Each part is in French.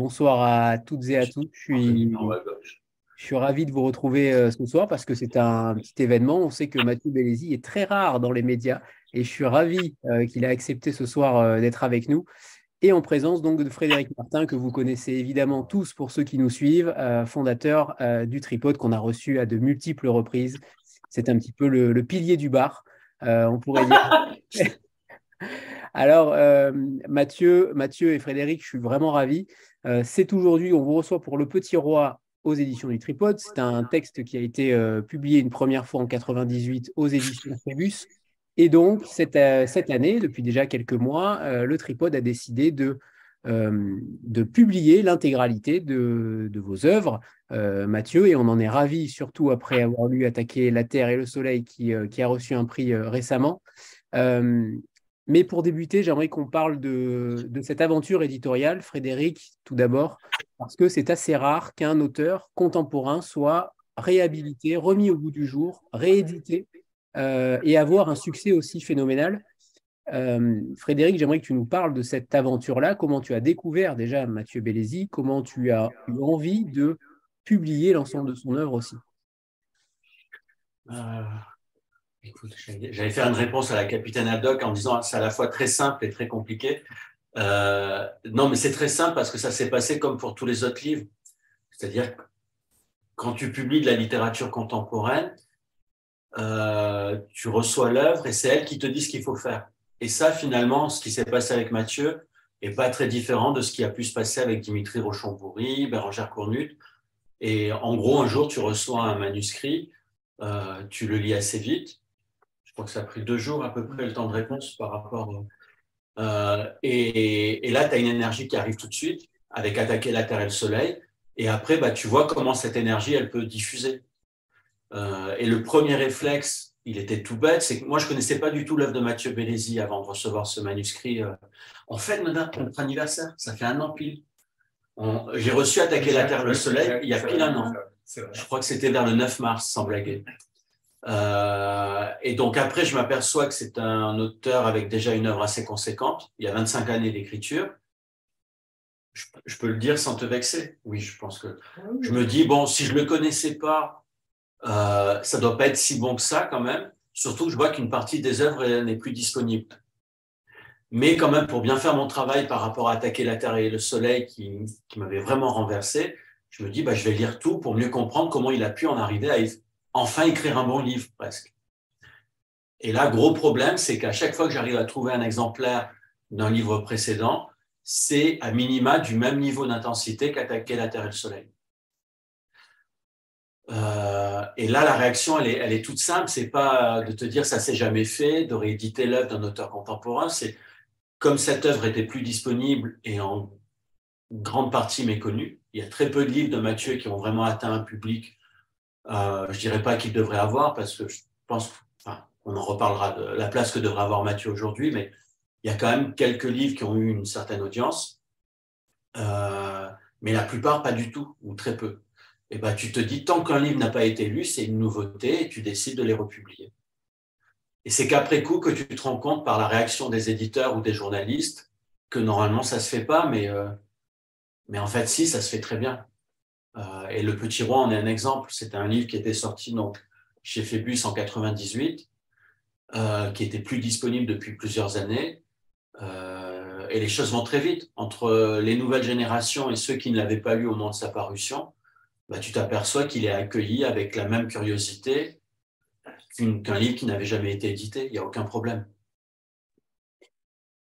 Bonsoir à toutes et à tous. Je suis, je suis ravi de vous retrouver euh, ce soir parce que c'est un petit événement. On sait que Mathieu Bellesi est très rare dans les médias et je suis ravi euh, qu'il ait accepté ce soir euh, d'être avec nous. Et en présence donc de Frédéric Martin, que vous connaissez évidemment tous pour ceux qui nous suivent, fondateur du Tripode qu'on a reçu à de multiples reprises. C'est un petit peu le, pilier du bar, on pourrait dire. Alors, Mathieu, Mathieu et Frédéric, je suis vraiment ravi. C'est aujourd'hui, on vous reçoit pour Le Petit Roi aux éditions du Tripode. C'est un texte qui a été euh, publié une première fois en 98 aux éditions Phébus. Et donc, cette, euh, cette, année, depuis déjà quelques mois, euh, le Tripode a décidé de, de publier l'intégralité de, de, vos œuvres, Mathieu, et on en est ravi, surtout après avoir lu Attaquer la Terre et le Soleil, qui, qui a reçu un prix récemment. Mais pour débuter, j'aimerais qu'on parle de, cette aventure éditoriale, Frédéric, tout d'abord, parce que c'est assez rare qu'un auteur contemporain soit réhabilité, remis au bout du jour, réédité euh, et avoir un succès aussi phénoménal. Euh, Frédéric, j'aimerais que tu nous parles de cette aventure-là, comment tu as découvert déjà Mathieu Bellesi, comment tu as eu envie de publier l'ensemble de son œuvre aussi? Euh, j'allais faire une réponse à la capitaine Haddock en disant c'est à la fois très simple et très compliqué. Euh, non, mais c'est très simple parce que ça s'est passé comme pour tous les autres livres. C'est-à-dire quand tu publies de la littérature contemporaine, euh, tu reçois l'œuvre et c'est elle qui te dit ce qu'il faut faire. Et ça, finalement, ce qui s'est passé avec Mathieu est pas très différent de ce qui a pu se passer avec Dimitri Rochamboury, Bérangère Cournut. Et en gros, un jour, tu reçois un manuscrit, euh, tu le lis assez vite, je crois que ça a pris deux jours à peu près le temps de réponse par rapport. Euh, et, là, tu as une énergie qui arrive tout de suite avec attaquer la Terre et le Soleil. Et après, bah, tu vois comment cette énergie, elle peut diffuser. Euh, et le premier réflexe, il était tout bête, c'est que moi, je connaissais pas du tout l'œuvre de Mathieu Bellesi avant de recevoir ce manuscrit. Euh. En fait, notre anniversaire, ça fait un an pile. J'ai reçu Attaquer la Terre et le Soleil il y a pile un an. Je crois que c'était vers le 9 mars, sans blaguer. Euh, et donc après, je m'aperçois que c'est un auteur avec déjà une œuvre assez conséquente. Il y a 25 années d'écriture. Je, peux le dire sans te vexer. Oui, je pense que ah je me dis bon, si je le connaissais pas, euh, ça doit pas être si bon que ça quand même. Surtout que je vois qu'une partie des œuvres n'est plus disponible. Mais quand même, pour bien faire mon travail par rapport à attaquer la Terre et le Soleil, qui, qui m'avait vraiment renversé, je me dis bah, je vais lire tout pour mieux comprendre comment il a pu en arriver à enfin écrire un bon livre presque. Et là, gros problème, c'est qu'à chaque fois que j'arrive à trouver un exemplaire d'un livre précédent, c'est à minima du même niveau d'intensité qu'attaquer la Terre et le Soleil. Euh, et là, la réaction, elle est, elle est toute simple. C'est pas de te dire ça s'est jamais fait, de rééditer l'œuvre d'un auteur contemporain. C'est comme cette œuvre était plus disponible et en grande partie méconnue. Il y a très peu de livres de Mathieu qui ont vraiment atteint un public euh, je dirais pas qu'il devrait avoir parce que je pense, enfin, on en reparlera de la place que devrait avoir Mathieu aujourd'hui, mais il y a quand même quelques livres qui ont eu une certaine audience, euh, mais la plupart pas du tout ou très peu. Et ben, tu te dis, tant qu'un livre n'a pas été lu, c'est une nouveauté et tu décides de les republier. Et c'est qu'après coup que tu te rends compte par la réaction des éditeurs ou des journalistes que normalement ça se fait pas, mais, euh, mais en fait si, ça se fait très bien. Euh, et Le Petit Roi en est un exemple. C'était un livre qui était sorti donc, chez Phébus en 98, euh, qui était plus disponible depuis plusieurs années. Euh, et les choses vont très vite. Entre les nouvelles générations et ceux qui ne l'avaient pas lu au moment de sa parution, bah, tu t'aperçois qu'il est accueilli avec la même curiosité qu'un livre qui n'avait jamais été édité. Il n'y a aucun problème.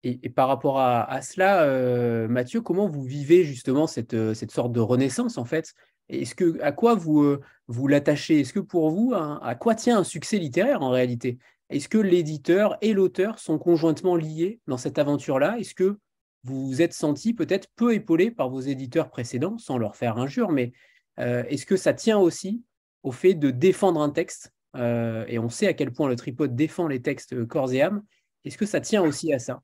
Et, par rapport à, cela, euh, Mathieu, comment vous vivez justement cette, euh, cette sorte de renaissance en fait? Est-ce que à quoi vous euh, vous l'attachez? Est-ce que pour vous, à quoi tient un succès littéraire en réalité? Est-ce que l'éditeur et l'auteur sont conjointement liés dans cette aventure-là? Est-ce que vous vous êtes senti peut-être peu épaulé par vos éditeurs précédents, sans leur faire injure, mais est-ce que ça tient aussi au fait de défendre un texte Et on sait à quel point le tripode défend les textes corps et âme. Est-ce que ça tient aussi à ça?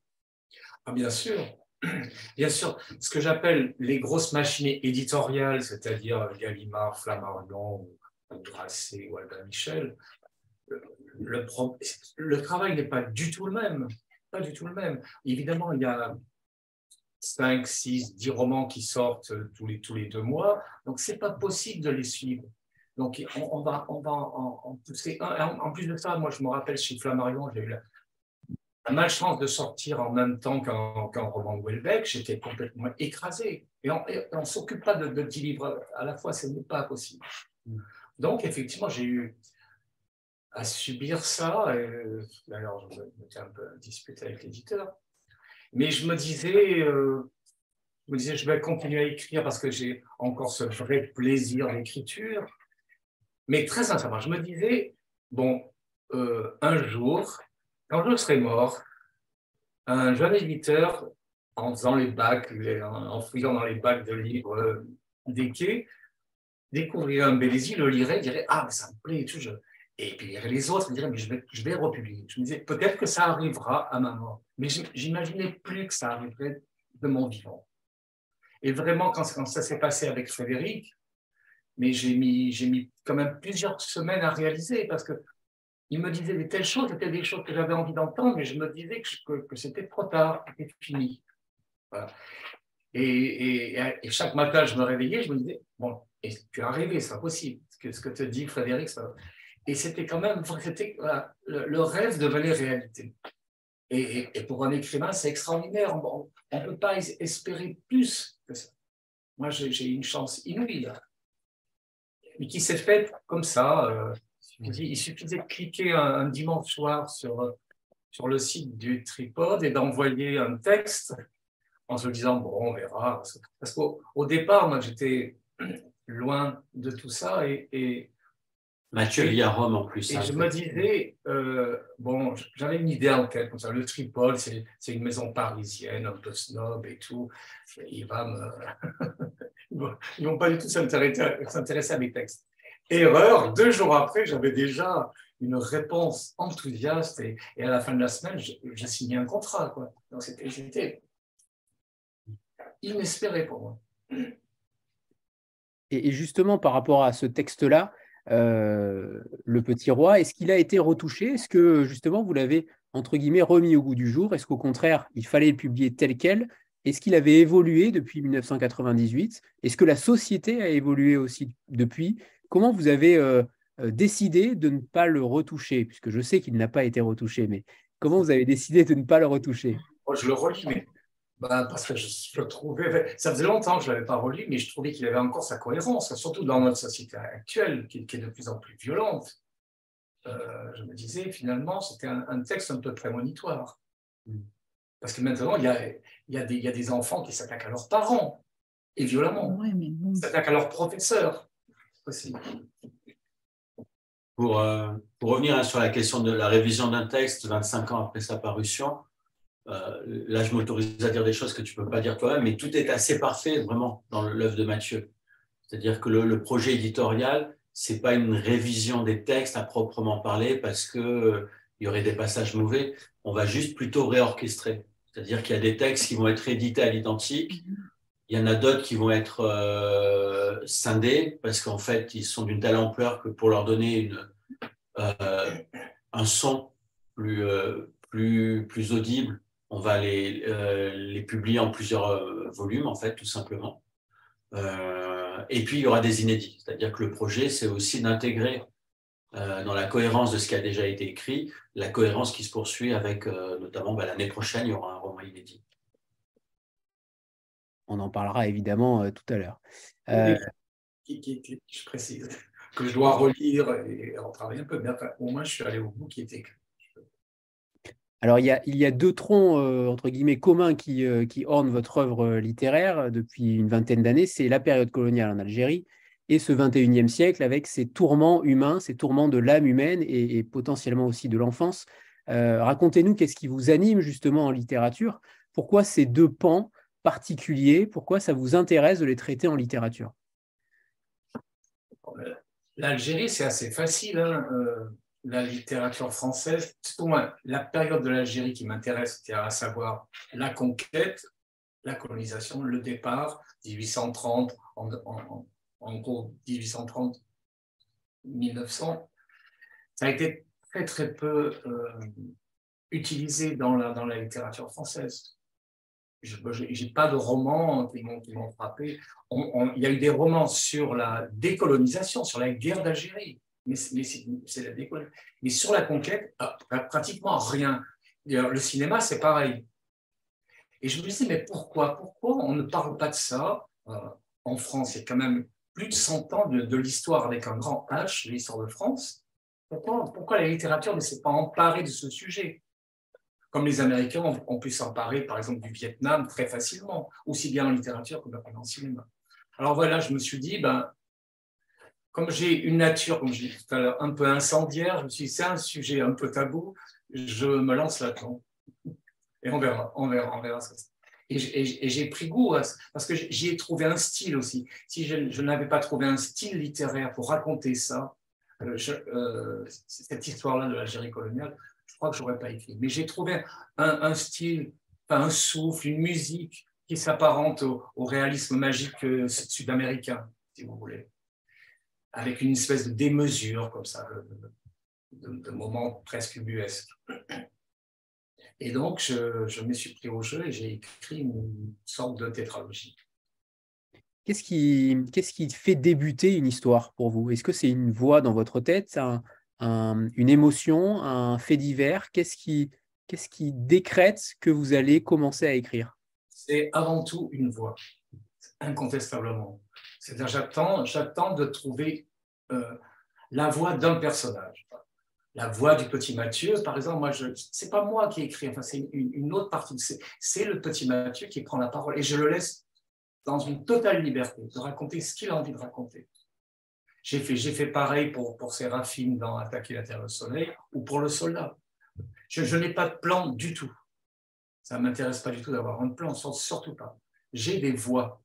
Ah, bien sûr. Bien sûr, ce que j'appelle les grosses machines éditoriales, c'est-à-dire Gallimard, Flammarion, Grasset ou Albert Michel, le, le travail n'est pas du tout le même. Pas du tout le même. Évidemment, il y a 5, 6, 10 romans qui sortent tous les, tous les deux mois. Donc, ce n'est pas possible de les suivre. Donc, on, va, on va en, pousser En, plus de ça, moi, je me rappelle chez Flammarion, j'ai eu la, malchance de sortir en même temps qu'un roman de Welbeck. J'étais complètement écrasé. Et on ne s'occupe pas de, de 10 livres à la fois, ce n'est pas possible. Donc, effectivement, j'ai eu à subir ça. D'ailleurs, je m'étais un peu disputé avec l'éditeur. Mais je me disais, euh, je me disais, je vais continuer à écrire parce que j'ai encore ce vrai plaisir d'écriture. Mais très sincèrement, je me disais, bon, euh, un jour, quand je serai mort, un jeune éditeur, en faisant les bacs, en fouillant dans les bacs de livres euh, des quais, découvrirait un Bélézy, le lirait, dirait Ah, mais ça me plaît et tout. Et puis les autres diraient Mais je vais, je republier. Je me disais Peut-être que ça arrivera à ma mort. Mais j'imaginais plus que ça arriverait de mon vivant. Et vraiment, quand, quand ça s'est passé avec Frédéric, mais j'ai mis, j'ai mis quand même plusieurs semaines à réaliser parce que il me disait des telles choses, c'était des choses que j'avais envie d'entendre, mais je me disais que, c'était trop tard, que c'était fini. Et, chaque matin, je me réveillais, je me disais, bon, tu as rêvé, c'est pas possible, ce que, ce que te dit Frédéric. Ça... Et c'était quand même, c'était, le, rêve devenait réalité. Et, et, pour un écrivain, c'est extraordinaire. On ne peut pas espérer plus que ça. Moi, j'ai une chance inouïe, mais qui s'est faite comme ça. Euh, il suffisait de cliquer un, dimanche soir sur, sur le site du tripode et d'envoyer un texte en se disant, bon, on verra. Parce qu'au départ, moi, j'étais loin de tout ça et, Mathieu vit à Rome en plus. Et hein, je me disais, euh, bon, j'avais une idée en tête comme ça. Le Tripole, c'est une maison parisienne, un peu snob et tout. Il va me... Ils vont pas du tout s'intéresser à mes textes. Erreur, deux jours après, j'avais déjà une réponse enthousiaste et, à la fin de la semaine, j'ai signé un contrat. Donc c'était inespéré pour moi. Et, justement, par rapport à ce texte-là, euh, Le Petit Roi, est-ce qu'il a été retouché? Est-ce que justement vous l'avez, entre guillemets, remis au goût du jour? Est-ce qu'au contraire, il fallait le publier tel quel? Est-ce qu'il avait évolué depuis 1998 Est-ce que la société a évolué aussi depuis? Comment vous avez euh, euh, décidé de ne pas le retoucher? Puisque je sais qu'il n'a pas été retouché, mais comment vous avez décidé de ne pas le retoucher? Je le relis, mais bah, parce que je, le trouvais, ça faisait longtemps que je ne l'avais pas relu, mais je trouvais qu'il avait encore sa cohérence, surtout dans notre société actuelle, qui, est de plus en plus violente. Euh, je me disais, finalement, c'était un, texte un peu prémonitoire. Mm. Parce que maintenant, il y a, il y a, des, il y a des enfants qui s'attaquent à leurs parents, et violemment. S'attaquent à leurs professeurs euh, pour revenir sur la question de la révision d'un texte 25 ans après sa parution, euh, là, je m'autorise à dire des choses que tu ne peux pas dire toi-même, mais tout est assez parfait vraiment dans l'œuvre de Mathieu. C'est-à-dire que le, projet éditorial, c'est pas une révision des textes à proprement parler parce que euh, il y aurait des passages mauvais. On va juste plutôt réorchestrer. C'est-à-dire qu'il y a des textes qui vont être édités à l'identique. Il y en a d'autres qui vont être euh, scindés parce qu'en fait, ils sont d'une telle ampleur que pour leur donner une, un son plus, plus, audible, on va les, euh, publier en plusieurs euh, volumes, en fait, tout simplement. Euh, et puis, il y aura des inédits. C'est-à-dire que le projet, c'est aussi d'intégrer dans la cohérence de ce qui a déjà été écrit, la cohérence qui se poursuit avec, notamment, bah, l'année prochaine, il y aura un roman inédit. On en parlera évidemment tout à l'heure. je précise que je dois relire et en travailler un peu, mais au moins je suis allé au bout qui était écrit. Alors, il y a, deux troncs, euh, entre guillemets, communs qui, euh, ornent votre œuvre euh, littéraire depuis une vingtaine d'années. C'est la période coloniale en Algérie et ce 21e siècle avec ses tourments humains, ses tourments de l'âme humaine et, potentiellement aussi de l'enfance. Racontez-nous qu'est-ce qui vous anime justement en littérature? Pourquoi ces deux pans particuliers Pourquoi ça vous intéresse de les traiter en littérature? L'Algérie, c'est assez facile. Hein, la littérature française, pour moi, la période de l'Algérie qui m'intéresse, c'est à savoir la conquête, la colonisation, le départ, 1830, en, gros 1830, 1900. Ça a été très très peu euh, utilisé dans la, dans la littérature française. J'ai pas de romans qui m'ont frappé. il y a eu des romans sur la décolonisation, sur la guerre d'Algérie, mais, sur la conquête, ah, pratiquement rien. Le cinéma, c'est pareil. Et je me disais, mais pourquoi Pourquoi on ne parle pas de ça euh, En France, il y a quand même plus de 100 ans de, l'histoire avec un grand H, l'histoire de France. Pourquoi, pourquoi la littérature ne s'est pas emparée de ce sujet? Comme les Américains ont, pu s'emparer, par exemple, du Vietnam très facilement, aussi bien en littérature que dans le cinéma. Alors voilà, je me suis dit, ben, comme j'ai une nature, comme je tout à l'heure, un peu incendiaire, je me suis dit, c'est un sujet un peu tabou, je me lance là-dedans. Et on verra, on verra, on verra c'est. Et j'ai pris goût, parce que j'y ai trouvé un style aussi. Si je, n'avais pas trouvé un style littéraire pour raconter ça, euh, euh, cette histoire-là de l'Algérie coloniale, je crois que je n'aurais pas écrit. Mais j'ai trouvé un, style, un souffle, une musique qui s'apparente au, réalisme magique euh, sud-américain, si vous voulez, avec une espèce de démesure comme ça, de, de, moments presque buesques. Et donc, je, me suis pris au jeu et j'ai écrit une sorte de tétralogie. Qu'est-ce qui fait débuter une histoire pour vous? Est-ce que c'est une voix dans votre tête, une émotion, un fait divers qu'est-ce qui, qu'est-ce qui décrète que vous allez commencer à écrire? C'est avant tout une voix, incontestablement. C'est-à-dire, j'attends, j'attends de trouver euh, la voix d'un personnage la voix du petit Mathieu, par exemple, moi, ce n'est pas moi qui écris, enfin, c'est une, autre partie, c'est le petit Mathieu qui prend la parole et je le laisse dans une totale liberté de raconter ce qu'il a envie de raconter. J'ai fait, fait pareil pour, pour Séraphine dans Attaquer la Terre au Soleil ou pour le soldat. Je, n'ai pas de plan du tout. Ça ne m'intéresse pas du tout d'avoir un plan, surtout pas. J'ai des voix.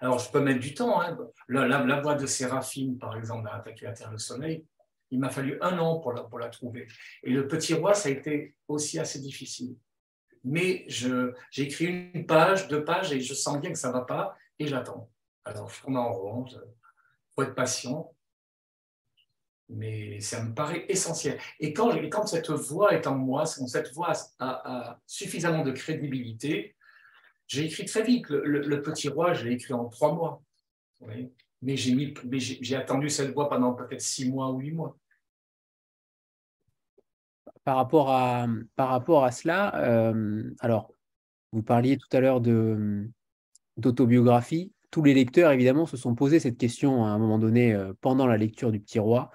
Alors, je peux mettre du temps. Hein. La, voix de Séraphine, par exemple, dans Attaquer la Terre au Soleil, il m'a fallu un an pour la, pour la trouver. Et le petit roi, ça a été aussi assez difficile. Mais j'ai écrit une page, deux pages, et je sens bien que ça ne va pas, et j'attends. Alors, je tourne en rond, faut être patient, mais ça me paraît essentiel. Et quand, quand cette voix est en moi, quand cette voix a, suffisamment de crédibilité, j'ai écrit très vite. Le, petit roi, je l'ai écrit en trois mois. Mais j'ai attendu cette voix pendant peut-être six mois ou huit mois par rapport à, par rapport à cela, euh, alors, vous parliez tout à l'heure d'autobiographie. Tous les lecteurs, évidemment, se sont posé cette question à un moment donné euh, pendant la lecture du Petit Roi,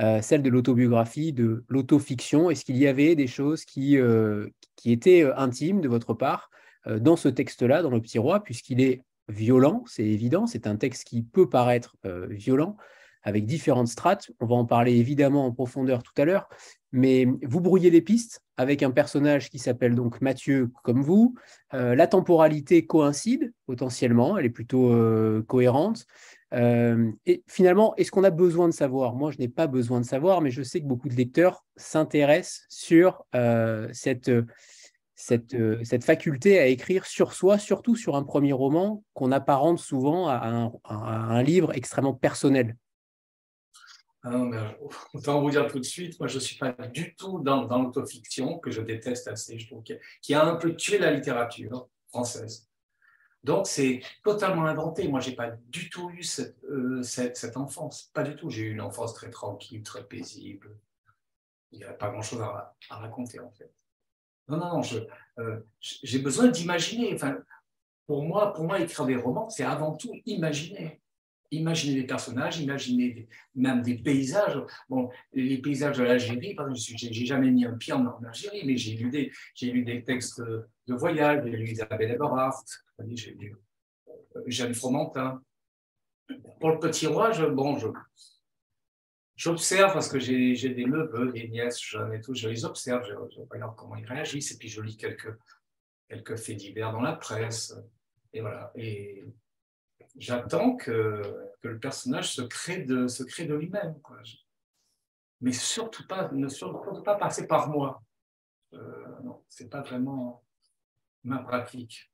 euh, celle de l'autobiographie, de l'autofiction. Est-ce qu'il y avait des choses qui, qui étaient intimes de votre part dans ce texte-là, dans le Petit Roi, puisqu'il est violent, c'est évident, c'est un texte qui peut paraître violent, avec différentes strates. On va en parler évidemment en profondeur tout à l'heure, mais vous brouillez les pistes avec un personnage qui s'appelle donc Mathieu comme vous. Euh, la temporalité coïncide potentiellement, elle est plutôt euh, cohérente. Euh, et finalement, est-ce qu'on a besoin de savoir? Moi, je n'ai pas besoin de savoir, mais je sais que beaucoup de lecteurs s'intéressent sur cette, faculté à écrire sur soi, surtout sur un premier roman qu'on apparente souvent à un livre extrêmement personnel. Ah autant vous dire tout de suite, moi je ne suis pas du tout dans, l'autofiction, que je déteste assez, je trouve, qui a un peu tué la littérature française. Donc c'est totalement inventé. Moi, je n'ai pas du tout eu euh, cette, cette, enfance. Pas du tout. J'ai eu une enfance très tranquille, très paisible. Il n'y a pas grand-chose à, raconter, en fait. Non, non, non, euh, j'ai besoin d'imaginer. Enfin, pour moi, pour moi, écrire des romans, c'est avant tout imaginer. Imaginez des personnages, imaginez même des paysages. Bon, les paysages de l'Algérie, par exemple, j'ai jamais mis un pied en, Algérie, mais j'ai lu des, lu des textes de voyage, j'ai lu Isabelle Eberhardt, j'ai lu euh, Jeanne Fromentin. Pour le petit roi, bon, je, j'observe parce que j'ai, des neveux, des nièces jeunes et tout, je les observe, je, je regarde comment ils réagissent, et puis je lis quelques, quelques faits divers dans la presse, et voilà. J'attends que, que, le personnage se crée de, se crée de lui-même. Mais surtout pas, ne surtout pas passer par moi. Euh, non, ce n'est pas vraiment ma pratique.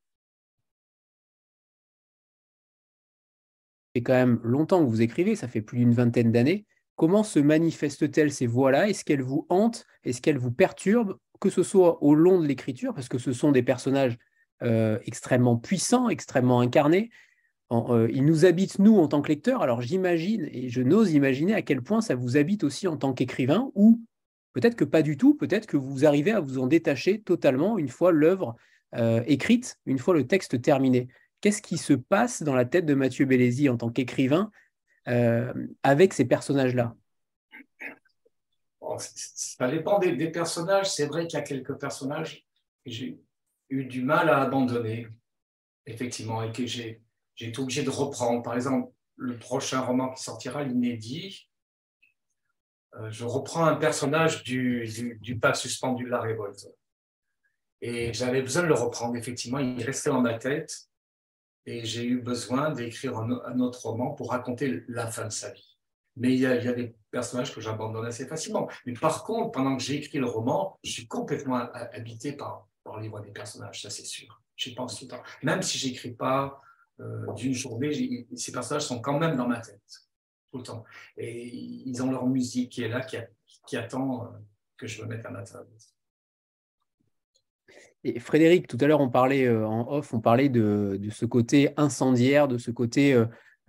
Fait quand même longtemps que vous écrivez, ça fait plus d'une vingtaine d'années. Comment se manifestent-elles ces voix-là? Est-ce qu'elles vous hantent? Est-ce qu'elles vous perturbent? Que ce soit au long de l'écriture, parce que ce sont des personnages extrêmement puissant, extrêmement incarné. il nous habite, nous, en tant que lecteurs. Alors j'imagine, et je n'ose imaginer à quel point ça vous habite aussi en tant qu'écrivain, ou peut-être que pas du tout, peut-être que vous arrivez à vous en détacher totalement une fois l'œuvre écrite, une fois le texte terminé. Qu'est-ce qui se passe dans la tête de Mathieu Bellesi en tant qu'écrivain avec ces personnages-là? Ça dépend des, personnages. C'est vrai qu'il y a quelques personnages que j'ai eu du mal à abandonner, effectivement, et que j'ai été obligé de reprendre. Par exemple, le prochain roman qui sortira, l'inédit, euh, je reprends un personnage du, du, pas suspendu de la révolte. Et j'avais besoin de le reprendre, effectivement. Il restait dans ma tête. Et j'ai eu besoin d'écrire un autre roman pour raconter la fin de sa vie mais il y, a, des personnages que j'abandonne assez facilement. Mais par contre, pendant que j'ai écrit le roman, je suis complètement habité par, par les voix des personnages, ça c'est sûr. J'y pense tout le temps. Même si j'écris pas d'une journée, ces personnages sont quand même dans ma tête, tout. Et ils ont leur musique qui est là, qui, attend euh, que je me mette à ma table. Et Frédéric, tout à l'heure, on parlait euh, en off, on parlait de, ce côté incendiaire, de ce côté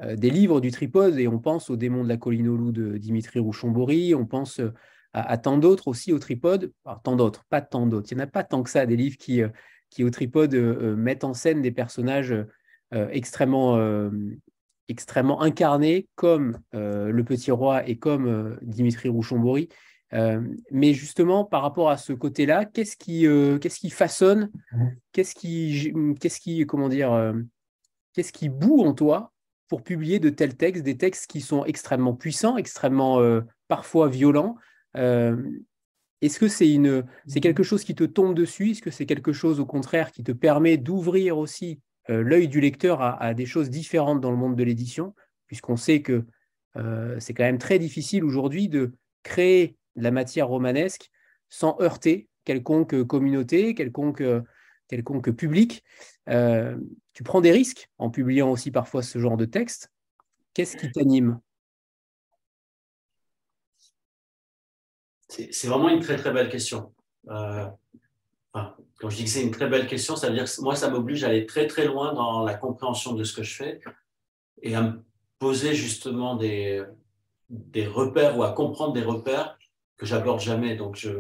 euh, des livres du tripode et on pense au démon de la colline au loup de Dimitri Rouchon-Bory, on pense euh, à, tant d'autres aussi au tripode, tant d'autres, pas tant d'autres, il n'y en a pas tant que ça, des livres qui, euh, qui au tripode mettent en scène des personnages extrêmement, extrêmement incarnés comme le petit roi et comme Dimitri Rouchon-Bory. mais justement, par rapport à ce côté-là, qu'est-ce qui, qu'est-ce qui façonne, qu'est-ce qui, qu'est-ce qui, comment dire, qu'est-ce qui boue en toi pour publier de tels textes, des textes qui sont extrêmement puissants, extrêmement euh, parfois violents. Euh, est-ce que c'est une, c'est quelque chose qui te tombe dessus? Est-ce que c'est quelque chose au contraire qui te permet d'ouvrir aussi euh, l'œil du lecteur à, des choses différentes dans le monde de l'édition, puisqu'on sait que c'est quand même très difficile aujourd'hui de créer de la matière romanesque sans heurter quelconque communauté, quelconque quelconque public. Euh, tu prends des risques en publiant aussi parfois ce genre de texte. Qu'est-ce qui t'anime? C'est vraiment une très très belle question. Euh, quand je dis que c'est une très belle question, ça veut dire que moi, ça m'oblige à aller très très loin dans la compréhension de ce que je fais et à me poser justement des, repères ou à comprendre des repères que j'aborde jamais. Donc, je,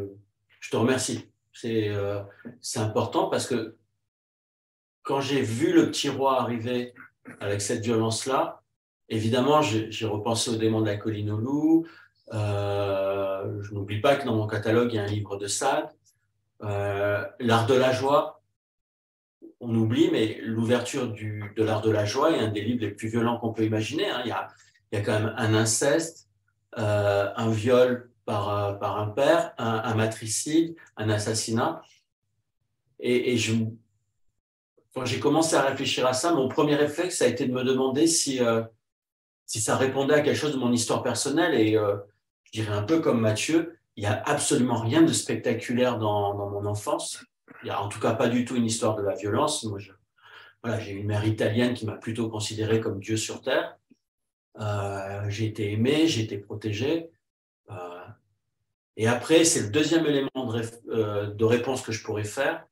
je te remercie. Euh, c'est important parce que quand j'ai vu le petit roi arriver avec cette violence-là, évidemment, j'ai repensé au démon de la colline au loup. Euh, je n'oublie pas que dans mon catalogue, il y a un livre de Sade. Euh, l'art de la joie, on oublie, mais l'ouverture de l'art de la joie est un des livres les plus violents qu'on peut imaginer. Hein. Il, y a, il, y a, quand même un inceste, un viol par, par un père, un, matricide, un assassinat. Et, quand j'ai commencé à réfléchir à ça, mon premier réflexe a été de me demander si, euh, si ça répondait à quelque chose de mon histoire personnelle. Et euh, je dirais un peu comme Mathieu, il n'y a absolument rien de spectaculaire dans, mon enfance. Il n'y a en tout cas pas du tout une histoire de la violence. Moi, j'ai une mère italienne qui m'a plutôt considéré comme Dieu sur terre. Euh, j'ai été aimé, j'ai été protégé. Et après, c'est le deuxième élément euh, de, réponse que je pourrais faire.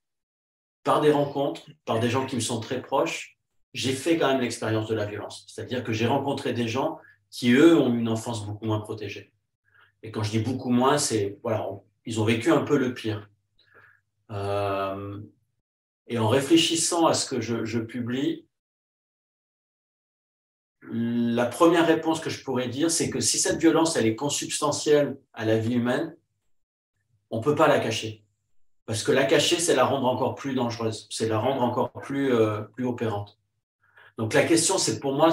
Par des rencontres, par des gens qui me sont très proches, j'ai fait quand même l'expérience de la violence. C'est-à-dire que j'ai rencontré des gens qui, eux, ont une enfance beaucoup moins protégée. Et quand je dis beaucoup moins, c'est, voilà, ils ont vécu un peu le pire. Euh, et en réfléchissant à ce que je, publie, la première réponse que je pourrais dire, c'est que si cette violence, elle est consubstantielle à la vie humaine, on ne peut pas la cacher. Parce que la cacher, c'est la rendre encore plus dangereuse, c'est la rendre encore plus, euh, opérante. Donc la question, c'est pour moi,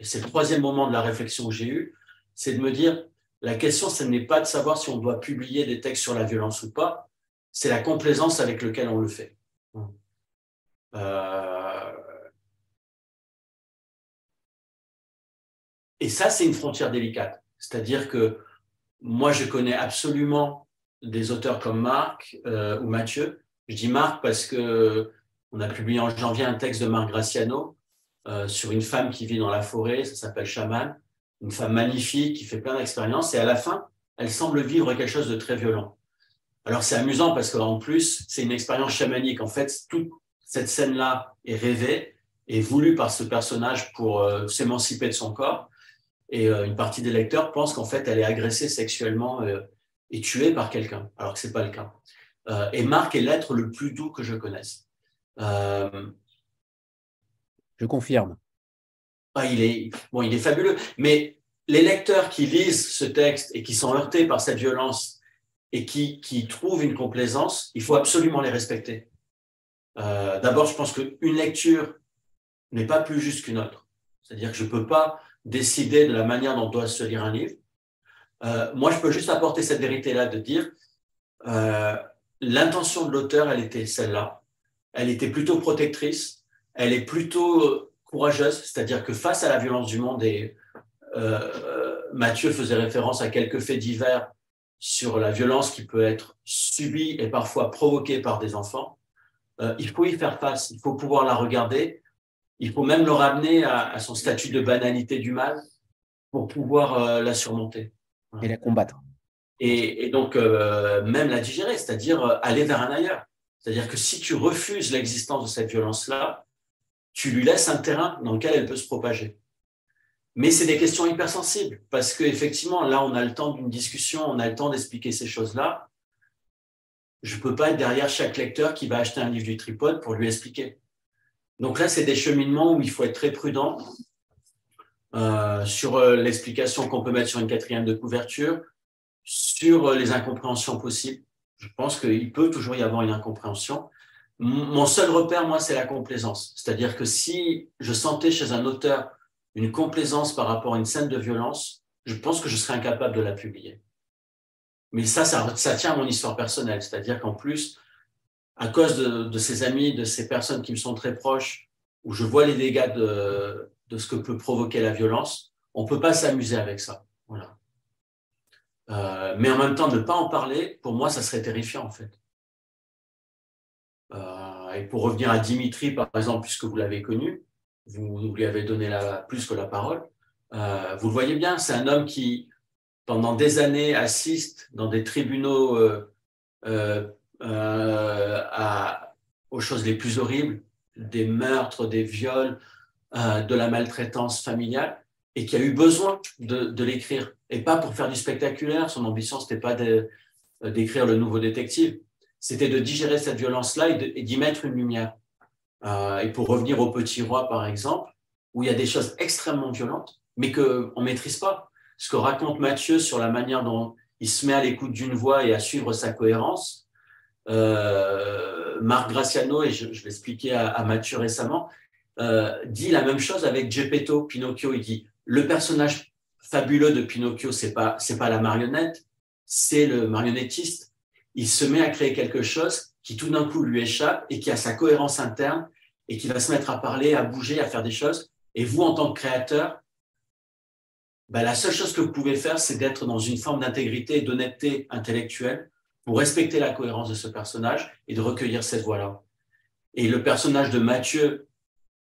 c'est le troisième moment de la réflexion que j'ai eue, c'est de me dire, la question, ce n'est pas de savoir si on doit publier des textes sur la violence ou pas, c'est la complaisance avec laquelle on le fait. Euh, Et ça, c'est une frontière délicate. C'est-à-dire que moi, je connais absolument des auteurs comme Marc euh, ou Mathieu. Je dis Marc parce que on a publié en janvier un texte de Marc Graciano euh, sur une femme qui vit dans la forêt, ça s'appelle Chaman, une femme magnifique qui fait plein d'expériences et à la fin, elle semble vivre quelque chose de très violent. Alors c'est amusant parce qu'en plus, c'est une expérience chamanique. En fait, tout, cette scène-là est rêvée et voulue par ce personnage pour euh, s'émanciper de son corps. Et euh, une partie des lecteurs pensent qu'en fait, elle est agressée sexuellement et tuée par quelqu'un, alors que ce n'est pas le cas. et Marc est l'être le plus doux que je connaisse. je confirme. Il, est, bon, il est fabuleux, mais les lecteurs qui lisent ce texte et qui sont heurtés par cette violence et qui, qui trouvent une complaisance, il faut absolument les respecter. Euh, D'abord, je pense qu'une lecture n'est pas plus juste qu'une autre. C'est-à-dire que je ne peux pas décider de la manière dont doit se lire un livre. Euh, moi, je peux juste apporter cette vérité-là de dire euh, l'intention de l'auteur, elle était celle-là. Elle était plutôt protectrice. Elle est plutôt courageuse, c'est-à-dire que face à la violence du monde et euh, Mathieu faisait référence à quelques faits divers sur la violence qui peut être subie et parfois provoquée par des enfants. Euh, il faut y faire face, il faut pouvoir la regarder, il faut même le ramener à, son statut de banalité du mal pour pouvoir euh, la surmonter. Et la combattre. Et, donc, même la digérer, c'est-à-dire aller vers un ailleurs. C'est-à-dire que si tu refuses l'existence de cette violence-là, tu lui laisses un terrain dans lequel elle peut se propager. Mais c'est des questions hypersensibles parce qu'effectivement, là, on a le temps d'une discussion, on a le temps d'expliquer ces choses-là. Je ne peux pas être derrière chaque lecteur qui va acheter un livre du tripode pour lui expliquer. Donc là, c'est des cheminements où il faut être très prudent euh, sur euh, l'explication qu'on peut mettre sur une quatrième de couverture, sur euh, les incompréhensions possibles. Je pense qu'il peut toujours y avoir une incompréhension. Mon seul repère, moi, c'est la complaisance. C'est-à-dire que si je sentais chez un auteur une complaisance par rapport à une scène de violence, je pense que je serais incapable de la publier. Mais ça, ça, tient à mon histoire personnelle. C'est-à-dire qu'en plus, à cause de, ces amis, de ces personnes qui me sont très proches, où je vois les dégâts de, ce que peut provoquer la violence, on ne peut pas s'amuser avec ça. Voilà. Euh, mais en même temps, ne pas en parler, pour moi, ça serait terrifiant, en fait. Et pour revenir à Dimitri, par exemple, puisque vous l'avez connu, vous, lui avez donné plus que la parole. Euh, vous le voyez bien, c'est un homme qui, pendant des années, assiste dans des tribunaux euh, euh, aux choses les plus horribles, des meurtres, des viols, de la maltraitance familiale, et qui a eu besoin de, l'écrire. Et pas pour faire du spectaculaire, son ambition, ce n'était pas d'écrire le nouveau détective, c'était de digérer cette violence-là et d'y mettre une lumière. Euh, et pour revenir au Petit Roi, par exemple, où il y a des choses extrêmement violentes, mais qu'on ne maîtrise pas. Ce que raconte Mathieu sur la manière dont il se met à l'écoute d'une voix et à suivre sa cohérence, euh, Marc Graciano, et je, je l'ai expliqué à, Mathieu récemment, euh, dit la même chose avec Geppetto, Pinocchio. Il dit le personnage fabuleux de Pinocchio, c'est pas c'est pas la marionnette, c'est le marionnettiste. Il se met à créer quelque chose qui tout d'un coup lui échappe et qui a sa cohérence interne et qui va se mettre à parler, à bouger, à faire des choses. Et vous, en tant que créateur, ben, la seule chose que vous pouvez faire, c'est d'être dans une forme d'intégrité et d'honnêteté intellectuelle pour respecter la cohérence de ce personnage et de recueillir cette voix-là. Et le personnage de Mathieu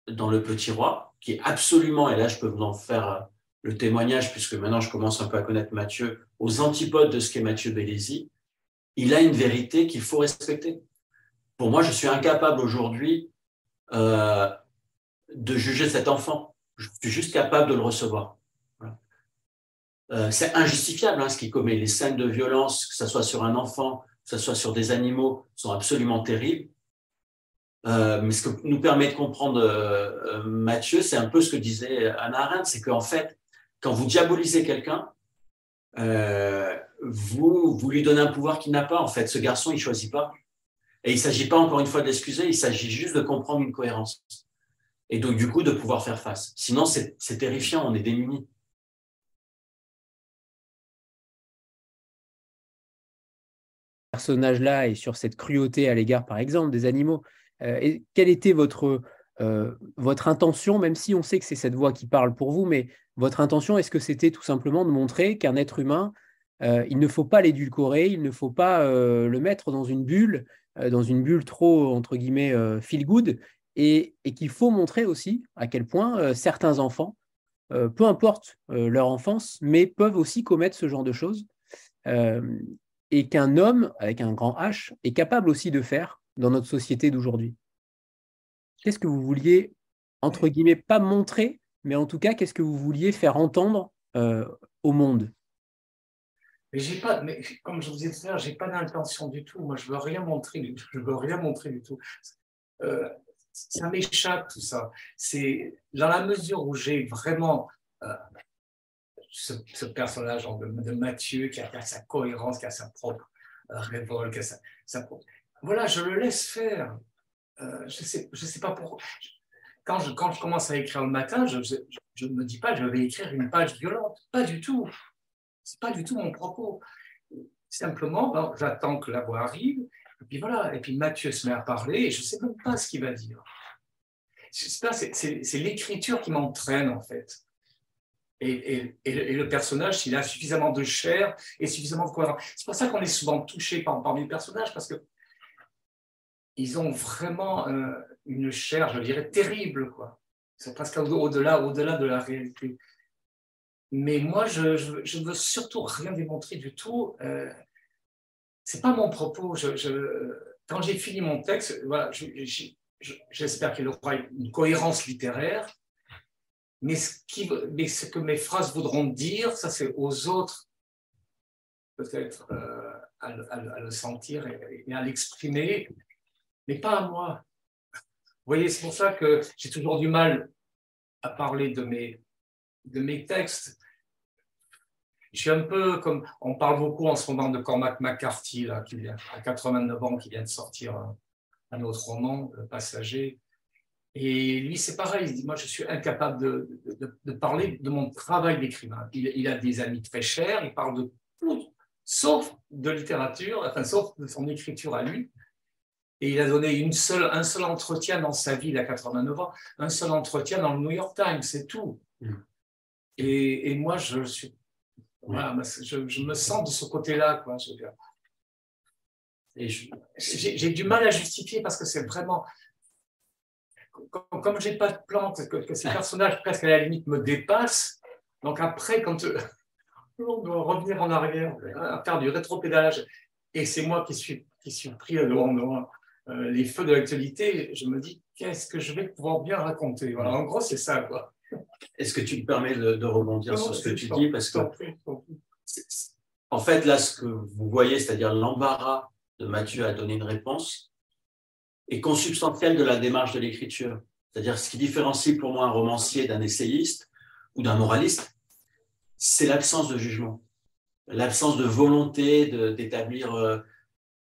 dans Le Petit Roi, qui est absolument, et là je peux vous en faire le témoignage, puisque maintenant je commence un peu à connaître Mathieu, aux antipodes de ce qu'est Mathieu Bellesi, il a une vérité qu'il faut respecter pour moi, je suis incapable aujourd'hui euh, de juger cet enfant. Je suis juste capable de le recevoir. Euh, c'est injustifiable hein, ce qu'il commet. Les scènes de violence, que ce soit sur un enfant, que ce soit sur des animaux, sont absolument terribles. Euh, mais ce que nous permet de comprendre Mathieu, c'est un peu ce que disait Anna Arendt, c'est qu'en fait, quand vous diabolisez quelqu'un, vous, vous lui donnez un pouvoir qu'il n'a pas. En fait, ce garçon, il choisit pas. Et il ne s'agit pas encore une fois de l'excuser, il s'agit juste de comprendre une cohérence. Et donc, du coup, de pouvoir faire face. Sinon, c'est terrifiant, on est démunis. personnage-là et sur cette cruauté à l'égard, par exemple, des animaux. Euh, quelle était votre, euh, votre intention, même si on sait que c'est cette voix qui parle pour vous, mais votre intention, est-ce que c'était tout simplement de montrer qu'un être humain, euh, il ne faut pas l'édulcorer, il ne faut pas le mettre dans une bulle, euh, dans une bulle trop, entre guillemets, euh, feel good, et, qu'il faut montrer aussi à quel point euh, certains enfants, peu importe leur enfance, mais peuvent aussi commettre ce genre de choses, et qu'un homme avec un grand H est capable aussi de faire dans notre société d'aujourd'hui. qu'est-ce que vous vouliez, entre guillemets, pas montrer, mais en tout cas, qu'est-ce que vous vouliez faire entendre euh, au monde? Mais j'ai pas, mais comme je vous ai dit, j'ai pas d'intention du tout. Moi, je veux rien montrer, je veux rien montrer du tout. Euh, ça m'échappe tout ça. C'est dans la mesure où j'ai vraiment euh, ce, personnage de, Mathieu qui a, sa cohérence, qui a sa propre euh, révolte, qui a sa, voilà, je le laisse faire. je sais, je sais pas pourquoi. Quand je, commence à écrire le matin, je ne me dis pas je vais écrire une page violente. Pas du tout. C'est pas du tout mon propos. Simplement, ben, j'attends que la voix arrive, et puis voilà. Et puis Mathieu se met à parler, et je ne sais même pas ce qu'il va dire. C'est l'écriture qui m'entraîne, en fait. Et, le, personnage, s'il a suffisamment de chair et suffisamment de cohérence. C'est pour ça qu'on est souvent touché par, parmi les personnages, parce que ils ont vraiment euh, une chair, je dirais, terrible. quoi. C'est presque au-delà au -delà de la réalité. Mais moi, je ne veux surtout rien démontrer du tout. Euh, Ce n'est pas mon propos. Quand j'ai fini mon texte, voilà, j'espère qu'il aura une cohérence littéraire. Mais ce, qui, mais ce que mes phrases voudront dire, ça c'est aux autres peut-être euh, à, le sentir et, à l'exprimer, mais pas à moi. Vous voyez, c'est pour ça que j'ai toujours du mal à parler de mes, de mes textes je suis un peu comme. On parle beaucoup en ce moment de Cormac McCarthy, là, qui à 89 ans, qui vient de sortir un, autre roman, Le Passager. Et lui, c'est pareil. Il dit Moi, je suis incapable de, de, parler de mon travail d'écrivain. Il, a des amis très chers, il parle de tout, sauf de littérature, enfin, sauf de son écriture à lui. Et il a donné une seule, un seul entretien dans sa vie, il a 89 ans, un seul entretien dans le New York Times, c'est tout. Mm. Et, et, moi, je suis je, me sens de ce côté-là. J'ai du mal à justifier parce que c'est vraiment. Comme, je n'ai pas de plante, que, ces personnages presque à la limite me dépassent, donc après, quand euh, on doit revenir en arrière, à faire du rétropédalage, et c'est moi qui suis, qui suis pris devant, euh, les feux de l'actualité, je me dis qu'est-ce que je vais pouvoir bien raconter? Voilà, en gros, c'est ça. Quoi. Est-ce que tu me permets de, rebondir sur ce que tu dis? Parce que, en fait, là, ce que vous voyez, c'est-à-dire l'embarras de Mathieu à donner une réponse, est consubstantiel de la démarche de l'écriture. C'est-à-dire ce qui différencie pour moi un romancier d'un essayiste ou d'un moraliste, c'est l'absence de jugement, l'absence de volonté d'établir. Euh,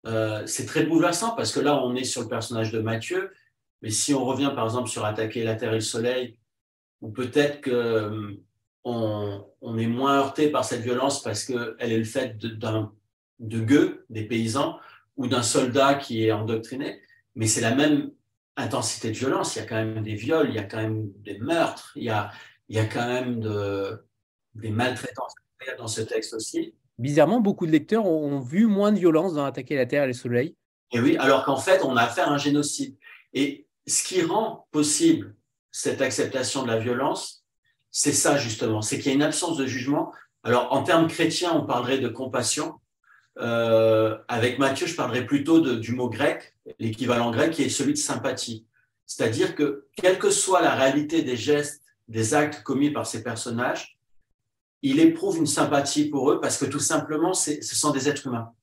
euh, c'est très bouleversant parce que là, on est sur le personnage de Mathieu, mais si on revient par exemple sur Attaquer la Terre et le Soleil, ou peut-être qu'on euh, on est moins heurté par cette violence parce qu'elle est le fait de, de gueux, des paysans, ou d'un soldat qui est endoctriné, mais c'est la même intensité de violence. Il y a quand même des viols, il y a quand même des meurtres, il y a, il y a quand même de, des maltraitances dans ce texte aussi. Bizarrement, beaucoup de lecteurs ont vu moins de violence dans Attaquer la Terre et le Soleil. Et oui, alors qu'en fait, on a affaire à un génocide. Et ce qui rend possible cette acceptation de la violence, c'est ça justement, c'est qu'il y a une absence de jugement. Alors en termes chrétiens, on parlerait de compassion. Euh, avec Matthieu, je parlerais plutôt du mot grec, l'équivalent grec, qui est celui de sympathie. C'est-à-dire que quelle que soit la réalité des gestes, des actes commis par ces personnages, il éprouve une sympathie pour eux parce que tout simplement, ce sont des êtres humains.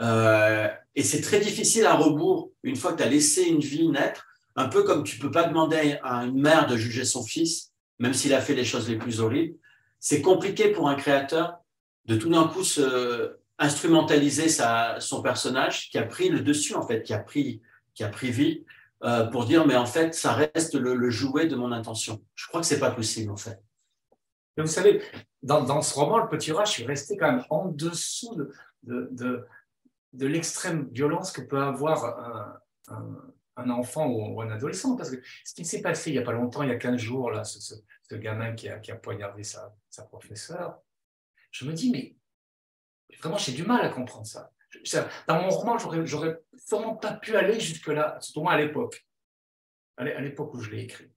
Euh, et c'est très difficile à rebours, une fois que tu as laissé une vie naître, un peu comme tu peux pas demander à une mère de juger son fils, même s'il a fait les choses les plus horribles. C'est compliqué pour un créateur de tout d'un coup se instrumentaliser sa, son personnage qui a pris le dessus, en fait, qui a pris, qui a pris vie, euh, pour dire, mais en fait, ça reste le, jouet de mon intention. Je crois que c'est pas possible, en fait. vous savez, dans, dans, ce roman, Le Petit Rat, je suis resté quand même en dessous de, de, de, l'extrême violence que peut avoir un enfant ou, un adolescent. Parce que ce qui s'est passé il n'y a pas longtemps, il y a 15 jours, là, ce, gamin qui a, qui a poignardé sa, sa, professeure, je me dis, mais vraiment, j'ai du mal à comprendre ça. Dans mon roman, j'aurais vraiment pas pu aller jusque-là, surtout moi à l'époque, à l'époque où je l'ai écrit.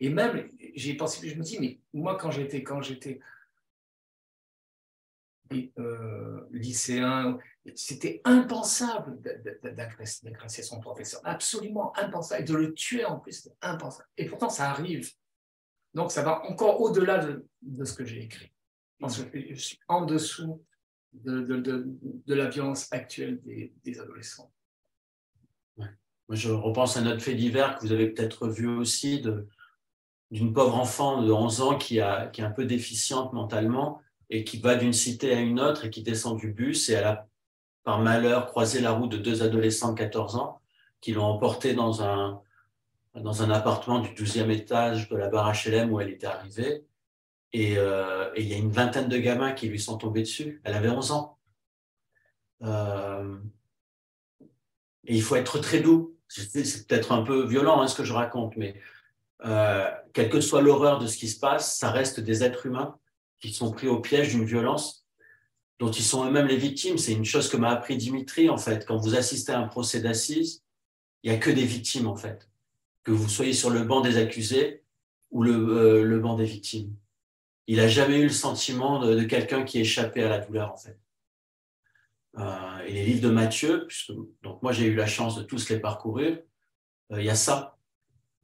Et même, j'ai pensé, je me dis, mais moi, quand j'étais, quand j'étais lycéen, c'était impensable d'agresser son professeur, absolument impensable, et de le tuer en plus, c'était impensable. Et pourtant, ça arrive. Donc, ça va encore au-delà de, ce que j'ai écrit. Je suis en dessous de, de la violence actuelle des, adolescents. Moi, je repense à notre fait divers que vous avez peut-être vu aussi d'une pauvre enfant de 11 ans qui, a, qui est un peu déficiente mentalement et qui va d'une cité à une autre et qui descend du bus et elle a par malheur croisé la route de deux adolescents de 14 ans qui l'ont emportée dans un, dans un appartement du 12e étage de la barre HLM où elle était arrivée. Euh, et, il y a une vingtaine de gamins qui lui sont tombés dessus. Elle avait 11 ans. Euh, et il faut être très doux. C'est peut-être un peu violent hein, ce que je raconte, mais euh, quelle que soit l'horreur de ce qui se passe, ça reste des êtres humains qui sont pris au piège d'une violence dont ils sont eux-mêmes les victimes. C'est une chose que m'a appris Dimitri, en fait. Quand vous assistez à un procès d'assises, il n'y a que des victimes, en fait. Que vous soyez sur le banc des accusés ou le, euh, banc des victimes. Il n'a jamais eu le sentiment de, quelqu'un qui échappait à la douleur, en fait. Euh, et les livres de Mathieu, puisque, donc moi j'ai eu la chance de tous les parcourir, euh, il y a ça.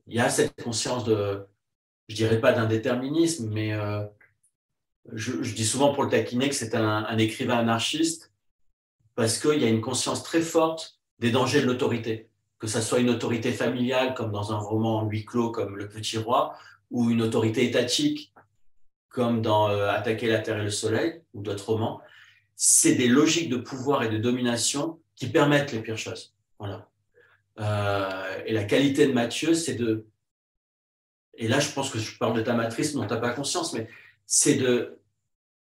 Il y a cette conscience de, je dirais pas d'un déterminisme, mais je, dis souvent pour le taquiner que c'est un, écrivain anarchiste parce qu'il y a une conscience très forte des dangers de l'autorité, que ce soit une autorité familiale comme dans un roman huis clos comme Le Petit Roi, ou une autorité étatique comme dans euh, Attaquer la Terre et le Soleil ou d'autres romans. C'est des logiques de pouvoir et de domination qui permettent les pires choses. Voilà. Euh, et la qualité de Mathieu, c'est de. Et là, je pense que je parle de ta matrice, dont tu n'as pas conscience, mais c'est de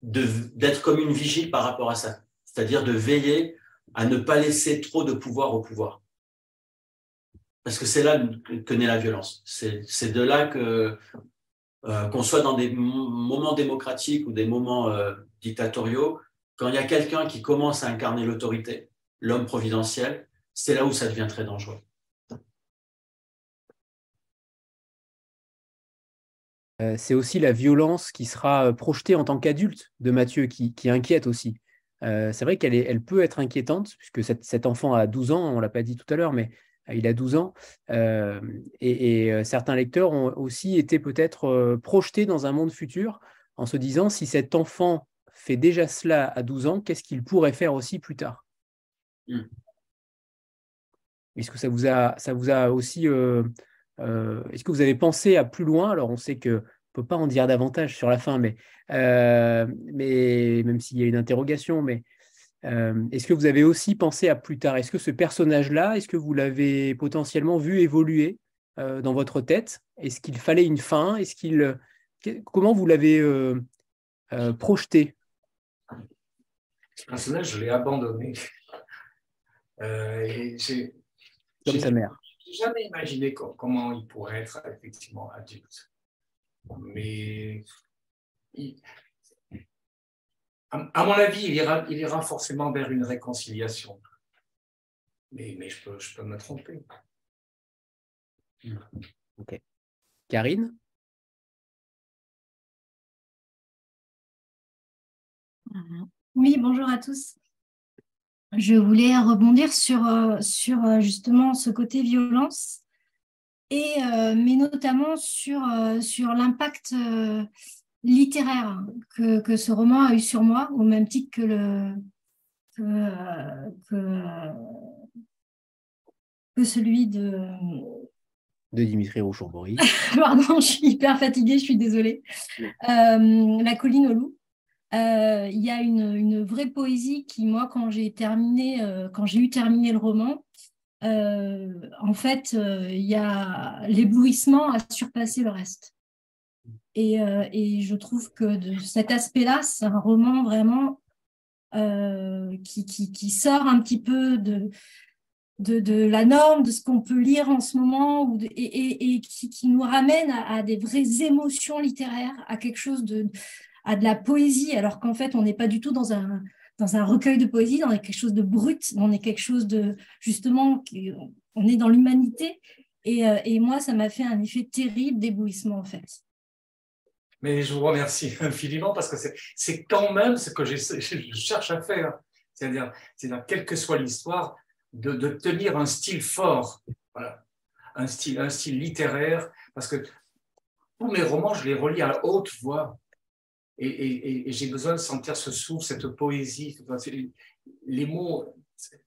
d'être comme une vigie par rapport à ça, c'est-à-dire de veiller à ne pas laisser trop de pouvoir au pouvoir. Parce que c'est là que naît la violence. C'est de là que, euh, qu'on soit dans des moments démocratiques ou des moments euh, dictatoriaux, quand il y a quelqu'un qui commence à incarner l'autorité, l'homme providentiel, c'est là où ça devient très dangereux. Euh, c'est aussi la violence qui sera euh, projetée en tant qu'adulte de Mathieu qui, inquiète aussi. Euh, c'est vrai qu'elle elle peut être inquiétante, puisque cet, enfant a 12 ans, on ne l'a pas dit tout à l'heure, mais il a 12 ans. et, certains lecteurs ont aussi été peut-être projetés dans un monde futur en se disant si cet enfant fait déjà cela à 12 ans, qu'est-ce qu'il pourrait faire aussi plus tard? Mmh. Est-ce que ça vous a, ça vous a aussi est-ce que vous avez pensé à plus loin? Alors, on sait qu'on ne peut pas en dire davantage sur la fin, mais, euh, mais même s'il y a une interrogation, mais euh, est-ce que vous avez aussi pensé à plus tard? Est-ce que ce personnage-là, est-ce que vous l'avez potentiellement vu évoluer dans votre tête? Est-ce qu'il fallait une fin? Est-ce qu'il comment vous l'avez projeté? Ce personnage, je l'ai abandonné. Comme sa mère jamais imaginé comment il pourrait être effectivement adulte. Mais à, mon avis, il ira, il ira forcément vers une réconciliation. Mais, mais je, peux, je peux me tromper. Ok. Karine? Oui, bonjour à tous je voulais rebondir sur, euh, sur euh, justement ce côté violence, et, euh, mais notamment sur, sur l'impact littéraire que, que, ce roman a eu sur moi, au même titre que le, que, que, celui de, de Dimitri Rouchon-Bory. Pardon, je suis hyper fatiguée, je suis désolée. la colline au loup. Euh, il y a une, vraie poésie qui, moi, quand j'ai terminé, euh, quand j'ai eu terminé le roman, euh, en fait, il y a l'éblouissement à surpasser le reste. Et, je trouve que de cet aspect-là, c'est un roman vraiment qui, sort un petit peu de, la norme, de ce qu'on peut lire en ce moment, et, qui, nous ramène à, des vraies émotions littéraires, à quelque chose de, à de la poésie, alors qu'en fait, on n'est pas du tout dans un, dans un recueil de poésie, on est quelque chose de brut, on est quelque chose de, justement, on est dans l'humanité. Et, euh, et, moi, ça m'a fait un effet terrible d'éblouissement, en fait. Mais je vous remercie infiniment parce que c'est quand même ce que je cherche à faire. C'est-à-dire, quelle que soit l'histoire, de, de, tenir un style fort, voilà. un, style, un style littéraire, parce que tous mes romans, je les relis à haute voix. Et, j'ai besoin de sentir ce souffle, cette poésie. Les mots,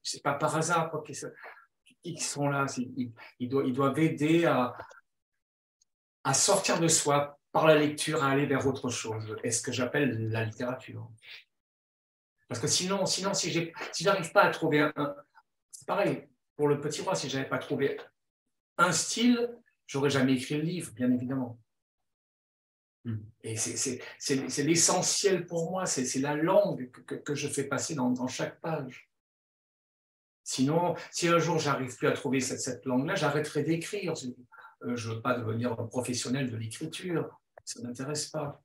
c'est pas par hasard qu'ils sont là. Ils, doivent, aider à, sortir de soi par la lecture, à aller vers autre chose. est ce que j'appelle la littérature. Parce que sinon, sinon si je n'arrive pas à trouver un. C'est pareil, pour le petit roi, si je n'avais pas trouvé un style, j'aurais jamais écrit le livre, bien évidemment. Hmm. Et c'est l'essentiel pour moi, c'est la langue que, je fais passer dans, chaque page. Sinon, si un jour j'arrive plus à trouver cette, langue-là, j'arrêterai d'écrire. Euh, je ne veux pas devenir un professionnel de l'écriture, ça ne m'intéresse pas.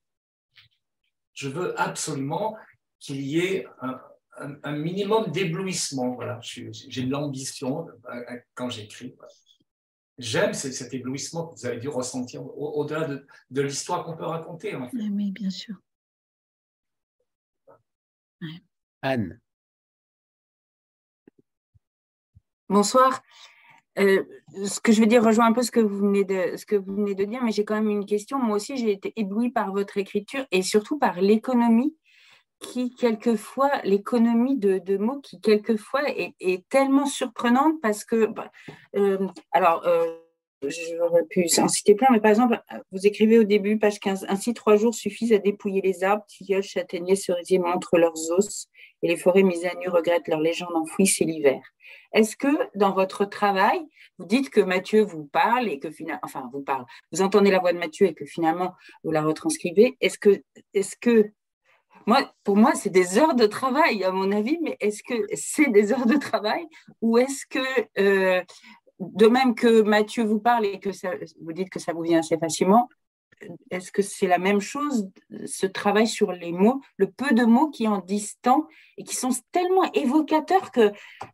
Je veux absolument qu'il y ait un, minimum d'éblouissement. Voilà, j'ai de l'ambition euh, quand j'écris. J'aime cet éblouissement que vous avez dû ressentir au-delà de, l'histoire qu'on peut raconter. Oui, bien sûr. Anne. Bonsoir. Euh, ce que je veux dire rejoint un peu ce que vous venez de, ce que vous venez de dire, mais j'ai quand même une question. Moi aussi, j'ai été éblouie par votre écriture et surtout par l'économie qui, quelquefois, l'économie de, mots qui, quelquefois, est, est, tellement surprenante parce que, bah, euh, alors, euh, j'aurais pu en citer plein, mais par exemple, vous écrivez au début, page 15, ainsi trois jours suffisent à dépouiller les arbres, tilleuls, châtaigniers, cerisiers montrent leurs os, et les forêts mises à nu regrettent leur légende enfouie, c'est l'hiver. Est-ce que dans votre travail, vous dites que Mathieu vous parle et que finalement, enfin, vous parle, vous entendez la voix de Mathieu et que finalement vous la retranscrivez Est-ce que, est-ce que, moi, pour moi, c'est des heures de travail, à mon avis, mais est-ce que c'est des heures de travail ou est-ce que, euh, de même que Mathieu vous parle et que vous dites que ça vous vient assez facilement, est-ce que c'est la même chose, ce travail sur les mots, le peu de mots qui en disent tant et qui sont tellement évocateurs que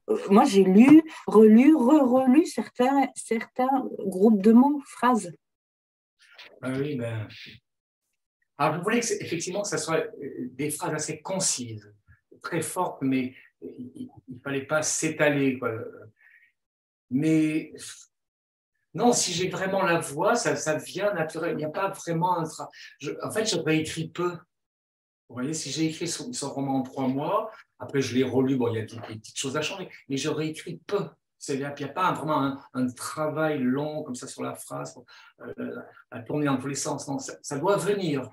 euh, moi j'ai lu, relu, re-relu certains, certains groupes de mots, phrases? Ah oui, ben. Alors, vous voulez que effectivement que ce soit euh, des phrases assez concises, très fortes, mais il ne fallait pas s'étaler. Mais non, si j'ai vraiment la voix, ça, ça vient naturel. Il n'y a pas vraiment un En fait, je réécris peu. Vous voyez, si j'ai écrit son, roman en trois mois, après je l'ai relu, bon, il y a des, petites choses à changer, mais je réécris peu. Il n'y a, pas vraiment un, travail long comme ça sur la phrase, euh, à tourner dans tous les sens. Non, ça, doit venir.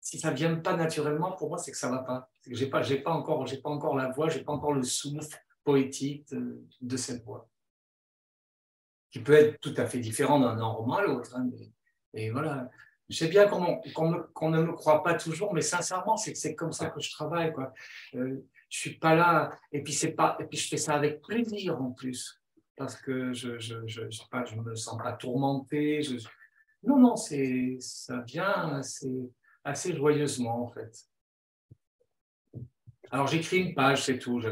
Si ça ne vient pas naturellement, pour moi, c'est que ça ne va pas. Je n'ai pas, pas, encore, pas encore la voix, je n'ai pas encore le souffle poétique de cette voix qui peut être tout à fait différent d'un roman à l'autre. Hein, et voilà. Je sais bien qu'on ne me croit pas toujours, mais sincèrement, c'est comme ça que je travaille. Quoi. Euh, je suis pas là, et puis, pas, et puis je fais ça avec plaisir en plus, parce que je ne je, me sens pas tourmenté. non, non, ça vient assez, assez joyeusement en fait. Alors j'écris une page, c'est tout. Je,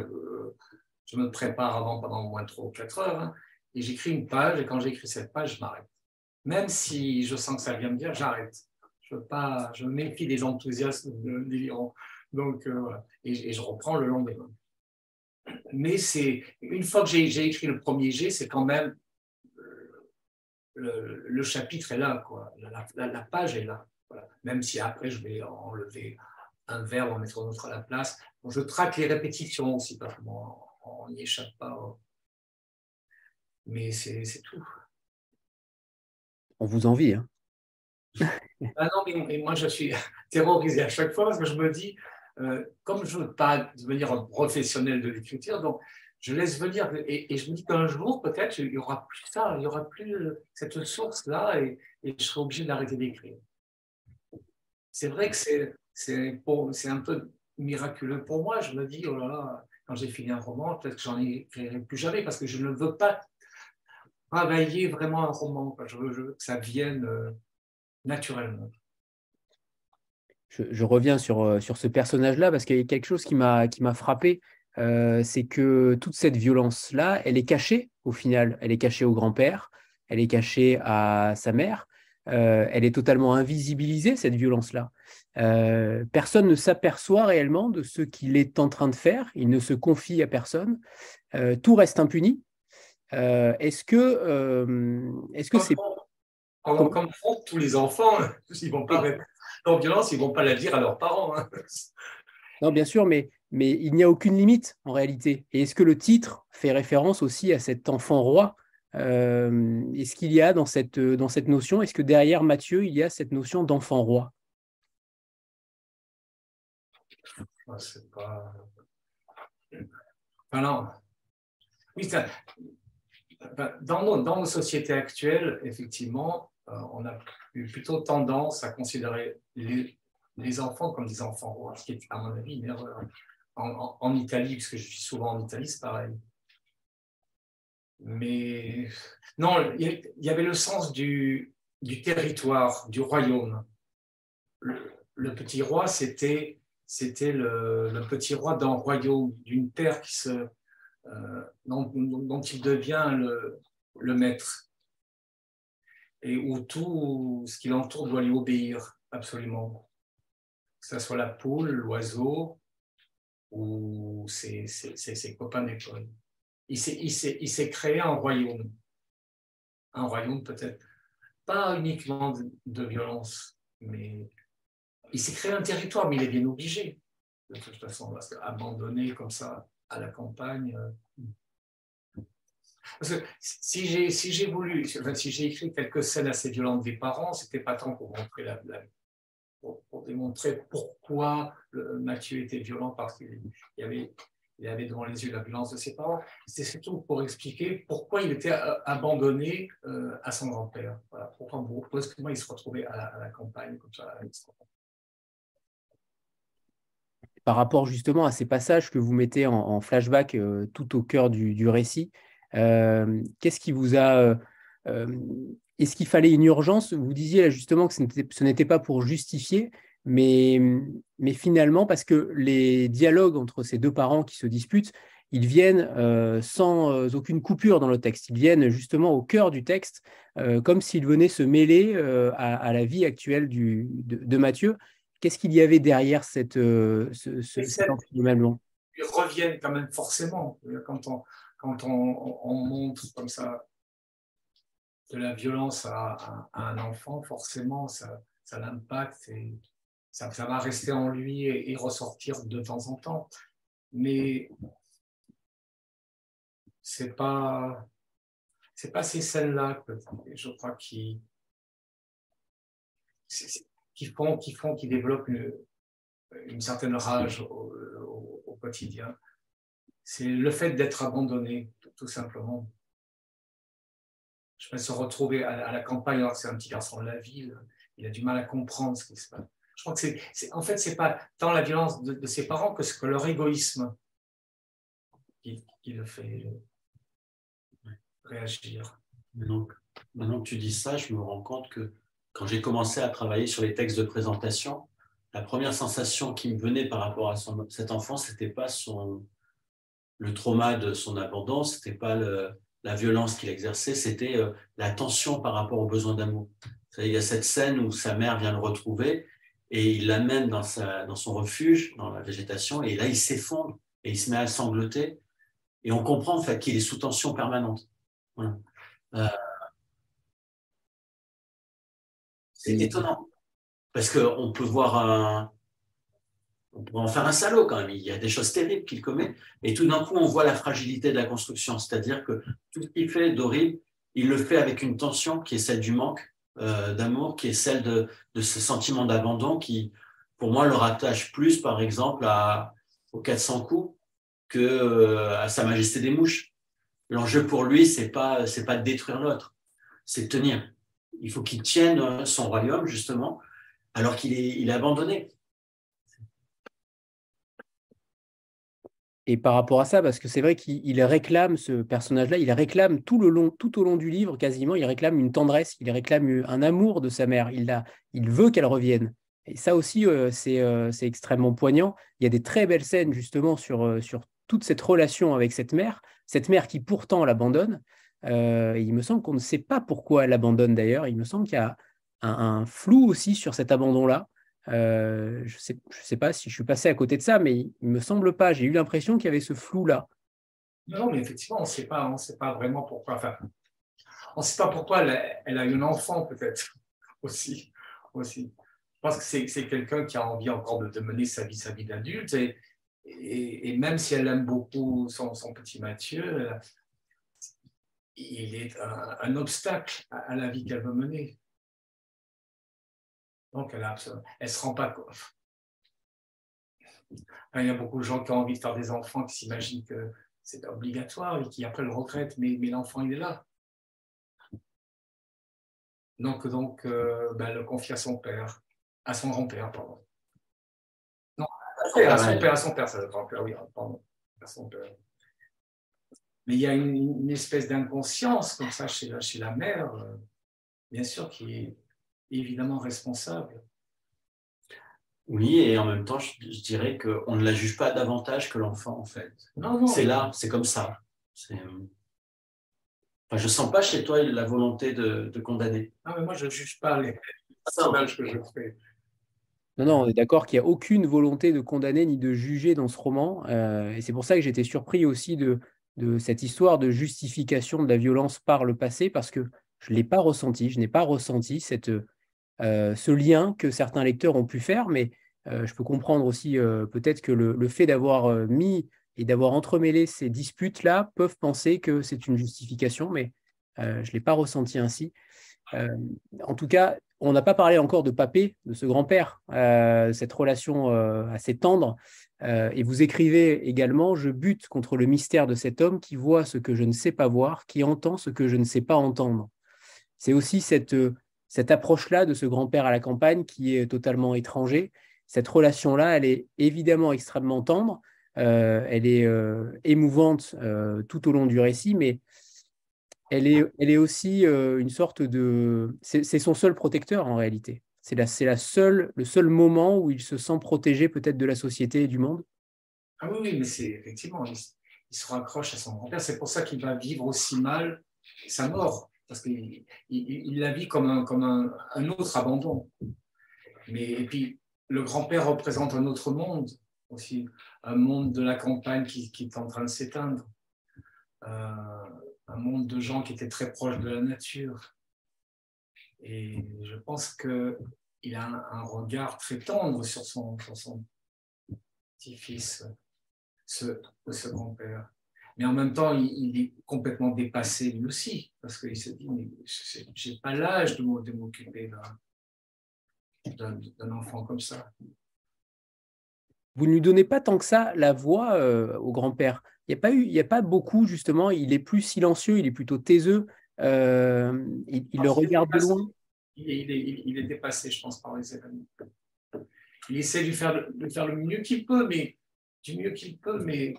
me prépare avant pendant au moins 3 ou 4 heures. Hein et j'écris une page, et quand j'écris cette page, je m'arrête. Même si je sens que ça vient me dire, j'arrête. Je veux pas, je méfie des enthousiasmes délirants. Donc, euh, et, je reprends le lendemain. Mais c'est une fois que j'ai écrit le premier G, c'est quand même le, le, chapitre est là, quoi. La, page est là. Voilà. Même si après je vais enlever un verbe, en mettre un autre à la place. je traque les répétitions aussi, parce qu'on n'y échappe pas. Mais c'est tout. On vous envie, hein ah non, mais, moi je suis terrorisé à chaque fois parce que je me dis, euh, comme je ne veux pas devenir un professionnel de l'écriture, donc je laisse venir et, je me dis qu'un jour peut-être il n'y aura plus ça, il n'y aura plus cette source-là et, je serai obligé d'arrêter d'écrire. C'est vrai que c'est un peu miraculeux pour moi. Je me dis, oh là là, quand j'ai fini un roman, peut-être que j'en écrirai plus jamais parce que je ne veux pas travailler vraiment un roman. Je, veux, que ça vienne euh, naturellement. Je, reviens sur, euh, sur ce personnage-là parce qu'il y a quelque chose qui m'a frappé. Euh, c'est que toute cette violence-là, elle est cachée au final. Elle est cachée au grand-père, elle est cachée à sa mère. Elle est totalement invisibilisée, cette violence-là. personne ne s'aperçoit réellement de ce qu'il est en train de faire, il ne se confie à personne, tout reste impuni. est-ce que est-ce que c'est comme, comme tous les enfants, ils vont pas leur violence, ils vont pas la dire à leurs parents. Hein. Non, bien sûr, mais, mais il n'y a aucune limite en réalité. Et est-ce que le titre fait référence aussi à cet enfant roi euh, Est-ce qu'il y a dans cette, dans cette notion, est-ce que derrière Matthieu, il y a cette notion d'enfant roi? Ah, C'est non. Oui, dans, nos, dans nos sociétés actuelles, effectivement, euh, on a plutôt tendance à considérer les enfants comme des enfants rois, ce qui est, à mon avis, une erreur. En, Italie, puisque je suis souvent en Italie, c'est pareil. Mais non, il y avait le sens du, territoire, du royaume. Le, petit roi, c'était le, petit roi d'un royaume, d'une terre qui se, euh, dont, il devient le, maître et où tout ce qui l'entoure doit lui obéir absolument que ce soit la poule, l'oiseau ou ses, ses, copains d'école. Il s'est créé un royaume. Un royaume peut-être pas uniquement de, violence, mais il s'est créé un territoire, mais il est bien obligé. De toute façon, parce abandonné comme ça à la campagne. Euh, parce que si j'ai voulu, si j'ai écrit quelques scènes assez violentes des parents, c'était pas tant pour montrer la, la, pour, démontrer pourquoi Mathieu était violent, parce qu'il y avait, il avait devant les yeux la violence de ses parents. C'était surtout pour expliquer pourquoi il était euh, abandonné euh, à son grand-père. Voilà, pourquoi, pourquoi il se retrouvait à la, campagne comme ça, par rapport justement à ces passages que vous mettez en, flashback euh, tout au cœur du, récit, qu'est-ce qui vous a est-ce qu'il fallait une urgence? Vous disiez justement que ce n'était pas pour justifier, mais, mais, finalement, parce que les dialogues entre ces deux parents qui se disputent, ils viennent euh, sans euh, aucune coupure dans le texte. Ils viennent justement au cœur du texte, euh, comme s'ils venaient se mêler à, la vie actuelle du, de, Matthieu. Qu'est-ce qu'il y avait derrière cette, ce, ce, cet long Ils reviennent quand même forcément. Quand on, quand on, on montre comme ça de la violence à, un enfant, forcément, ça, ça l'impacte et ça, va rester en lui et, ressortir de temps en temps. Mais c'est pas c'est pas ces scènes-là je crois qui qui font qui font qui développent une, certaine rage au, quotidien. C'est le fait d'être abandonné, tout simplement je vais se retrouver à, la campagne alors c'est un petit garçon de la ville. Il a du mal à comprendre ce qui se passe. Je crois que c'est, en fait, c'est pas tant la violence de, ses parents que, que leur égoïsme qui, le fait réagir. Donc, maintenant que tu dis ça, je me rends compte que quand j'ai commencé à travailler sur les textes de présentation, la première sensation qui me venait par rapport à cet enfant, c'était pas son, le trauma de son abandon, c'était pas la violence qu'il exerçait, c'était euh, la tension par rapport au besoin d'amour. Il y a cette scène où sa mère vient le retrouver et il l'amène dans, dans son refuge, dans la végétation, et là, il s'effondre et il se met à sangloter. Et on comprend en fait qu'il est sous tension permanente. Euh, c'est étonnant parce qu'on peut voir un, on pourrait en faire un salaud quand même. Il y a des choses terribles qu'il commet. Et tout d'un coup, on voit la fragilité de la construction. C'est-à-dire que tout ce qu'il fait d'horrible, il le fait avec une tension qui est celle du manque euh, d'amour, qui est celle de, ce sentiment d'abandon qui, pour moi, le rattache plus, par exemple, à, aux 400 coups que euh, à Sa Majesté des Mouches. L'enjeu pour lui, c'est pas pas de détruire l'autre, c'est de tenir. Il faut qu'il tienne son royaume justement, alors qu'il est, il est abandonné. Et par rapport à ça, parce que c'est vrai qu'il réclame ce personnage-là, il réclame tout, le long, tout au long du livre, quasiment, il réclame une tendresse, il réclame un amour de sa mère, il, a, il veut qu'elle revienne. Et ça aussi, euh, euh, c'est extrêmement poignant. Il y a des très belles scènes justement sur, euh, sur toute cette relation avec cette mère, cette mère qui pourtant l'abandonne. il me semble qu'on ne sait pas pourquoi elle l'abandonne d'ailleurs. Il me semble qu'il y a un, flou aussi sur cet abandon-là. Je ne sais, pas si je suis passé à côté de ça, mais il ne me semble pas. J'ai eu l'impression qu'il y avait ce flou-là. Non, mais effectivement, on ne sait pas, vraiment pourquoi. Enfin, on ne sait pas pourquoi elle a, eu un enfant, peut-être aussi, aussi. Je pense que c'est quelqu'un qui a envie encore de, mener sa vie, d'adulte. Et, même si elle aime beaucoup son, son petit Mathieu, il est un, obstacle à, la vie qu'elle veut mener. Donc, elle ne se rend pas compte. Il y a beaucoup de gens qui ont envie de faire des enfants qui s'imaginent que c'est obligatoire et qui après le regrettent, mais, mais l'enfant, il est là. Donc, donc euh, ben, le confie à son père, à son grand-père, pardon. Non, à son père, à son père, ça grand-père, oui, pardon, à son père. Mais il y a une, espèce d'inconscience comme ça chez la, chez la mère, euh, bien sûr, qui est évidemment responsable. Oui, et en même temps, je, dirais qu'on ne la juge pas davantage que l'enfant, en fait. Non, non. C'est là, c'est comme ça. Enfin, je ne sens pas chez toi la volonté de, condamner. Non, mais moi, je ne juge pas les personnages que je fais. Non, non, on est d'accord qu'il n'y a aucune volonté de condamner ni de juger dans ce roman. Euh, et c'est pour ça que j'étais surpris aussi de, de cette histoire de justification de la violence par le passé, parce que je ne l'ai pas ressenti, je n'ai pas ressenti cette, euh, ce lien que certains lecteurs ont pu faire, mais euh, je peux comprendre aussi euh, peut-être que le, fait d'avoir mis et d'avoir entremêlé ces disputes-là peuvent penser que c'est une justification, mais je ne l'ai pas ressenti ainsi. en tout cas, on n'a pas parlé encore de Papé, de ce grand-père, cette relation assez tendre. Euh, et vous écrivez également, je bute contre le mystère de cet homme qui voit ce que je ne sais pas voir, qui entend ce que je ne sais pas entendre. C'est aussi cette, euh, cette approche-là de ce grand-père à la campagne qui est totalement étranger. Cette relation-là, elle est évidemment extrêmement tendre, euh, elle est émouvante tout au long du récit, mais elle est, elle est aussi une sorte de... C'est son seul protecteur en réalité. C'est la, la seule, le seul moment où il se sent protégé peut-être de la société et du monde Ah oui mais c'est effectivement, il, se raccroche à son grand-père. C'est pour ça qu'il va vivre aussi mal sa mort, parce qu'il il, la vit comme un, comme un, autre abandon. Mais, et puis, le grand-père représente un autre monde aussi, un monde de la campagne qui, qui est en train de s'éteindre, euh, un monde de gens qui étaient très proches de la nature. Et je pense que il a un, regard très tendre sur son, son petit-fils, ce, ce grand-père. Mais en même temps, il, est complètement dépassé lui aussi, parce qu'il se dit, mais je n'ai pas l'âge de m'occuper d'un enfant comme ça. Vous ne lui donnez pas tant que ça la voix euh, au grand-père. Il n'y a, pas eu, il y a pas beaucoup, justement, il est plus silencieux, il est plutôt taiseux, euh, il, le regarde de loin il est, dépassé, je pense, par les événements. Il essaie de faire, de faire le mieux qu'il peut, mais du mieux qu'il peut, mais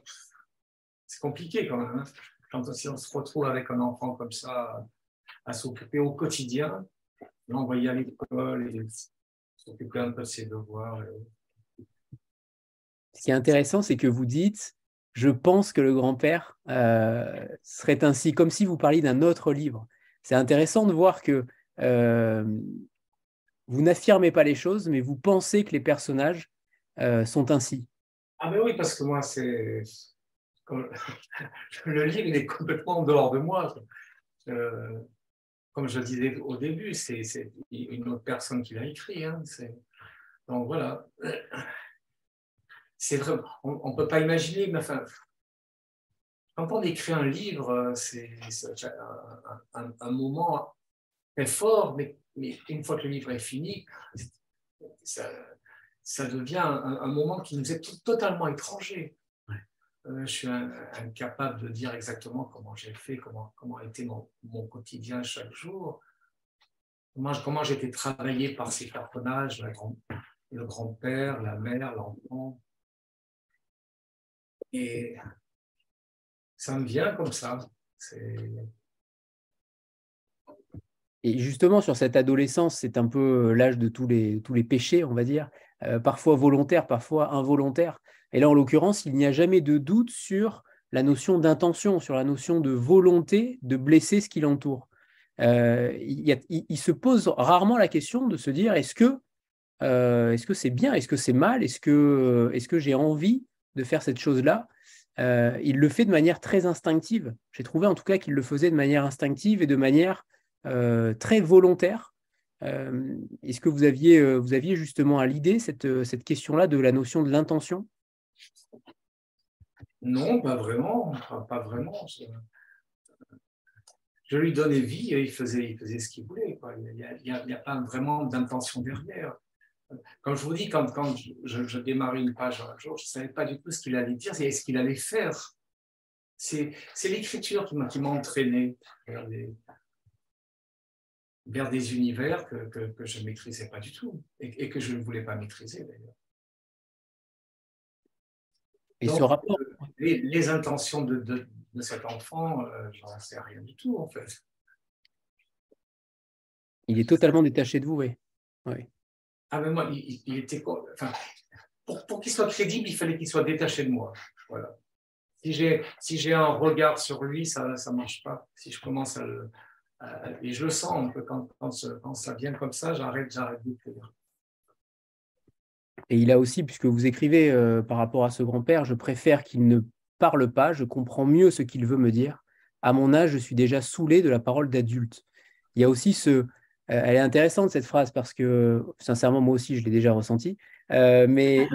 c'est compliqué quand même. Hein. Quand on se retrouve avec un enfant comme ça à s'occuper au quotidien, l'envoyer à l'école et s'occuper un peu de ses devoirs. Ce qui est intéressant, c'est que vous dites, je pense que le grand-père euh, serait ainsi, comme si vous parliez d'un autre livre. C'est intéressant de voir que euh, vous n'affirmez pas les choses, mais vous pensez que les personnages euh, sont ainsi. Ah mais oui, parce que moi, c'est... Le livre, est complètement en dehors de moi. Euh, comme je le disais au début, c'est une autre personne qui l'a écrit. Hein. Donc voilà. C'est vrai, on ne peut pas imaginer, mais enfin, quand on écrit un livre, c'est un, un, moment fort, mais, une fois que le livre est fini, ça, ça devient un, moment qui nous est totalement étranger. Euh, je suis incapable de dire exactement comment j'ai fait, comment, comment a été mon, mon quotidien chaque jour, comment, comment j'ai été travaillé par ces personnages, grand, le grand-père, la mère, l'enfant. Et ça me vient comme ça. Et justement, sur cette adolescence, c'est un peu euh, l'âge de tous les, tous les péchés, on va dire, euh, parfois volontaires, parfois involontaires. Et là, en l'occurrence, il n'y a jamais de doute sur la notion d'intention, sur la notion de volonté de blesser ce qui l'entoure. il, se pose rarement la question de se dire est-ce que est-ce que c'est bien, est-ce que c'est mal, est-ce que, est que j'ai envie de faire cette chose-là? Il le fait de manière très instinctive. J'ai trouvé en tout cas qu'il le faisait de manière instinctive et de manière très volontaire. Est-ce que vous aviez, vous aviez justement à l'idée cette, cette question-là de la notion de l'intention? Non, pas vraiment. Pas, vraiment. Je, lui donnais vie et il faisait, il faisait ce qu'il voulait. Il n'y a, pas vraiment d'intention derrière. Comme je vous dis, quand, quand je, démarrais une page un jour, je ne savais pas du tout ce qu'il allait dire et ce qu'il allait faire. C'est l'écriture qui m'a entraîné vers des, vers des univers que, que, je ne maîtrisais pas du tout et, que je ne voulais pas maîtriser d'ailleurs. Et ce rapport euh, les, intentions de, de, de, cet enfant, euh, je n'en sais rien du tout en fait. Il est totalement détaché de vous, oui. oui. Ah, mais moi, il, était. Enfin, pour, pour qu'il soit crédible, il fallait qu'il soit détaché de moi. Voilà. Si j'ai si un regard sur lui, ça ne marche pas. Si je commence à le, et je le sens un peu quand, quand, ça vient comme ça, j'arrête, j'arrête d'écrire. Et il a aussi, puisque vous écrivez euh, par rapport à ce grand-père, je préfère qu'il ne parle pas, je comprends mieux ce qu'il veut me dire. À mon âge, je suis déjà saoulé de la parole d'adulte. Il y a aussi ce. Euh, elle est intéressante cette phrase parce que, sincèrement, moi aussi, je l'ai déjà ressenti. mais,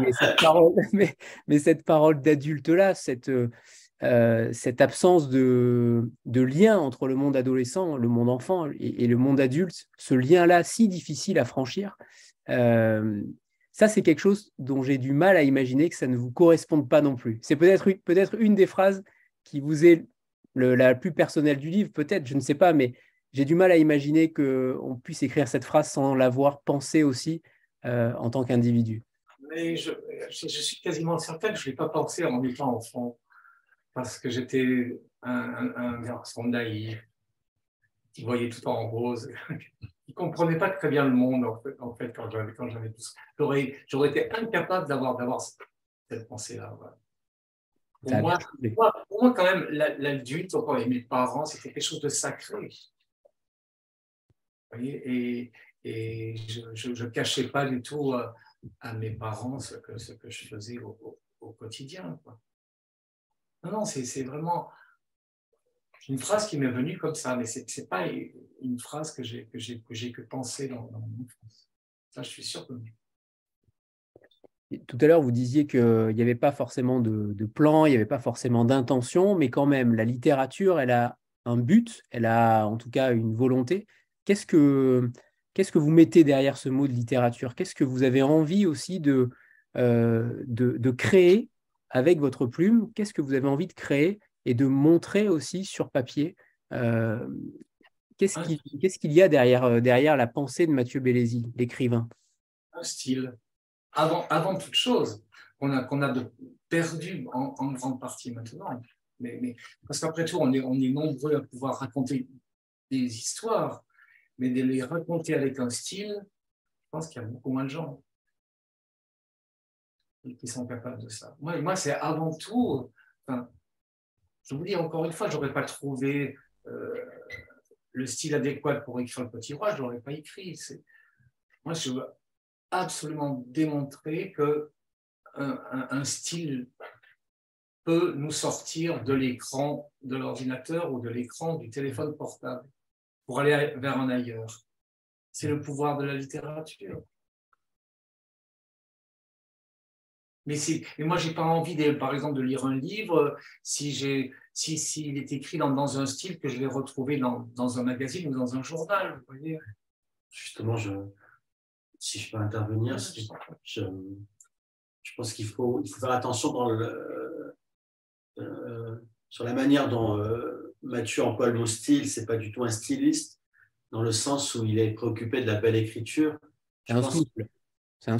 mais, cette parole, d'adulte-là, cette, euh, absence de, lien entre le monde adolescent, le monde enfant et, le monde adulte, ce lien-là si difficile à franchir, euh, ça c'est quelque chose dont j'ai du mal à imaginer que ça ne vous corresponde pas non plus. C'est peut-être peut une des phrases qui vous est la plus personnelle du livre, peut-être, je ne sais pas, mais j'ai du mal à imaginer qu'on puisse écrire cette phrase sans l'avoir pensée aussi euh, en tant qu'individu. Mais je, suis quasiment certain que je ne l'ai pas pensé en étant enfant parce que j'étais un, garçon naïf qui voyait tout en rose. Il ne comprenait pas très bien le monde, en fait, en fait quand j'avais quand j'avais tout ça. J'aurais, été incapable d'avoir, d'avoir cette pensée-là. Pour, moi, pour, moi, quand même, l'adulte, et mes parents, c'était quelque chose de sacré. et, et je ne cachais pas du tout à, euh, à mes parents ce que, ce que je faisais au, au quotidien. Quoi. Non, non, c'est vraiment une phrase qui m'est venue comme ça, mais ce n'est pas une phrase que j'ai que, que, que pensée dans, mon enfance. Ça, je suis sûr que tout à l'heure, vous disiez qu'il n'y avait pas forcément de, plan, il n'y avait pas forcément d'intention, mais quand même, la littérature, elle a un but, elle a en tout cas une volonté. Qu'est-ce que, que vous mettez derrière ce mot de littérature? Qu'est-ce que vous avez envie aussi de, euh, de, de, créer avec votre plume, qu'est-ce que vous avez envie de créer et de montrer aussi sur papier euh, Qu'est-ce qu'il y a derrière, euh, derrière la pensée de Mathieu Bellesi, l'écrivain? Un style. Avant, avant toute chose, qu'on a, qu'on a perdu en, grande partie maintenant. Mais, mais parce qu'après tout, on est, on est nombreux à pouvoir raconter des histoires, mais de les raconter avec un style, je pense qu'il y a beaucoup moins de gens qui sont capables de ça. Moi, moi c'est avant tout, enfin, je vous dis encore une fois, je n'aurais pas trouvé euh, le style adéquat pour écrire le petit roi, je n'aurais pas écrit. Moi, je veux absolument démontrer que un, style peut nous sortir de l'écran de l'ordinateur ou de l'écran du téléphone portable pour aller vers un ailleurs. C'est le pouvoir de la littérature. Mais, mais moi, je n'ai pas envie, de, par exemple, de lire un livre si j'ai s'il si, est écrit dans, dans, un style que je vais retrouver dans, dans, un magazine ou dans un journal. Vous voyez Justement, je, si je peux intervenir, je, je pense qu'il faut, il faut faire attention dans le, euh, sur la manière dont euh, Mathieu emploie le mot style. Ce n'est pas du tout un styliste, dans le sens où il est préoccupé de la belle écriture. C'est un souple. C'est un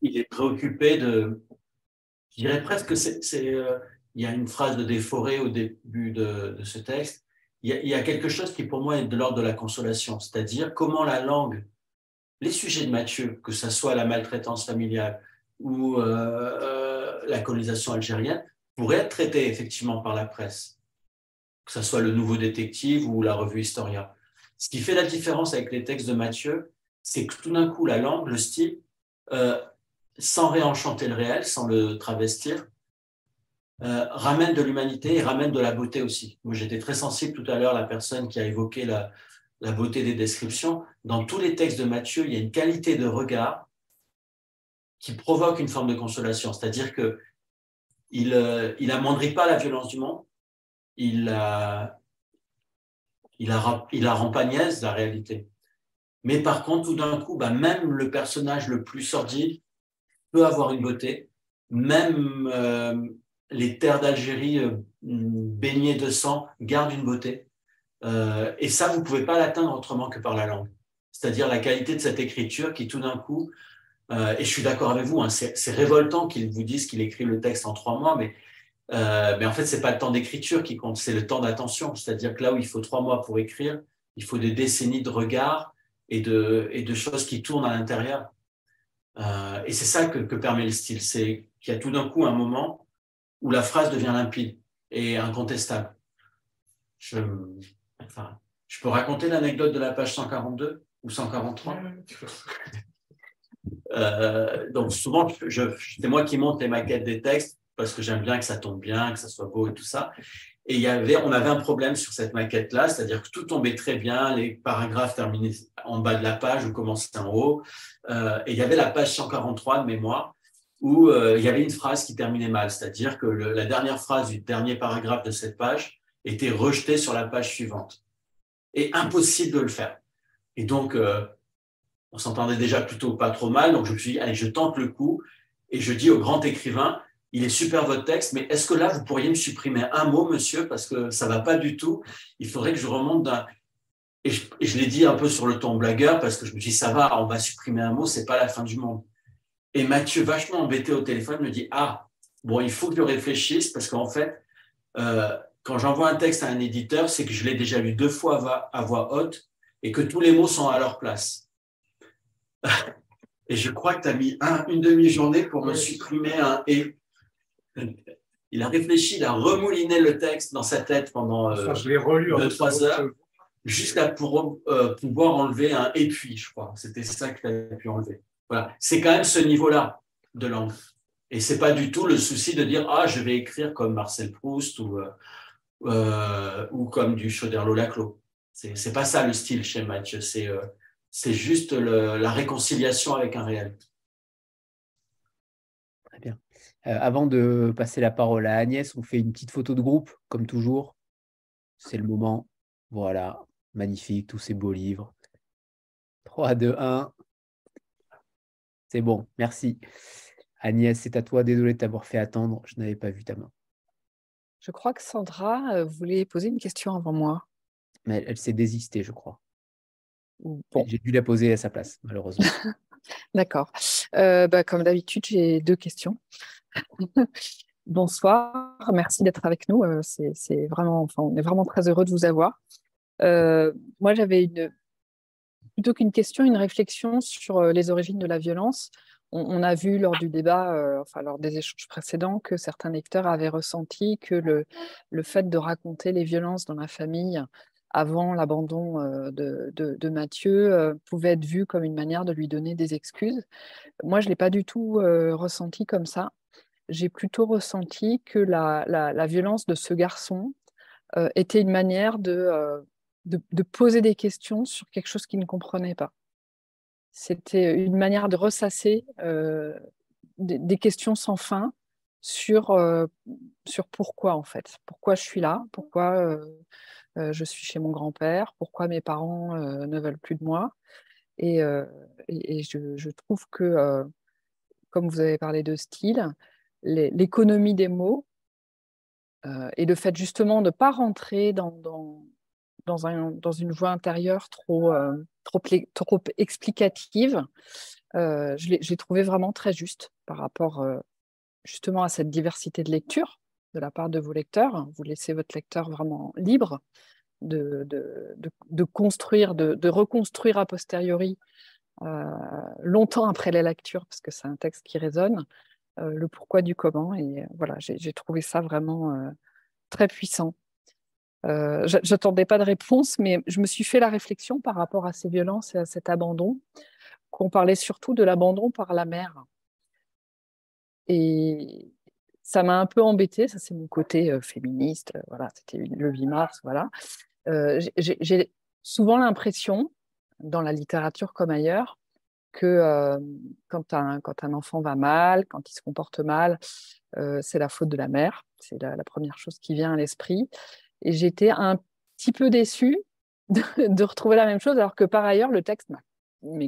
il est préoccupé de. Je dirais presque que c'est. Euh, il y a une phrase de Déforé au début de, ce texte. Il y, a, quelque chose qui, pour moi, est de l'ordre de la consolation, c'est-à-dire comment la langue, les sujets de Mathieu, que ce soit la maltraitance familiale ou euh, euh, la colonisation algérienne, pourraient être traités effectivement par la presse, que ce soit le Nouveau Détective ou la revue Historia. Ce qui fait la différence avec les textes de Matthieu, c'est que tout d'un coup, la langue, le style, sans réenchanter le réel, sans le travestir, euh, ramène de l'humanité et ramène de la beauté aussi. Moi, j'étais très sensible tout à l'heure, la personne qui a évoqué la, beauté des descriptions. Dans tous les textes de Matthieu, il y a une qualité de regard qui provoque une forme de consolation. C'est-à-dire que il, euh, il pas la violence du monde, il, a, il, a, il rend pas niaise la réalité. Mais par contre, tout d'un coup, bah, même le personnage le plus sordide peut avoir une beauté. Même euh, les terres d'Algérie euh, baignées de sang gardent une beauté. Euh, et ça, vous ne pouvez pas l'atteindre autrement que par la langue. C'est-à-dire la qualité de cette écriture qui, tout d'un coup, et je suis d'accord avec vous, hein, c'est révoltant qu'ils vous disent qu'il écrit le texte en trois mois, mais, mais en fait, ce n'est pas le temps d'écriture qui compte, c'est le temps d'attention. C'est-à-dire que là où il faut trois mois pour écrire, il faut des décennies de regard et de, et de choses qui tournent à l'intérieur. Euh, et c'est ça que, permet le style, c'est qu'il y a tout d'un coup un moment où la phrase devient limpide et incontestable. Je, enfin, je peux raconter l'anecdote de la page 142 ou 143 euh, Donc souvent, c'est moi qui monte les maquettes des textes parce que j'aime bien que ça tombe bien, que ça soit beau et tout ça. Et il y avait, on avait un problème sur cette maquette-là, c'est-à-dire que tout tombait très bien, les paragraphes terminaient en bas de la page ou commençaient en haut. Euh, et il y avait la page 143 de mémoire où euh, il y avait une phrase qui terminait mal, c'est-à-dire que la dernière phrase du dernier paragraphe de cette page était rejetée sur la page suivante. Et impossible de le faire. Et donc, euh, on s'entendait déjà plutôt pas trop mal, donc je me suis dit, allez, je tente le coup, et je dis au grand écrivain, il est super votre texte, mais est-ce que là, vous pourriez me supprimer un mot, monsieur, parce que ça va pas du tout. Il faudrait que je remonte d'un... Et je, l'ai dit un peu sur le ton blagueur, parce que je me dis, ça va, on va supprimer un mot, c'est pas la fin du monde. Et Mathieu, vachement embêté au téléphone, me dit, ah, bon, il faut que je réfléchisse, parce qu'en fait, euh, quand j'envoie un texte à un éditeur, c'est que je l'ai déjà lu deux fois à voix, haute et que tous les mots sont à leur place. Et je crois que tu as mis une demi-journée pour me supprimer un et il a réfléchi, il a remouliné le texte dans sa tête pendant euh, deux, trois heures, jusqu'à pour, euh, pouvoir enlever un et puis, je crois. C'était ça qu'il a pu enlever. Voilà. C'est quand même ce niveau-là de langue. Et c'est pas du tout le souci de dire ah je vais écrire comme Marcel Proust ou euh, ou comme du Chauderlot Laclos. C'est c'est pas ça le style chez Mathieu. C'est c'est juste la réconciliation avec un réel. Euh, avant de passer la parole à Agnès, on fait une petite photo de groupe, comme toujours. C'est le moment. Voilà, magnifique, tous ces beaux livres. 3, 2, 1. C'est bon, merci. Agnès, c'est à toi. Désolé de t'avoir fait attendre. Je n'avais pas vu ta main. Je crois que Sandra euh, voulait poser une question avant moi. Mais elle, s'est désistée, je crois. J'ai dû la poser à sa place, malheureusement. D'accord. Euh, bah, comme d'habitude, j'ai deux questions. Bonsoir, merci d'être avec nous. Euh, c'est vraiment, enfin, on est vraiment très heureux de vous avoir. Euh, moi, j'avais une, plutôt qu'une question, une réflexion sur les origines de la violence. On, a vu lors du débat, enfin lors des échanges précédents, que certains lecteurs avaient ressenti que le fait de raconter les violences dans la famille avant l'abandon de, de, Mathieu pouvait être vu comme une manière de lui donner des excuses. Moi, je ne l'ai pas du tout ressenti comme ça j'ai plutôt ressenti que la, violence de ce garçon était une manière de, de, poser des questions sur quelque chose qu'il ne comprenait pas. C'était une manière de ressasser des, questions sans fin sur, sur pourquoi en fait, pourquoi je suis là, pourquoi je suis chez mon grand-père, pourquoi mes parents ne veulent plus de moi? Et, je, je, trouve que, comme vous avez parlé de style, l'économie des mots et le fait justement de ne pas rentrer dans, dans, dans, un, dans, une voie intérieure trop, explicative, euh, j'ai trouvé vraiment très juste par rapport justement à cette diversité de lecture de la part de vos lecteurs. Vous laissez votre lecteur vraiment libre de, construire, de, reconstruire a posteriori longtemps après la lecture, parce que c'est un texte qui résonne, euh, le pourquoi du comment. Et euh, voilà, j'ai trouvé ça vraiment euh, très puissant. Euh, je n'attendais pas de réponse, mais je me suis fait la réflexion par rapport à ces violences et à cet abandon, qu'on parlait surtout de l'abandon par la mère. Et ça m'a un peu embêtée, ça c'est mon côté féministe, voilà, c'était le 8 mars, voilà. J'ai souvent l'impression, dans la littérature comme ailleurs, que quand, un, quand un enfant va mal, quand il se comporte mal, c'est la faute de la mère. C'est la, la, première chose qui vient à l'esprit. Et j'étais un petit peu déçue de, retrouver la même chose, alors que par ailleurs, le texte m'a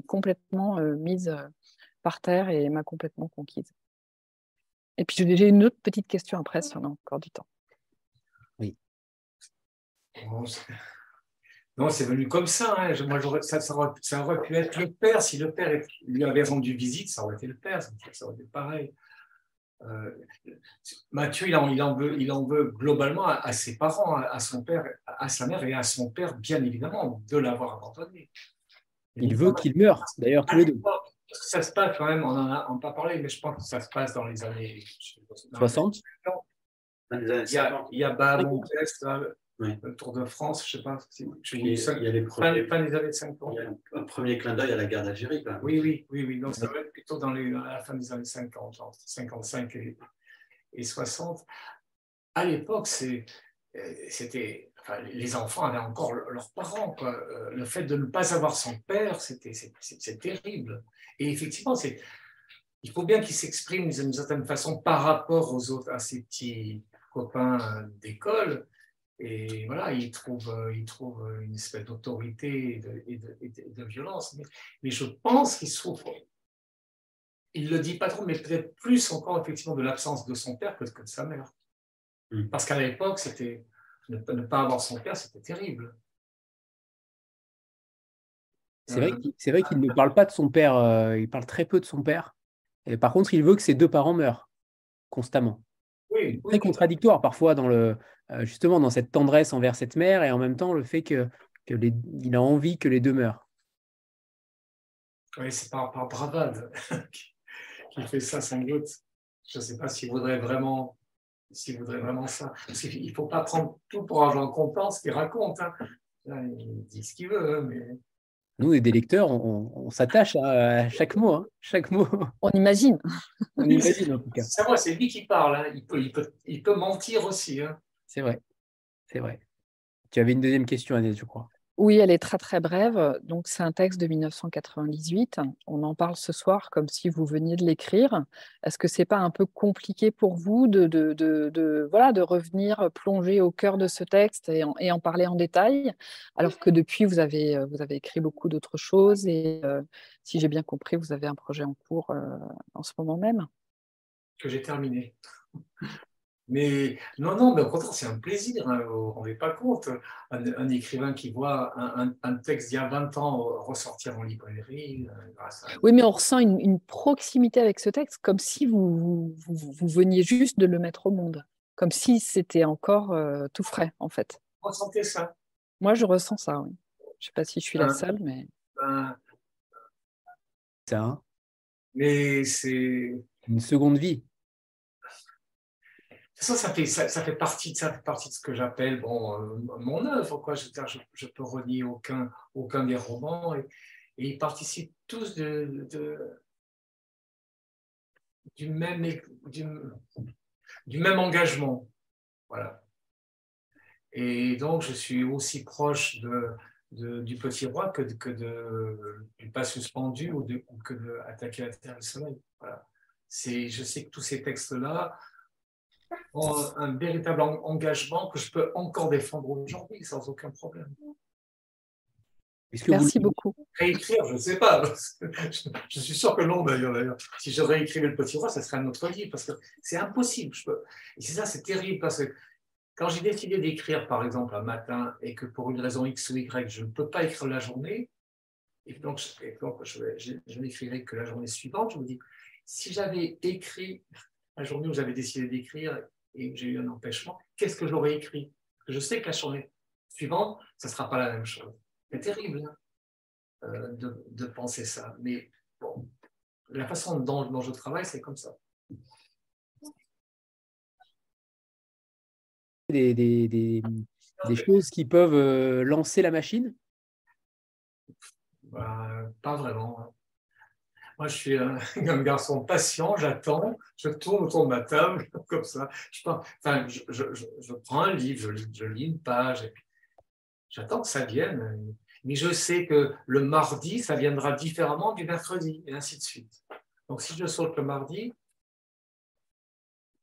complètement mise par terre et m'a complètement conquise. Et puis j'ai une autre petite question après, si on a encore du temps. Oui. Non, c'est venu comme ça. Hein. Moi, ça, ça, aurait, pu être le père. Si le père lui avait rendu visite, ça aurait été le père. Ça aurait été pareil. Euh, Mathieu, il en, veut, il en veut globalement à, ses parents, à, son père, à sa mère et à son père, bien évidemment, de l'avoir abandonné. Il veut qu'il meure, d'ailleurs, tous les deux. Ça se passe quand même, on n'en a pas parlé, mais je pense que ça se passe dans les années 60. Il y a, il y a le Tour de France, je ne sais pas. il, y a les premiers, fin, des années 50. Il y a un premier clin d'œil à la guerre d'Algérie. Oui, oui, oui, oui. Donc, ça va être plutôt dans les, à la fin des années 50, genre 55 et, et 60. À l'époque, euh, c'était. Enfin, les enfants avaient encore leurs parents. Quoi. Euh, le fait de ne pas avoir son père, c'était terrible. Et effectivement, c'est il faut bien qu'il s'exprime d'une certaine façon par rapport aux autres, à ses petits copains d'école. Et voilà, il trouve, euh, il trouve une espèce d'autorité et de, de, violence. Mais, je pense qu'il souffre. Il ne le dit pas trop, mais peut-être plus encore effectivement de l'absence de son père que de sa mère. Mm. Parce qu'à l'époque, c'était ne, pas avoir son père, c'était terrible. C'est vrai euh, qu'il ne parle pas de son père, euh, il parle très peu de son père. Et par contre, il veut que ses deux parents meurent constamment. Oui, très contradictoire parfois dans le, euh, justement dans cette tendresse envers cette mère et en même temps le fait que, que les, il a envie que les deux meurent. Oui, c'est par, par bravade qu'il fait ça sans doute. Je ne sais pas s'il voudrait vraiment, s'il voudrait vraiment ça. Parce qu'il ne faut pas prendre tout pour argent comptant ce qu'il raconte. Hein. il dit ce qu'il veut, mais nous, des lecteurs, on, s'attache à, chaque mot, hein, chaque mot. On imagine. on imagine en tout cas. C'est moi, c'est lui qui parle. Hein. Il, peut, il, peut, il, peut, mentir aussi. Hein. C'est vrai. C'est vrai. Tu avais une deuxième question, Agnès, je crois. Oui, elle est très très brève. Donc c'est un texte de 1998. On en parle ce soir comme si vous veniez de l'écrire. Est-ce que c'est pas un peu compliqué pour vous de, de, de, voilà de revenir plonger au cœur de ce texte et en, et en, parler en détail, alors que depuis vous avez vous avez écrit beaucoup d'autres choses et euh, si j'ai bien compris, vous avez un projet en cours euh, en ce moment même. Que j'ai terminé. Mais non, non, mais au contraire, c'est un plaisir. Hein, on ne rend pas compte. Un, écrivain qui voit un, texte d'il y a 20 ans ressortir en librairie. Euh, oui, mais on ressent une, proximité avec ce texte, comme si vous, vous, veniez juste de le mettre au monde, comme si c'était encore euh, tout frais, en fait. Vous ressentez ça? Moi, je ressens ça, oui. Je ne sais pas si je suis la ben, seule, mais. Ben, ça. Hein. mais c'est. Une seconde vie ça, fait, ça, fait partie, ça fait partie de ce que j'appelle bon, euh, mon œuvre. Quoi. Je, je, peux renier aucun, aucun des romans et, ils participent tous de, du, même, du, du, même engagement. Voilà. Et donc, je suis aussi proche de, du Petit Roi que, que de, du Pas suspendu ou, que de Attaquer la Terre le Soleil. Voilà. Je sais que tous ces textes-là, un véritable engagement que je peux encore défendre aujourd'hui sans aucun problème. Merci beaucoup. Réécrire, je ne sais pas. Je, suis sûr que non, d'ailleurs. Si je réécrivais le petit roi, ça serait un autre livre, parce que c'est impossible. Je peux... Et c'est ça, c'est terrible, parce que quand j'ai décidé d'écrire, par exemple, un matin, et que pour une raison X ou Y, je ne peux pas écrire la journée, et donc, je, je n'écrirai que la journée suivante, je me dis, si j'avais écrit la journée où j'avais décidé d'écrire et que j'ai eu un empêchement, qu'est-ce que j'aurais écrit? Je sais que la journée suivante, ça ne sera pas la même chose. C'est terrible hein, euh, de, penser ça. Mais bon, la façon dont, je travaille, c'est comme ça. Des, des choses qui peuvent lancer la machine? Bah, Pas vraiment. Hein. Moi, je suis un, garçon patient, j'attends, je tourne autour de ma table, comme ça. Je, enfin, je, prends un livre, je lis, une page, j'attends que ça vienne. Mais je sais que le mardi, ça viendra différemment du mercredi, et ainsi de suite. Donc, si je saute le mardi,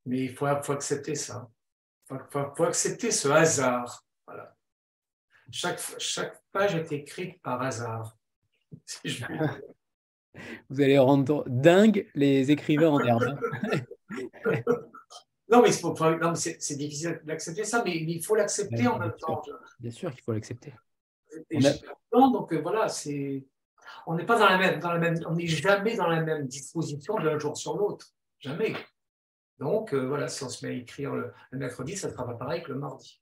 mais il faut, accepter ça. Il faut, accepter ce hasard. Voilà. Chaque, chaque page est écrite par hasard. Vous allez rendre dingue les écrivains en herbe. non, mais c'est difficile d'accepter ça, mais il faut l'accepter en même temps. Bien sûr qu'il faut l'accepter. Donc euh, voilà, c'est on n'est pas dans la même, dans la même, on n'est jamais dans la même disposition d'un jour sur l'autre, jamais. Donc euh, voilà, si on se met à écrire le, mercredi, ça sera pas pareil que le mardi.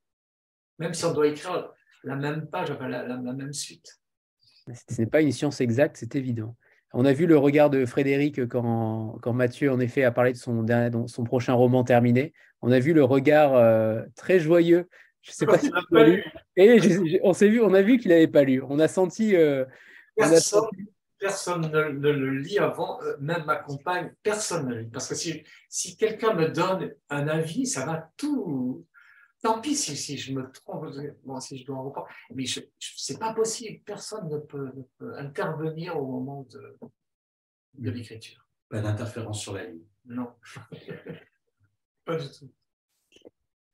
Même si on doit écrire la même page, la, la même suite. Ce n'est pas une science exacte, c'est évident. On a vu le regard de Frédéric quand, quand Mathieu, en effet, a parlé de son, son prochain roman terminé. On a vu le regard euh, très joyeux. Je ne sais pas si tu l'as lu. Et on s'est vu, on a vu qu'il n'avait pas lu. On a senti. Euh, personne, ne, le lit avant, euh, même ma compagne, personne ne le lit. Parce que si, si quelqu'un me donne un avis, ça va tout. Tant pis si, si je me trompe, bon, si je dois reprendre, mais ce n'est pas possible. Personne ne peut, intervenir au moment de, de l'écriture. Pas d'interférence sur la ligne. Non, pas du tout.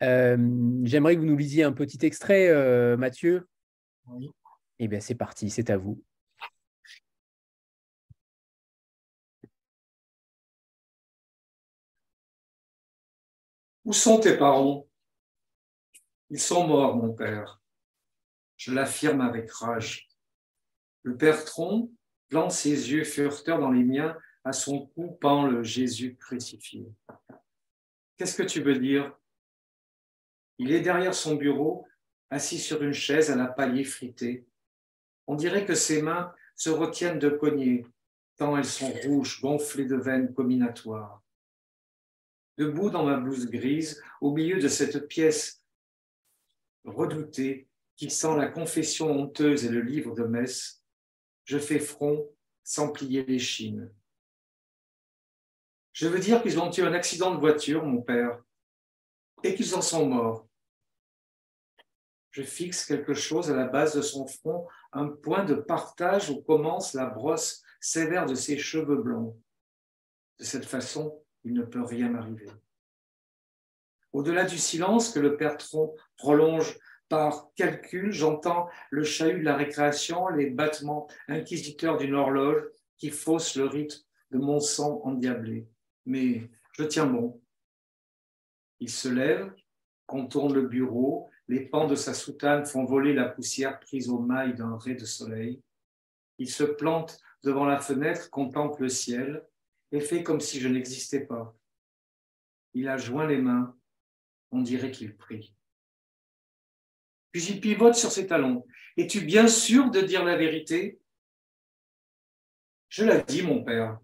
Euh, j'aimerais que vous nous lisiez un petit extrait, euh, Mathieu. Oui. Eh bien, c'est parti, c'est à vous. Où sont tes parents? Ils sont morts, mon père. Je l'affirme avec rage. Le père Tron plante ses yeux furteurs dans les miens, à son cou pend le Jésus crucifié. Qu'est-ce que tu veux dire? Il est derrière son bureau, assis sur une chaise à la paille effritée. On dirait que ses mains se retiennent de cogner, tant elles sont rouges, gonflées de veines combinatoires. Debout dans ma blouse grise, au milieu de cette pièce redouté, qui sent la confession honteuse et le livre de messe, je fais front sans plier les chines. Je veux dire qu'ils ont eu un accident de voiture, mon père, et qu'ils en sont morts. Je fixe quelque chose à la base de son front, un point de partage où commence la brosse sévère de ses cheveux blonds. De cette façon, il ne peut rien m'arriver. Au-delà du silence que le père Tron prolonge par calcul, j'entends le chahut de la récréation, les battements inquisiteurs d'une horloge qui fausse le rythme de mon sang endiablé. Mais je tiens bon. Il se lève, contourne le bureau, les pans de sa soutane font voler la poussière prise aux mailles d'un ray de soleil. Il se plante devant la fenêtre, contemple le ciel et fait comme si je n'existais pas. Il a joint les mains, on dirait qu'il prie. Puis j'y pivote sur ses talons. Es-tu bien sûr de dire la vérité? Je la dis, mon père.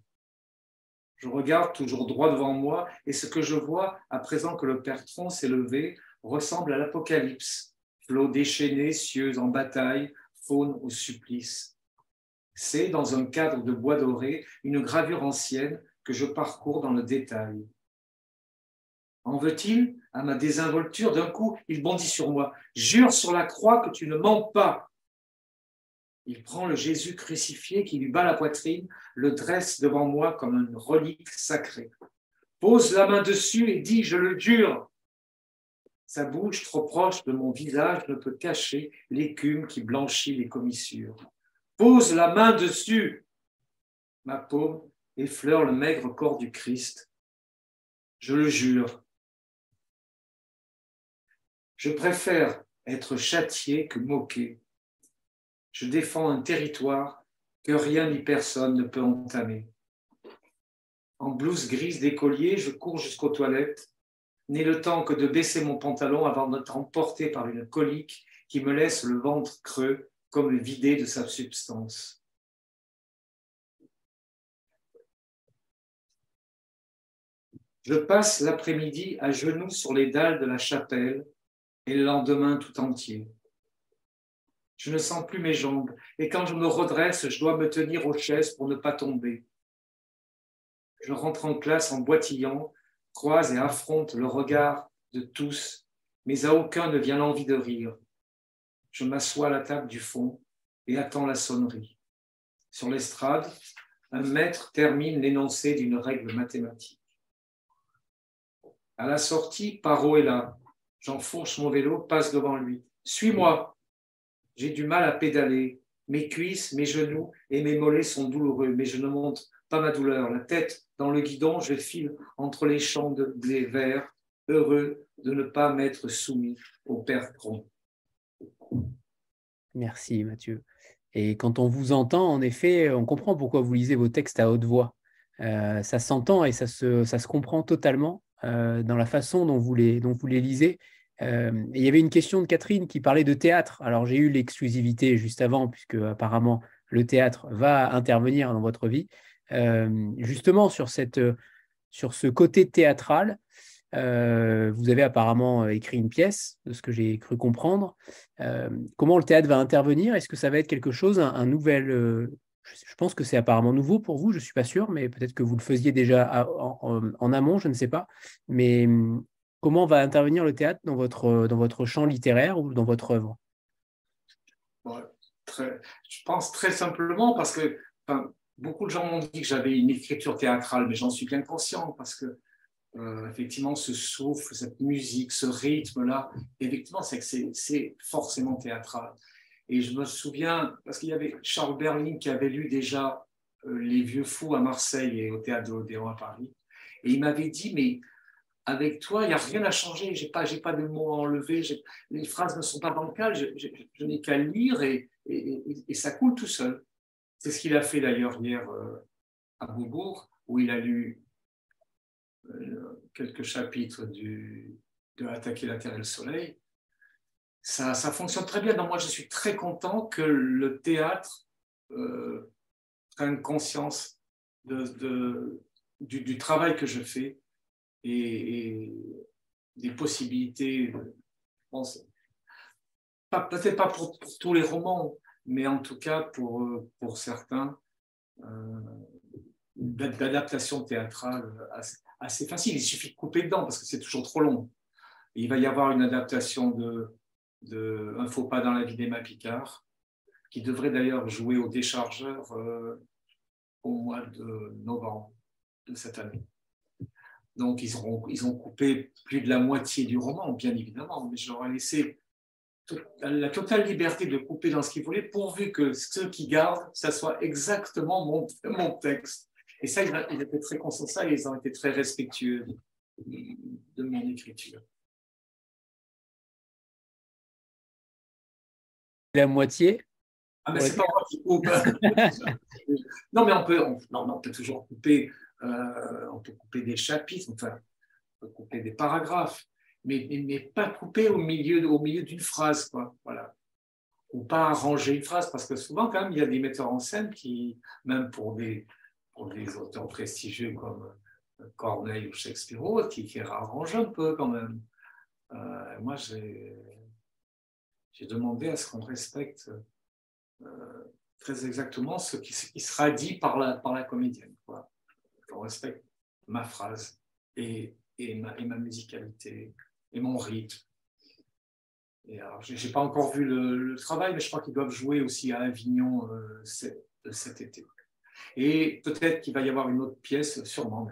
Je regarde toujours droit devant moi et ce que je vois, à présent que le père Tron s'est levé, ressemble à l'Apocalypse. Flot déchaîné, cieux en bataille, faune au supplice. C'est, dans un cadre de bois doré, une gravure ancienne que je parcours dans le détail. En veut-il? À ma désinvolture, d'un coup, il bondit sur moi. Jure sur la croix que tu ne mens pas. Il prend le Jésus crucifié qui lui bat la poitrine, le dresse devant moi comme une relique sacrée. Pose la main dessus et dit, je le jure. Sa bouche, trop proche de mon visage, ne peut cacher l'écume qui blanchit les commissures. Pose la main dessus. Ma paume effleure le maigre corps du Christ. Je le jure, je préfère être châtié que moqué. Je défends un territoire que rien ni personne ne peut entamer. En blouse grise d'écolier, je cours jusqu'aux toilettes, n'ai le temps que de baisser mon pantalon avant d'être emporté par une colique qui me laisse le ventre creux comme vidé de sa substance. Je passe l'après-midi à genoux sur les dalles de la chapelle et le lendemain tout entier. Je ne sens plus mes jambes et quand je me redresse, je dois me tenir aux chaises pour ne pas tomber. Je rentre en classe en boitillant, croise et affronte le regard de tous, mais à aucun ne vient l'envie de rire. Je m'assois à la table du fond et attends la sonnerie. Sur l'estrade, un maître termine l'énoncé d'une règle mathématique. À la sortie, Paro est là. J'enfourche mon vélo, passe devant lui. Suis-moi. J'ai du mal à pédaler. Mes cuisses, mes genoux et mes mollets sont douloureux, mais je ne monte pas ma douleur. La tête dans le guidon, je file entre les champs de blé vert, heureux de ne pas m'être soumis au père Cron. Merci Mathieu. Et quand on vous entend, en effet, on comprend pourquoi vous lisez vos textes à haute voix. Euh, ça s'entend et ça se comprend totalement euh, dans la façon dont vous les, lisez. Euh, il y avait une question de Catherine qui parlait de théâtre. Alors j'ai eu l'exclusivité juste avant, puisque apparemment le théâtre va intervenir dans votre vie. justement sur, ce côté théâtral, euh, vous avez apparemment euh, écrit une pièce, de ce que j'ai cru comprendre. Euh, comment le théâtre va intervenir? Est-ce que ça va être quelque chose, un, nouvel... je pense que c'est apparemment nouveau pour vous, je ne suis pas sûr, mais peut-être que vous le faisiez déjà en, amont, je ne sais pas. Mais hum, comment va intervenir le théâtre dans votre, dans votre champ littéraire ou dans votre œuvre? Je pense très simplement parce que beaucoup de gens m'ont dit que j'avais une écriture théâtrale, mais j'en suis bien conscient parce que euh, effectivement, ce souffle, cette musique, ce rythme-là, effectivement, c'est forcément théâtral. Et je me souviens, parce qu'il y avait Charles Berling qui avait lu déjà euh, Les Vieux Fous à Marseille et au Théâtre de l'Odéon à Paris. Et il m'avait dit, mais avec toi, il n'y a rien à changer, je n'ai pas, pas de mots à enlever, les phrases ne sont pas bancales, je, je, n'ai qu'à lire et, et, ça coule tout seul. C'est ce qu'il a fait d'ailleurs hier euh, à Beaubourg, où il a lu euh, quelques chapitres du, de Attaquer la Terre et le Soleil, ça, fonctionne très bien. Moi, je suis très content que le théâtre euh, prenne conscience du, travail que je fais et, des possibilités. Peut-être pas pour, tous les romans, mais en tout cas pour, certains, euh, d'adaptation théâtrale assez facile. Il suffit de couper dedans parce que c'est toujours trop long. il va y avoir une adaptation de, de Un faux pas dans la vie d'Emma Picard, qui devrait d'ailleurs jouer au déchargeur euh, au mois de novembre de cette année. Donc, ils, auront, ils ont coupé plus de la moitié du roman, bien évidemment, mais je leur ai laissé la totale liberté de couper dans ce qu'ils voulaient, pourvu que ce qu'ils gardent, ça soit exactement mon, mon texte. Et ça, ils étaient très conscients ils ont été très respectueux de mon écriture. La moitié ah, mais c'est pas moi qui coupe. non, mais on peut, non, on peut toujours couper, euh, on peut couper des chapitres, enfin, on peut couper des paragraphes, mais, mais, pas couper au milieu, au milieu d'une phrase, quoi. Voilà. Ou pas arranger une phrase, parce que souvent, quand même, il y a des metteurs en scène qui, même pour des, pour des auteurs prestigieux comme euh, Corneille ou Shakespeare qui, qui arrangent un peu quand même. Euh, moi, j'ai demandé à ce qu'on respecte euh, très exactement ce qui, sera dit par la, comédienne. Qu'on respecte ma phrase et, ma, musicalité et mon rythme. Alors, je n'ai pas encore vu le, travail, mais je crois qu'ils doivent jouer aussi à Avignon cet été. Et peut-être qu'il va y avoir une autre pièce, sûrement.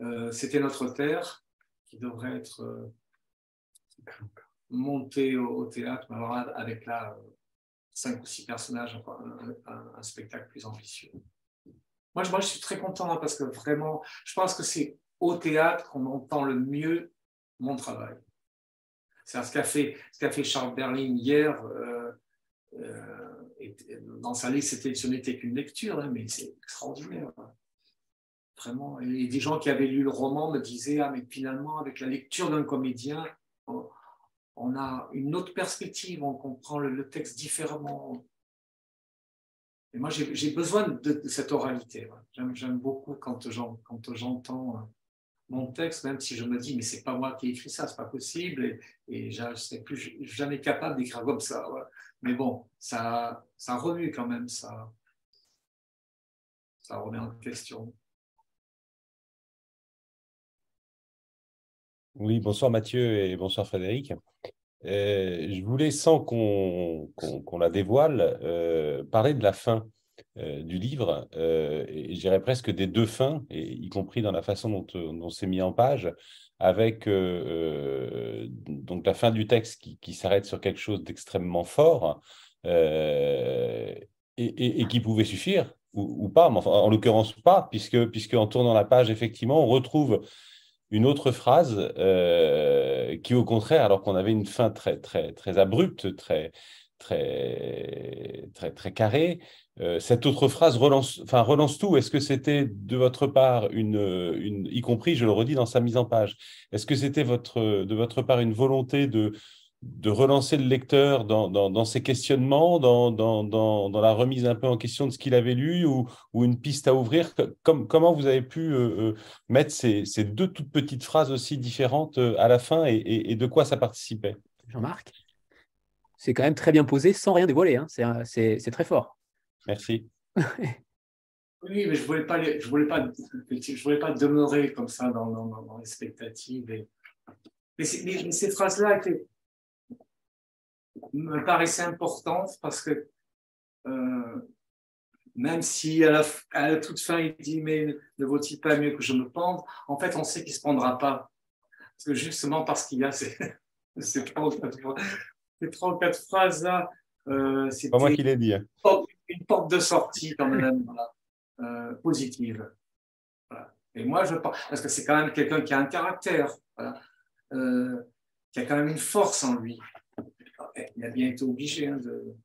Euh, C'était notre terre qui devrait être euh, montée au, théâtre, mais alors avec là euh, cinq ou six personnages, un, spectacle plus ambitieux. Moi je, suis très content hein, parce que vraiment, je pense que c'est au théâtre qu'on entend le mieux mon travail. C'est ce qu'a fait, ce fait Charles Berling hier. Euh, dans sa liste, ce n'était qu'une lecture, hein, mais c'est extraordinaire. Vraiment. Et des gens qui avaient lu le roman me disaient Ah, mais finalement, avec la lecture d'un comédien, on, a une autre perspective, on comprend le, texte différemment. Et moi, j'ai besoin de, cette oralité. J'aime beaucoup quand j'entends mon texte, même si je me dis, mais c'est pas moi qui ai écrit ça, c'est pas possible, et, je ne serais plus jamais capable d'écrire comme ça. Mais bon, ça, ça remue quand même, ça, ça remet en question. Oui, bonsoir Mathieu et bonsoir Frédéric. Euh, je voulais, sans qu'on la dévoile, euh, parler de la fin euh, du livre, et j'irais presque des deux fins, y compris dans la façon dont, dont c'est mis en page, avec donc la fin du texte qui, s'arrête sur quelque chose d'extrêmement fort et, qui pouvait suffire, ou, pas, en l'occurrence pas, puisque, puisque en tournant la page, effectivement, on retrouve une autre phrase euh, qui, au contraire, alors qu'on avait une fin très, très, très abrupte, très, très, très, très carrée, euh, cette autre phrase relance, enfin, relance tout. Est-ce que c'était de votre part une, une, y compris, je le redis dans sa mise en page, est-ce que c'était votre, de votre part une volonté de, de relancer le lecteur dans, dans, ses questionnements, dans, dans, la remise un peu en question de ce qu'il avait lu ou, ou une piste à ouvrir? Comme, Comment vous avez pu euh, euh, mettre ces, ces, deux toutes petites phrases aussi différentes euh, à la fin et, et, de quoi ça participait? Jean-Marc C'est quand même très bien posé sans rien dévoiler. Hein. C'est très fort. Merci. oui, mais je ne voulais, pas, je voulais, pas, je voulais pas demeurer comme ça dans, dans, les expectatives. Et... Mais, mais ces phrases-là étaient me paraissait importante parce que euh, même si à la, toute fin il dit mais ne vaut-il pas mieux que je me pende, en fait on sait qu'il ne se pendra pas. Parce que justement parce qu'il y a ces, trois ou quatre phrases-là, euh, c'est pas moi qui l'ai dit. Hein. Une porte de sortie quand même euh, positive. Et moi je pense, parce que c'est quand même quelqu'un qui a un caractère, qui a quand même une force en lui il a bien été obligé hein, de...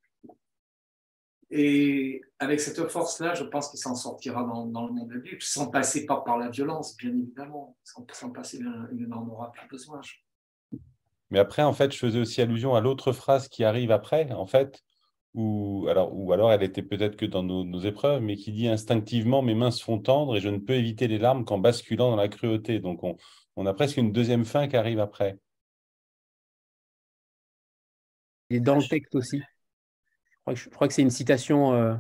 Et avec cette force-là, je pense qu'il s'en sortira dans, le monde de sans passer par, la violence, bien évidemment. Sans, passer, il n'en aura plus besoin. Mais après, en fait, je faisais aussi allusion à l'autre phrase qui arrive après, en fait, ou alors, ou alors elle était peut-être que dans nos, épreuves, mais qui dit instinctivement mes mains se font tendre et je ne peux éviter les larmes qu'en basculant dans la cruauté. Donc on, on a presque une deuxième fin qui arrive après. Et dans le texte aussi. Je crois que, c'est une citation. Euh,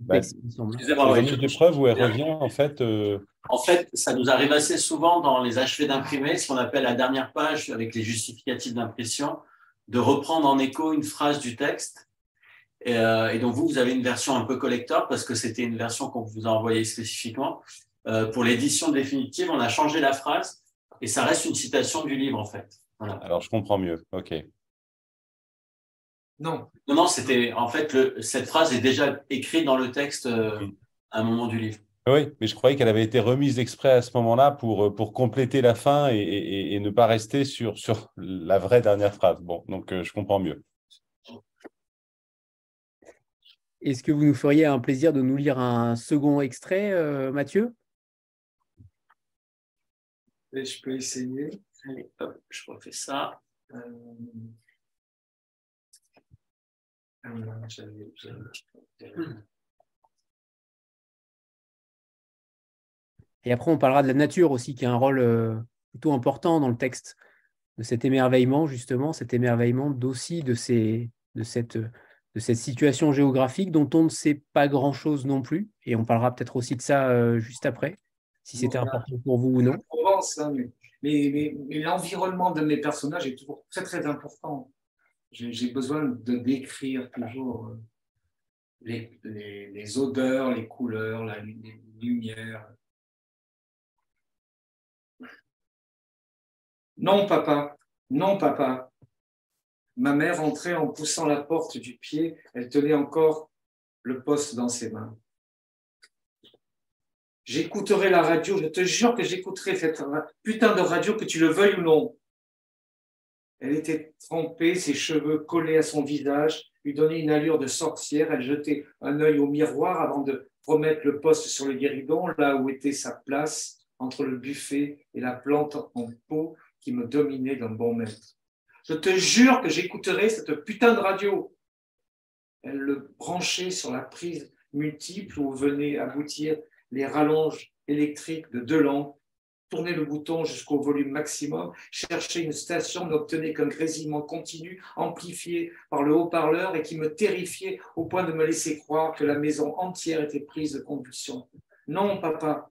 bah, Excusez-moi, une preuve où elle revient en fait. Euh, en fait, ça nous arrive assez souvent dans les achevés d'imprimer, ce qu'on appelle la dernière page avec les justificatifs d'impression, de reprendre en écho une phrase du texte. Et, euh, donc vous, vous avez une version un peu collector parce que c'était une version qu'on vous a envoyée spécifiquement. Euh, pour l'édition définitive, on a changé la phrase et ça reste une citation du livre en fait. Alors je comprends mieux. Ok. Non. Non, non, c'était en fait cette phrase est déjà écrite dans le texte euh, à un moment du livre. Oui, mais je croyais qu'elle avait été remise exprès à ce moment-là pour, euh, pour compléter la fin et, ne pas rester sur, sur la vraie dernière phrase. Bon, donc euh, je comprends mieux. Est-ce que vous nous feriez un plaisir de nous lire un second extrait, Mathieu? Je peux essayer. Allez, hop, je refais ça. Et après, on parlera de la nature aussi, qui a un rôle euh, plutôt important dans le texte, de cet émerveillement, justement, cet émerveillement aussi de, ces, de, cette, de cette situation géographique dont on ne sait pas grand-chose non plus. Et on parlera peut-être aussi de ça euh, juste après, si c'était important pour vous ou non. Hein, mais l'environnement de mes personnages est toujours très, très important j'ai besoin de décrire toujours euh, les, odeurs, les couleurs, la, les lumières. Non, papa, non, papa. Ma mère entrait en poussant la porte du pied, elle tenait encore le poste dans ses mains. J'écouterai la radio, je te jure que j'écouterai cette putain de radio, que tu le veuilles ou non. Elle était trempée, ses cheveux collés à son visage lui donnaient une allure de sorcière. Elle jetait un œil au miroir avant de remettre le poste sur le guéridon, là où était sa place, entre le buffet et la plante en pot qui me dominait d'un bon maître. Je te jure que j'écouterai cette putain de radio. Elle le branchait sur la prise multiple où venaient aboutir les rallonges électriques de deux lampes tournez le bouton jusqu'au volume maximum, cherchez une station, n'obtenez qu'un grésillement continu, amplifié par le haut-parleur et qui me terrifiait au point de me laisser croire que la maison entière était prise de convulsion. Non, papa.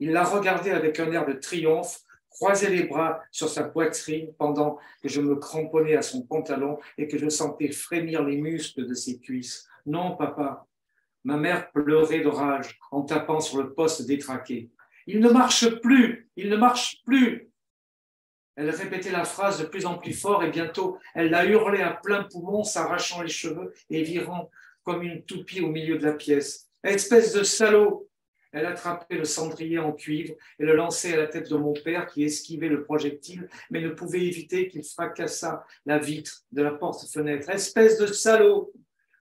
Il la regardait avec un air de triomphe, croisait les bras sur sa poitrine pendant que je me cramponnais à son pantalon et que je sentais frémir les muscles de ses cuisses. Non, papa. Ma mère pleurait de rage en tapant sur le poste détraqué. Il ne marche plus, il ne marche plus. Elle répétait la phrase de plus en plus fort et bientôt elle l'a hurlé à plein poumon, s'arrachant les cheveux et virant comme une toupie au milieu de la pièce. Espèce de salaud Elle attrapait le cendrier en cuivre et le lançait à la tête de mon père qui esquivait le projectile, mais ne pouvait éviter qu'il fracassât la vitre de la porte-fenêtre. Espèce de salaud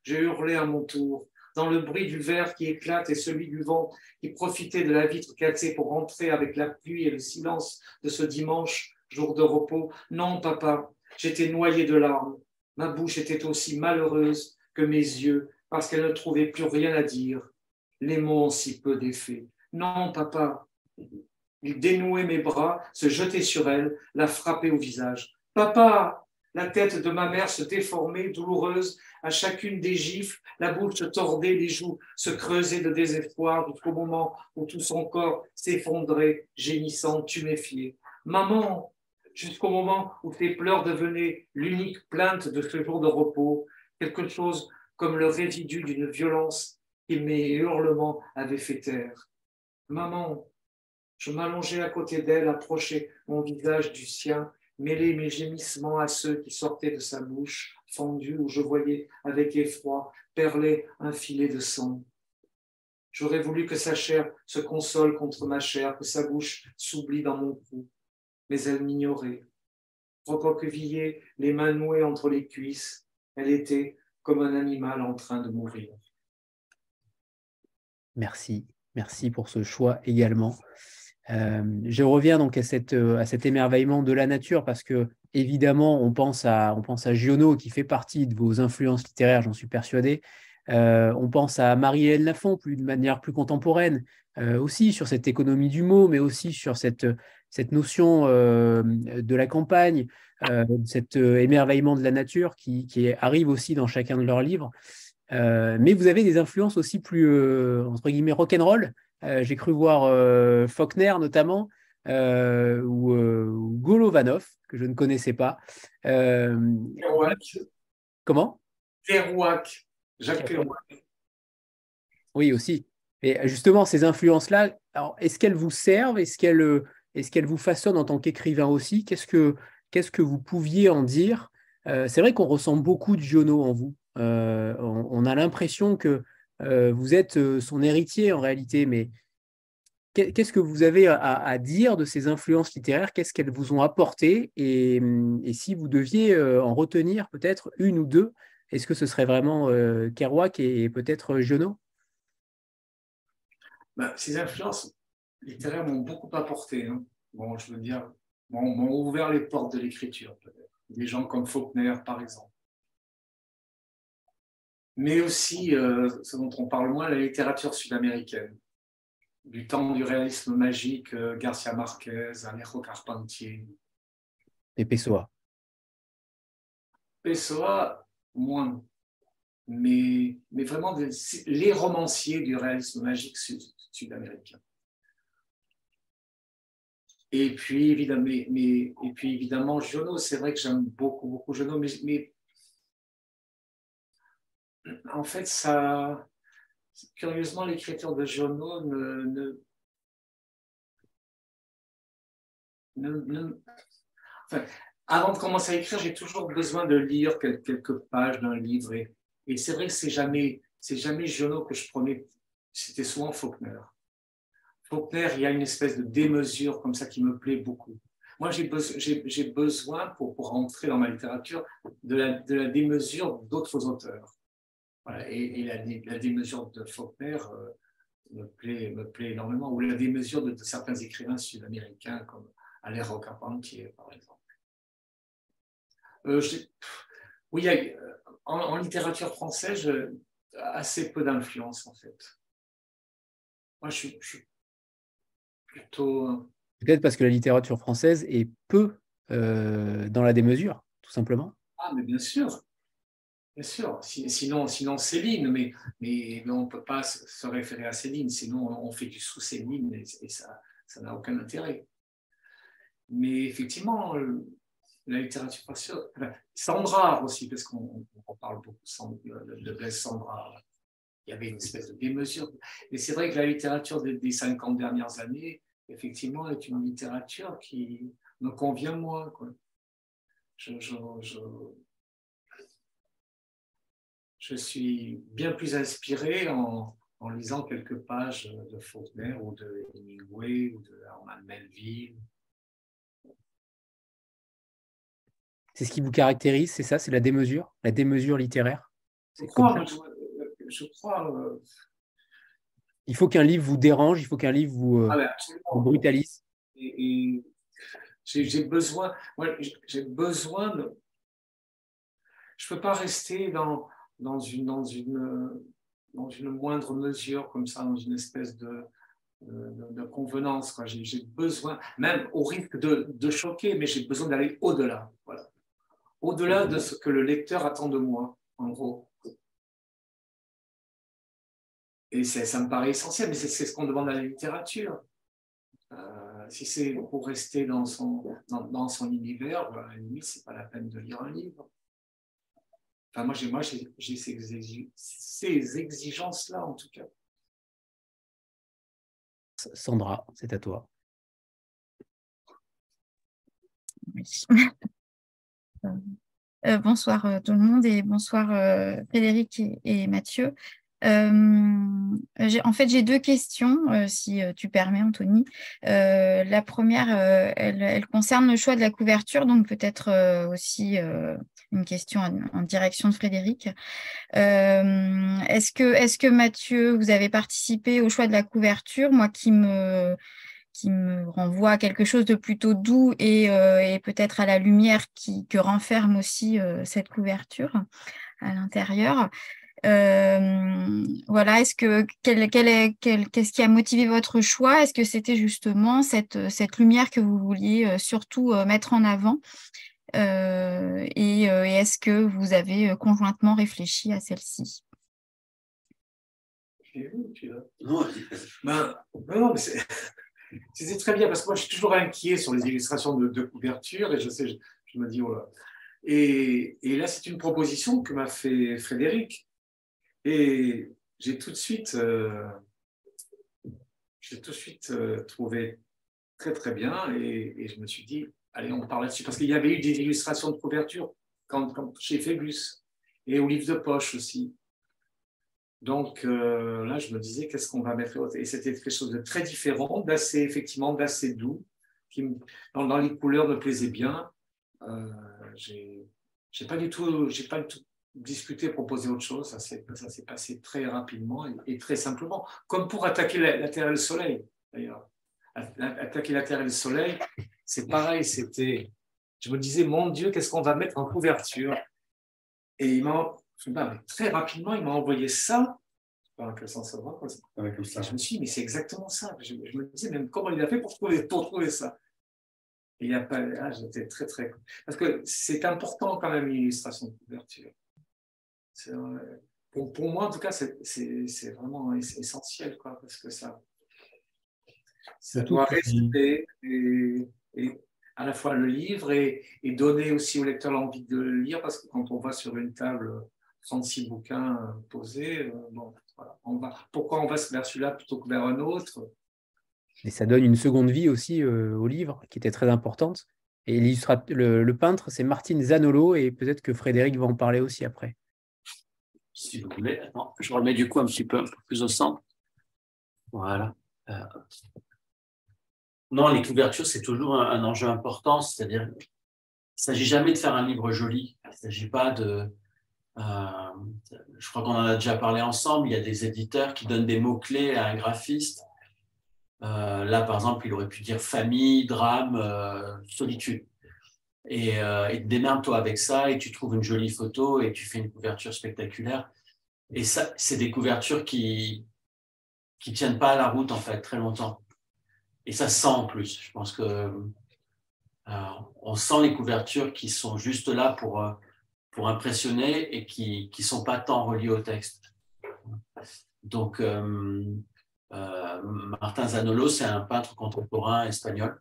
J'ai hurlé à mon tour dans le bruit du verre qui éclate et celui du vent qui profitait de la vitre cassée pour entrer avec la pluie et le silence de ce dimanche, jour de repos. Non, papa, j'étais noyé de larmes. Ma bouche était aussi malheureuse que mes yeux, parce qu'elle ne trouvait plus rien à dire. Les mots ont si peu d'effet. Non, papa. Il dénouait mes bras, se jetait sur elle, la frappait au visage. Papa, la tête de ma mère se déformait, douloureuse, à chacune des gifles, la bouche tordait, les joues se creusaient de désespoir jusqu'au moment où tout son corps s'effondrait, gémissant, tuméfié. Maman, jusqu'au moment où tes pleurs devenaient l'unique plainte de ce jour de repos, quelque chose comme le résidu d'une violence qui mes hurlements avaient fait taire. Maman, je m'allongeais à côté d'elle, approchais mon visage du sien mêler mes gémissements à ceux qui sortaient de sa bouche fendue où je voyais avec effroi perler un filet de sang. J'aurais voulu que sa chair se console contre ma chair, que sa bouche s'oublie dans mon cou, mais elle m'ignorait. Recroquevillée, les mains nouées entre les cuisses, elle était comme un animal en train de mourir. Merci, merci pour ce choix également. Euh, je reviens donc euh, à, cet émerveillement de la nature parce que évidemment on pense à, on pense à Giono qui fait partie de vos influences littéraires, j'en suis persuadé. Euh, on pense à Marie-Hélène Lafont plus, de manière plus contemporaine aussi sur cette économie du mot, mais aussi sur cette, cette notion de la campagne, cet émerveillement de la nature qui, arrive aussi dans chacun de leurs livres. mais vous avez des influences aussi plus entre guillemets rock'n'roll j'ai cru voir euh, Faulkner notamment, euh, ou, Golovanov, que je ne connaissais pas. Comment? Kerouac. Jacques Kerouac. Oui, aussi. Et justement, ces influences-là, est-ce qu'elles vous servent? Est-ce qu'elles est qu'elles vous façonnent en tant qu'écrivain aussi? Qu'est-ce que qu'est-ce que vous pouviez en dire? C'est vrai qu'on ressent beaucoup de Giono en vous. on, a l'impression que euh, vous êtes euh, son héritier en réalité, mais qu'est-ce que vous avez à, dire de ces influences littéraires? Qu'est-ce qu'elles vous ont apporté? Et, si vous deviez euh, en retenir peut-être une ou deux, est-ce que ce serait vraiment Kerouac et, peut-être Giono bah, Ces influences littéraires m'ont beaucoup apporté. Hein. Bon, je veux dire, m'ont ouvert les portes de l'écriture, Des gens comme Faulkner, par exemple mais aussi, euh, ce dont on parle moins, la littérature sud-américaine. Du temps du réalisme magique, euh, Garcia Marquez, Alejo Carpentier. Et Pessoa Pessoa, moins. Mais, mais vraiment les romanciers du réalisme magique sud-américain. et puis évidemment, mais, et puis évidemment, Giono, c'est vrai que j'aime beaucoup, beaucoup Giono, mais, mais en fait, ça, curieusement, l'écriture de Giono ne, avant de commencer à écrire, j'ai toujours besoin de lire quelques pages d'un livre. Et, c'est vrai que c'est jamais, jamais Giono que je prenais, c'était souvent Faulkner. Faulkner, il y a une espèce de démesure comme ça qui me plaît beaucoup. Moi, j'ai besoin, pour, pour rentrer dans ma littérature, de la, de la démesure d'autres auteurs et, la, démesure de Faulkner euh, me, plaît, me plaît énormément, ou la démesure de, certains écrivains sud-américains comme Alejo Carpentier, par exemple. Euh, oui, euh, en, littérature française, assez peu d'influence, en fait. Moi, je suis, plutôt Peut-être parce que la littérature française est peu dans la démesure, tout simplement. Ah, mais bien sûr. Bien sûr. Sinon, sinon Céline, mais, mais, on ne peut pas se référer à Céline, sinon on fait du sous-Céline et, ça n'a aucun intérêt. Mais effectivement, la littérature française, Sandra aussi, parce qu'on parle beaucoup de Blaise Sandra, il y avait une espèce de démesure. Mais c'est vrai que la littérature des, des 50 dernières années, effectivement, est une littérature qui me convient moins. Je suis bien plus inspiré en, lisant quelques pages de Faulkner ou de Hemingway ou de Herman Melville. C'est ce qui vous caractérise, c'est ça C'est la démesure La démesure littéraire? Je crois. Je, crois euh, Il faut qu'un livre vous dérange, il faut qu'un livre vous, euh, ah brutalise. j'ai besoin, j'ai besoin de. Je ne peux pas rester dans, dans une, dans une, dans une moindre mesure, comme ça, dans une espèce de, de, convenance. J'ai besoin, même au risque de, de choquer, mais j'ai besoin d'aller au-delà. Voilà. Au-delà de ce que le lecteur attend de moi, en gros. Et ça me paraît essentiel, mais c'est ce qu'on demande à la littérature. Euh, si c'est pour rester dans son, dans, dans son univers, à la limite, ce n'est pas la peine de lire un livre moi, j'ai, moi, j'ai, ces, exigences-là, en tout cas. Sandra, c'est à toi. Euh, bonsoir euh, tout le monde et bonsoir euh, Frédéric et Mathieu. Euh, en fait, j'ai deux questions, euh, si euh, tu permets, Anthony. la première, elle, concerne le choix de la couverture, donc peut-être aussi une question en, direction de Frédéric. est-ce que, est que Mathieu, vous avez participé au choix de la couverture? Moi qui me qui me renvoie à quelque chose de plutôt doux et, et peut-être à la lumière qui, que renferme aussi cette couverture à l'intérieur. Euh, voilà, est-ce que qu'est-ce qui a motivé votre choix? Est-ce que c'était justement cette, cette lumière que vous vouliez euh, surtout euh, mettre en avant? Et, est-ce que vous avez conjointement réfléchi à celle-ci? Non, ben, non, mais c'était très bien parce que moi je suis toujours inquiet sur les illustrations de, couverture et je sais, je, me dis oh là. Et, et là, c'est une proposition que m'a fait Frédéric. Et j'ai tout de suite, euh, tout de suite euh, trouvé très très bien et, je me suis dit, allez, on parle là-dessus. Parce qu'il y avait eu des illustrations de couverture quand, chez Phébus et au livre de poche aussi. Donc euh, là, je me disais, qu'est-ce qu'on va mettre Et c'était quelque chose de très différent, d'assez, effectivement, d'assez doux, qui, dans, les couleurs, me plaisait bien. j'ai pas du tout, j'ai pas du tout discuter, proposer autre chose, ça s'est passé très rapidement et, très simplement. Comme pour attaquer la, Terre et le Soleil, d'ailleurs. Attaquer la Terre et le Soleil, c'est pareil, c'était... Je me disais, mon Dieu, qu'est-ce qu'on va mettre en couverture? Et il m'a... Très rapidement, il m'a envoyé ça. Dans quel sens ça va Je me suis dit, mais c'est exactement ça. Je, me disais, même comment il a fait pour trouver, pour trouver ça il n'y a pas, ah, j'étais très très parce que c'est important quand même l'illustration de couverture. Pour, pour, moi, en tout cas, c'est vraiment essentiel, quoi, parce que ça, ça doit rester et, à la fois le livre et, et, donner aussi au lecteur l'envie de le lire, parce que quand on voit sur une table 36 bouquins posés, euh, bon, voilà, on va, pourquoi on va vers celui-là plutôt que vers un autre? Et ça donne une seconde vie aussi euh, au livre, qui était très importante. Et le, le peintre, c'est Martine Zanolo, et peut-être que Frédéric va en parler aussi après si vous voulez. je remets du coup un petit peu, plus au centre. Voilà. Euh, non, les couvertures, c'est toujours un, enjeu important, c'est-à-dire, il ne s'agit jamais de faire un livre joli. Il ne s'agit pas de. Euh, je crois qu'on en a déjà parlé ensemble. Il y a des éditeurs qui donnent des mots-clés à un graphiste. Euh, là, par exemple, il aurait pu dire famille, drame, solitude. Et, euh, et démerde-toi avec ça et tu trouves une jolie photo et tu fais une couverture spectaculaire. Et ça, c'est des couvertures qui qui tiennent pas à la route en fait très longtemps. et ça sent en plus. Je pense que euh, on sent les couvertures qui sont juste là pour, euh, pour impressionner et qui ne sont pas tant reliées au texte. Donc, Martin Zanolo, c'est un peintre contemporain espagnol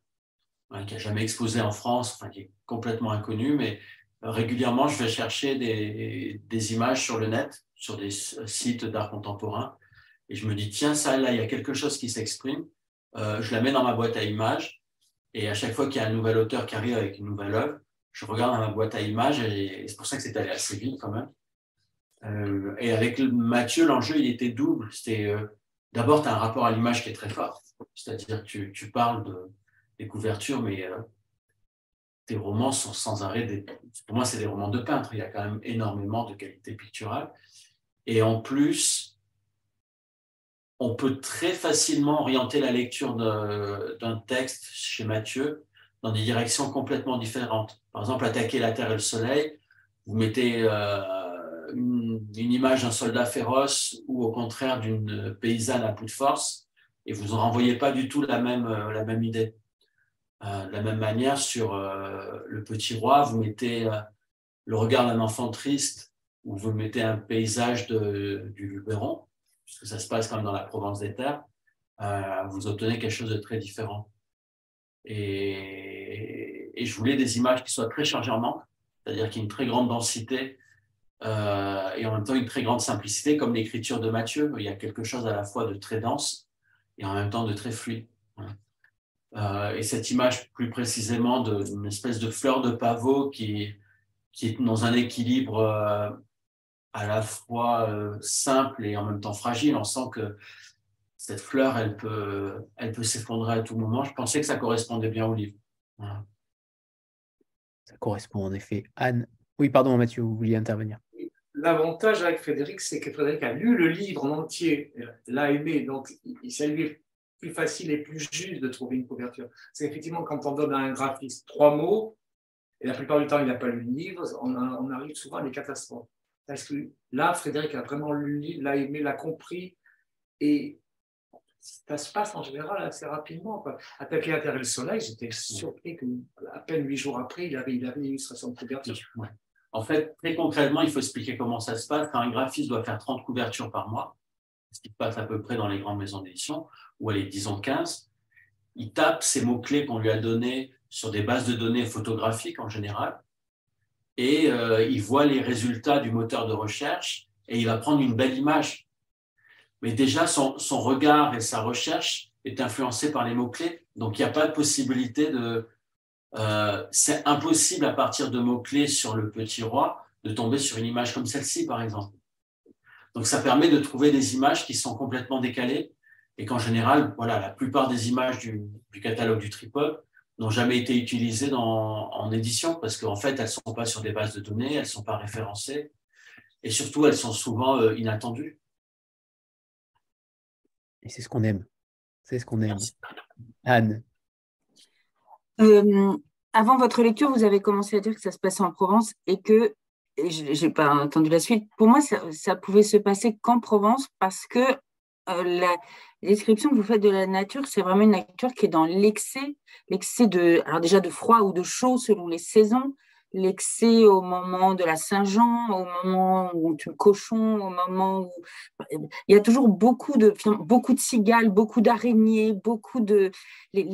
hein, qui n'a jamais exposé en France, enfin, qui est complètement inconnu, mais régulièrement, je vais chercher des, images sur le net, sur des sites d'art contemporain, et je me dis, tiens, ça, là, il y a quelque chose qui s'exprime. Euh, je la mets dans ma boîte à images, et à chaque fois qu'il y a un nouvel auteur qui arrive avec une nouvelle œuvre, je regarde dans ma boîte à images, et, c'est pour ça que c'est allé assez vite quand même. Euh, et avec Mathieu, l'enjeu, il était double. C'était euh, d'abord, tu as un rapport à l'image qui est très fort, c'est-à-dire que tu, parles de, des couvertures, mais tes romans sont sans arrêt des... Pour moi, c'est des romans de peintre. Il y a quand même énormément de qualité picturale. Et en plus, on peut très facilement orienter la lecture d'un texte chez Mathieu dans des directions complètement différentes. Par exemple, attaquer la terre et le soleil, vous mettez euh, une, image d'un soldat féroce ou au contraire d'une paysanne à bout de force, et vous n'en renvoyez pas du tout la même, euh, la même idée. Euh, de la même manière, sur euh, Le Petit Roi, vous mettez euh, le regard d'un enfant triste ou vous mettez un paysage du Luberon, puisque ça se passe comme dans la Provence des Terres, vous obtenez quelque chose de très différent. Et, je voulais des images qui soient très chargées en encre, c'est-à-dire qu'il y ait une très grande densité et en même temps une très grande simplicité, comme l'écriture de Matthieu. Il y a quelque chose à la fois de très dense et en même temps de très fluide. Euh, et cette image plus précisément d'une espèce de fleur de pavot qui, qui est dans un équilibre euh, à la fois euh, simple et en même temps fragile. On sent que cette fleur, elle peut, elle peut s'effondrer à tout moment. Je pensais que ça correspondait bien au livre. Ça correspond en effet. Anne, oui, pardon Mathieu, vous vouliez intervenir. L'avantage avec Frédéric, c'est que Frédéric a lu le livre en entier, l'a aimé, donc ça lui plus facile et plus juste de trouver une couverture. C'est effectivement quand on donne à un graphiste trois mots, et la plupart du temps il n'a pas lu le livre, on, arrive souvent à des catastrophes. Parce que là, Frédéric a vraiment lu le livre, l'a aimé, l'a compris, et ça se passe en général assez rapidement. Quoi. Attaquer à terre et le soleil, j'étais surpris qu'à peine huit jours après, il avait, il avait une illustration de couverture. En fait, très concrètement, il faut expliquer comment ça se passe. Quand un graphiste doit faire 30 couvertures par mois, ce qui passe à peu près dans les grandes maisons d'édition, ou allez, disons 15, il tape ces mots-clés qu'on lui a donnés sur des bases de données photographiques en général, et euh, il voit les résultats du moteur de recherche, et il va prendre une belle image. Mais déjà, son, son regard et sa recherche est influencé par les mots-clés, donc il n'y a pas de possibilité de... Euh, c'est impossible à partir de mots-clés sur le petit roi de tomber sur une image comme celle-ci, par exemple. Donc ça permet de trouver des images qui sont complètement décalées et qu'en général, voilà, la plupart des images du, catalogue du tripod n'ont jamais été utilisées en édition parce qu'en fait, elles ne sont pas sur des bases de données, elles ne sont pas référencées et surtout, elles sont souvent euh, inattendues. Et c'est ce qu'on aime. C'est ce qu'on aime. Anne. Euh, avant votre lecture, vous avez commencé à dire que ça se passe en Provence et que je n'ai pas entendu la suite. Pour moi, ça, ça pouvait se passer qu'en Provence parce que euh, la description que vous faites de la nature, c'est vraiment une nature qui est dans l'excès, l'excès de, alors déjà de froid ou de chaud selon les saisons, l'excès au moment de la Saint-Jean, au moment où on tue le cochon, au moment où il y a toujours beaucoup de, beaucoup de cigales, beaucoup d'araignées, beaucoup de, les,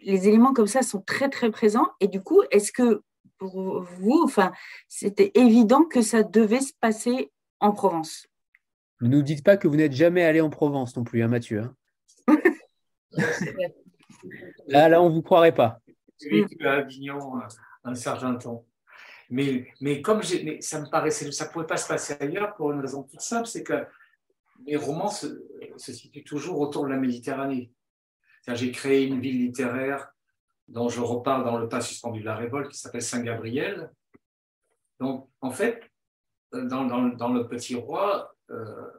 les, éléments comme ça sont très très présents. Et du coup, est-ce que pour vous, enfin, c'était évident que ça devait se passer en Provence. Ne nous dites pas que vous n'êtes jamais allé en Provence non plus, hein, Mathieu. Hein. là, là, on ne vous croirait pas. J'ai vécu à Avignon euh, un certain temps. Mais, mais comme ça me paraissait, ça ne pouvait pas se passer ailleurs pour une raison toute simple, c'est que mes romans se, se situent toujours autour de la Méditerranée. J'ai créé une ville littéraire dont je reparle dans le pas suspendu de la révolte, qui s'appelle Saint-Gabriel. Donc, en fait, dans, Le Petit Roi, euh,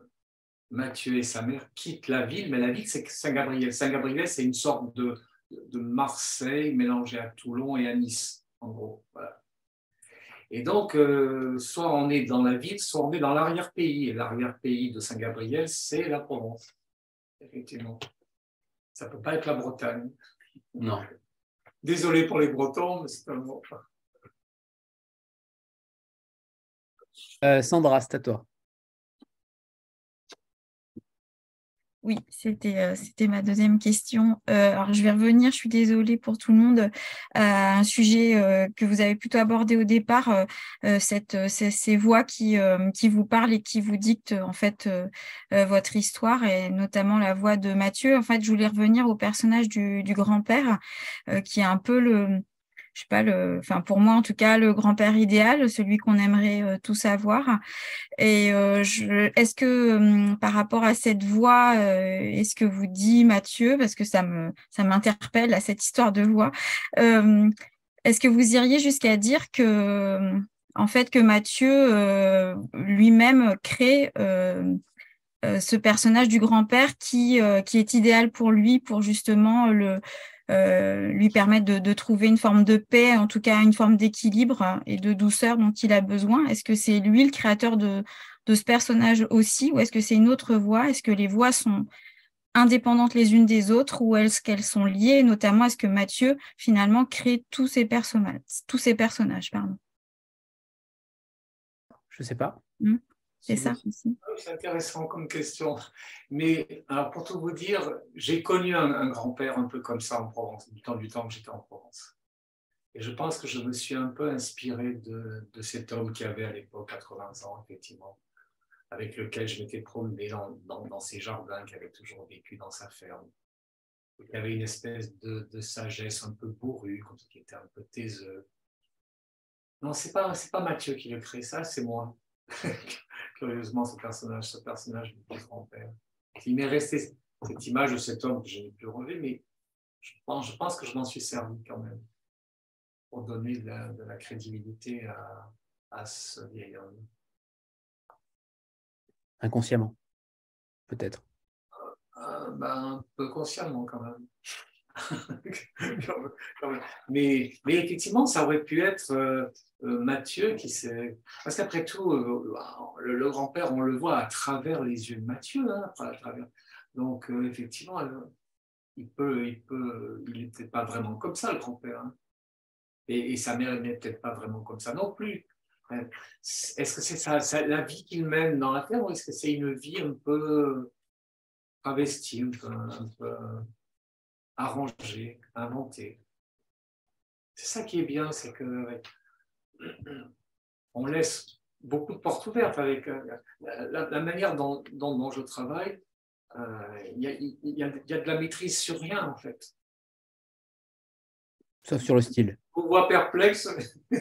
Mathieu et sa mère quittent la ville, mais la ville, c'est Saint-Gabriel. Saint-Gabriel, c'est une sorte de, de, Marseille mélangée à Toulon et à Nice, en gros. Et donc, euh, soit on est dans la ville, soit on est dans l'arrière-pays. Et l'arrière-pays de Saint-Gabriel, c'est la Provence, effectivement. Ça ne peut pas être la Bretagne. Non. Désolé pour les Bretons, mais c'est un mot. Euh, Sandra, c'est à toi. Oui, c'était euh, c'était ma deuxième question. Euh, alors, je vais revenir, je suis désolée pour tout le monde, à un sujet que vous avez plutôt abordé au départ, cette, ces, voix qui, qui vous parlent et qui vous dictent en fait votre histoire, et notamment la voix de Mathieu. En fait, je voulais revenir au personnage du, du grand-père, qui est un peu le, je sais pas, le, enfin pour moi en tout cas, le grand-père idéal, celui qu'on aimerait euh, tous avoir. Et euh, est-ce que hum, par rapport à cette voix, euh, est-ce que vous dit Mathieu, parce que ça me ça m'interpelle à cette histoire de voix, est-ce que vous iriez jusqu'à dire que en fait que Mathieu lui-même crée ce personnage du grand-père qui, qui est idéal pour lui, pour justement le, lui permettre de, trouver une forme de paix, en tout cas une forme d'équilibre et de douceur dont il a besoin. Est-ce que c'est lui le créateur de, ce personnage aussi, ou est-ce que c'est une autre voix? Est-ce que les voix sont indépendantes les unes des autres, ou est-ce qu'elles sont liées? Notamment, est-ce que Mathieu finalement crée tous ces personnages, tous ces personnages, pardon? Je sais pas. Hmm. C'est ça aussi. Ah c'est intéressant comme question. Mais alors pour tout vous dire, j'ai connu un, grand-père un peu comme ça en Provence, du temps du temps que j'étais en Provence. Et je pense que je me suis un peu inspiré de, de cet homme qui avait à l'époque 80 ans, effectivement, avec lequel je m'étais promené dans, dans, dans, ses jardins, qui avait toujours vécu dans sa ferme. Il avait une espèce de, de sagesse un peu bourrue, qui était un peu taiseux. Non, c'est pas, c'est pas Mathieu qui le crée, ça, c'est moi. curieusement, ce personnage, ce personnage du grand-père. Il m'est resté cette image de cet homme que je n'ai plus revu, mais je pense, je pense que je m'en suis servi quand même pour donner de la, crédibilité à, à, ce vieil homme. Inconsciemment, peut-être. Euh, ben, un peu consciemment quand même. mais, mais, effectivement, ça aurait pu être euh, euh, Mathieu qui s'est. Parce qu'après tout, euh, le, grand-père, on le voit à travers les yeux de Mathieu. Hein. Donc, effectivement, il peut, il peut, il n'était pas vraiment comme ça, le grand-père. Hein. Et, sa mère n'est peut-être pas vraiment comme ça non plus. Est-ce que c'est ça, la vie qu'il mène dans la terre ou est-ce que c'est une vie un peu travestie, un peu arranger, inventer. C'est ça qui est bien, c'est que on laisse beaucoup de portes ouvertes avec euh, la, manière dont, je travaille. Euh, il y, a, de la maîtrise sur rien en fait. Sauf sur le style. On voit perplexe.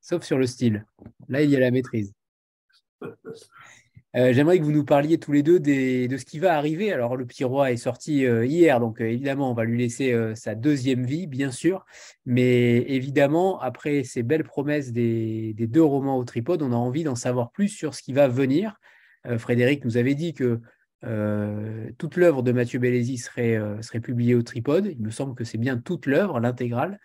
Sauf sur le style. Là, il y a la maîtrise. Euh, j'aimerais que vous nous parliez tous les deux de ce qui va arriver. Alors, le petit roi est sorti euh, hier, donc euh, évidemment, on va lui laisser sa deuxième vie, bien sûr. Mais évidemment, après ces belles promesses des, deux romans au tripode, on a envie d'en savoir plus sur ce qui va venir. Frédéric nous avait dit que toute l'œuvre de Mathieu Bellesi serait, serait publiée au tripode. Il me semble que c'est bien toute l'œuvre, l'intégrale.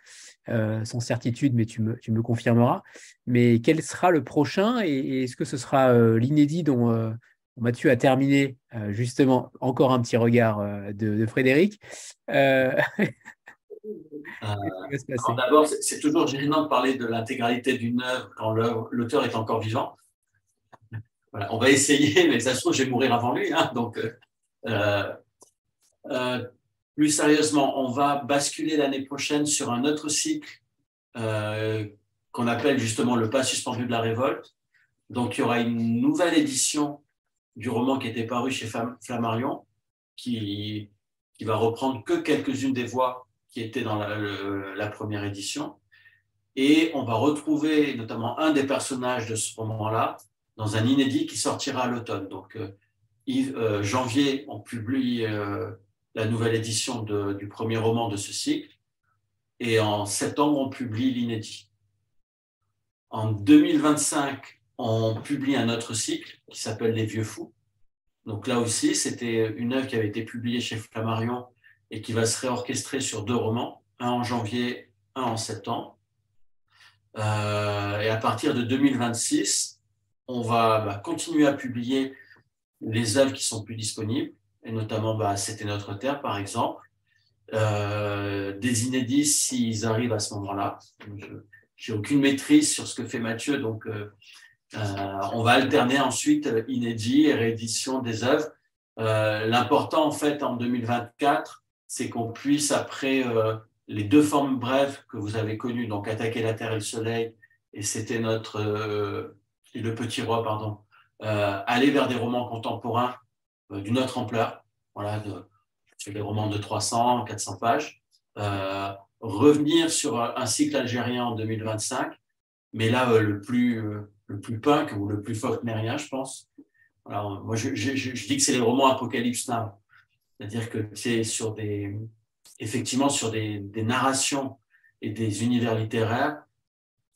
Euh, sans certitude, mais tu me, tu me, confirmeras. Mais quel sera le prochain et, est-ce que ce sera euh, l'inédit dont euh, Mathieu a terminé justement encore un petit regard de, Frédéric D'abord, c'est toujours gênant de parler de l'intégralité d'une œuvre quand l'auteur est encore vivant. On va essayer, mais ça se trouve, je vais mourir avant lui. Hein, donc, plus sérieusement, on va basculer l'année prochaine sur un autre cycle euh, qu'on appelle justement le pas suspendu de la révolte. Donc, il y aura une nouvelle édition du roman qui était paru chez Flammarion, qui, qui va reprendre que quelques-unes des voix qui étaient dans la, première édition. Et on va retrouver notamment un des personnages de ce roman-là dans un inédit qui sortira à l'automne. Donc, euh, euh, janvier, on publie la nouvelle édition du premier roman de ce cycle. Et en septembre, on publie l'inédit. En 2025, on publie un autre cycle qui s'appelle Les Vieux Fous. Donc là aussi, c'était une œuvre qui avait été publiée chez Flammarion et qui va se réorchestrer sur deux romans, un en janvier, un en septembre. Euh, et à partir de 2026, on va bah, continuer à publier les œuvres qui sont plus disponibles et notamment bah, C'était notre terre, par exemple. Euh, des inédits s'ils arrivent à ce moment-là. Je n'ai aucune maîtrise sur ce que fait Mathieu, donc euh, euh, on va alterner ensuite inédits et réédition des œuvres. L'important, en fait, en 2024, c'est qu'on puisse, après les deux formes brèves que vous avez connues, donc Attaquer la Terre et le Soleil, et c'était notre. Le Petit Roi, pardon, aller vers des romans contemporains d'une autre ampleur. Voilà, de, des romans de 300, 400 pages. Euh, revenir sur un cycle algérien en 2025, mais là, euh, le, plus, euh, le plus punk ou le plus faulknerien, je pense. Alors, moi, je, je, dis que c'est les romans Apocalypse Now. C'est-à-dire que c'est sur des, effectivement, sur des, des, narrations et des univers littéraires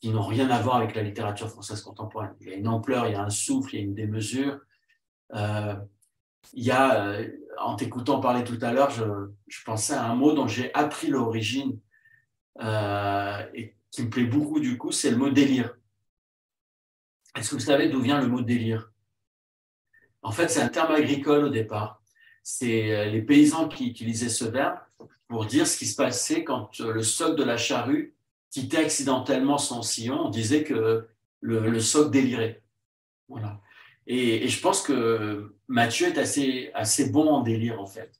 qui n'ont rien à voir avec la littérature française contemporaine. Il y a une ampleur, il y a un souffle, il y a une démesure. Euh, il y a, euh, en t'écoutant parler tout à l'heure, je, pensais à un mot dont j'ai appris l'origine euh, et qui me plaît beaucoup du coup, c'est le mot délire. Est-ce que vous savez d'où vient le mot délire? En fait, c'est un terme agricole au départ. C'est les paysans qui utilisaient ce verbe pour dire ce qui se passait quand le soc de la charrue quittait accidentellement son sillon. On disait que le, soc délirait. Voilà. Et, je pense que Mathieu est assez, assez bon en délire, en fait.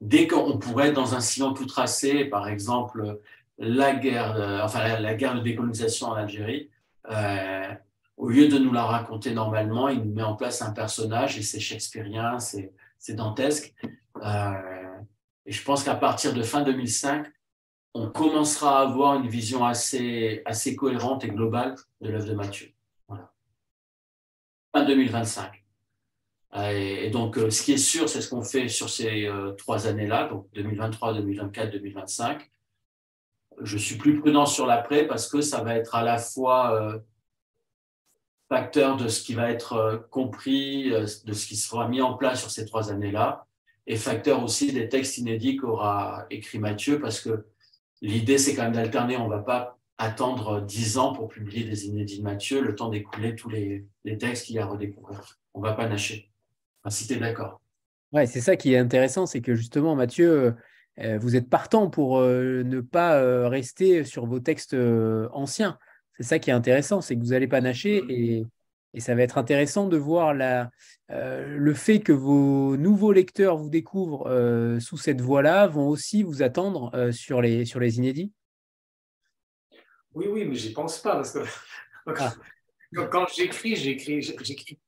Dès qu'on pourrait être dans un sillon tout tracé, par exemple, la guerre, enfin, la, guerre de décolonisation en Algérie, euh, au lieu de nous la raconter normalement, il nous met en place un personnage et c'est shakespearien, c'est dantesque. Euh, et je pense qu'à partir de fin 2005, on commencera à avoir une vision assez, assez cohérente et globale de l'œuvre de Mathieu. 2025. Euh, et, donc, euh, ce qui est sûr, c'est ce qu'on fait sur ces euh, trois années-là, donc 2023, 2024, 2025. Je suis plus prudent sur l'après parce que ça va être à la fois facteur de ce qui va être compris, de ce qui sera mis en place sur ces trois années-là, et facteur aussi des textes inédits qu'aura écrit Mathieu, parce que l'idée, c'est quand même d'alterner. On ne va pas attendre dix ans pour publier des inédits de Mathieu, le temps d'écouler tous les, textes qu'il y a à redécouvrir. On ne va pas nacher. si tu es d'accord. Ouais, c'est ça qui est intéressant, c'est que justement, Mathieu, euh, vous êtes partant pour euh, ne pas euh, rester sur vos textes anciens. C'est ça qui est intéressant, c'est que vous n'allez pas nacher et, et, ça va être intéressant de voir la, le fait que vos nouveaux lecteurs vous découvrent sous cette voie-là vont aussi vous attendre sur, les, sur les inédits. Oui, oui, mais j'y pense pas parce que ah. quand, j'écris, j'écris, j'écris.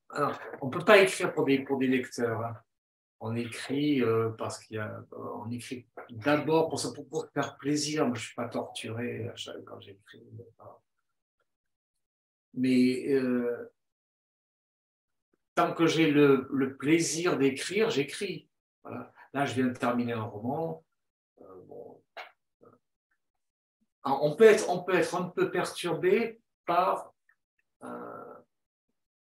on peut pas écrire pour des pour des lecteurs. Hein. On écrit euh, parce qu'il y a, on écrit d'abord pour, pour, pour, faire plaisir. Moi, je suis pas torturé quand j'écris. Mais euh, tant que j'ai le, plaisir d'écrire, j'écris. Voilà. Là, je viens de terminer un roman. Euh, bon, on peut être, on peut être un peu perturbé par euh,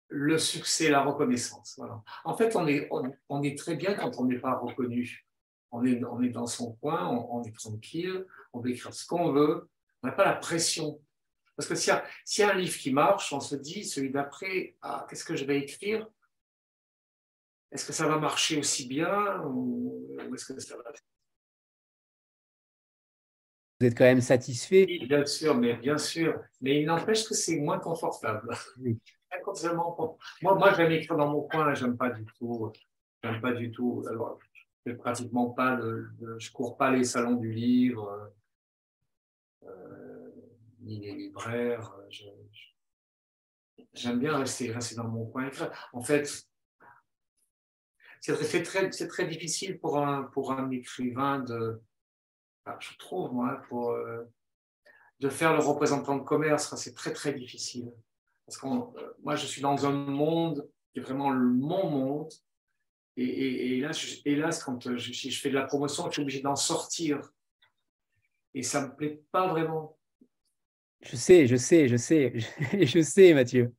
le succès, la reconnaissance. En fait, on est, on, est très bien quand on n'est pas reconnu. On est, on est dans son coin, on, est tranquille, on peut écrire ce qu'on veut, on n'a pas la pression. Parce que s'il y, y, a un livre qui marche, on se dit, celui d'après, ah, qu'est-ce que je vais écrire? Est-ce que ça va marcher aussi bien ou est-ce que ça va vous êtes quand même satisfait? Oui, bien sûr, mais bien sûr. Mais il n'empêche que c'est moins confortable. Moi, moi j'aime écrire dans mon coin, j'aime pas du tout. J'aime pas du tout. Alors, je fais pratiquement pas le, je cours pas les salons du livre, euh, ni les libraires. j'aime bien rester, rester dans mon coin. En fait, c'est très, difficile pour un, pour un écrivain de, je trouve, moi, euh, de faire le représentant de commerce, c'est très, très difficile. Parce que euh, moi, je suis dans un monde qui est vraiment le, mon monde. Et, et, là, hélas, quand euh, je, je fais de la promotion, je suis obligé d'en sortir. Et ça ne me plaît pas vraiment. Je sais, je sais, je sais, je sais, Mathieu.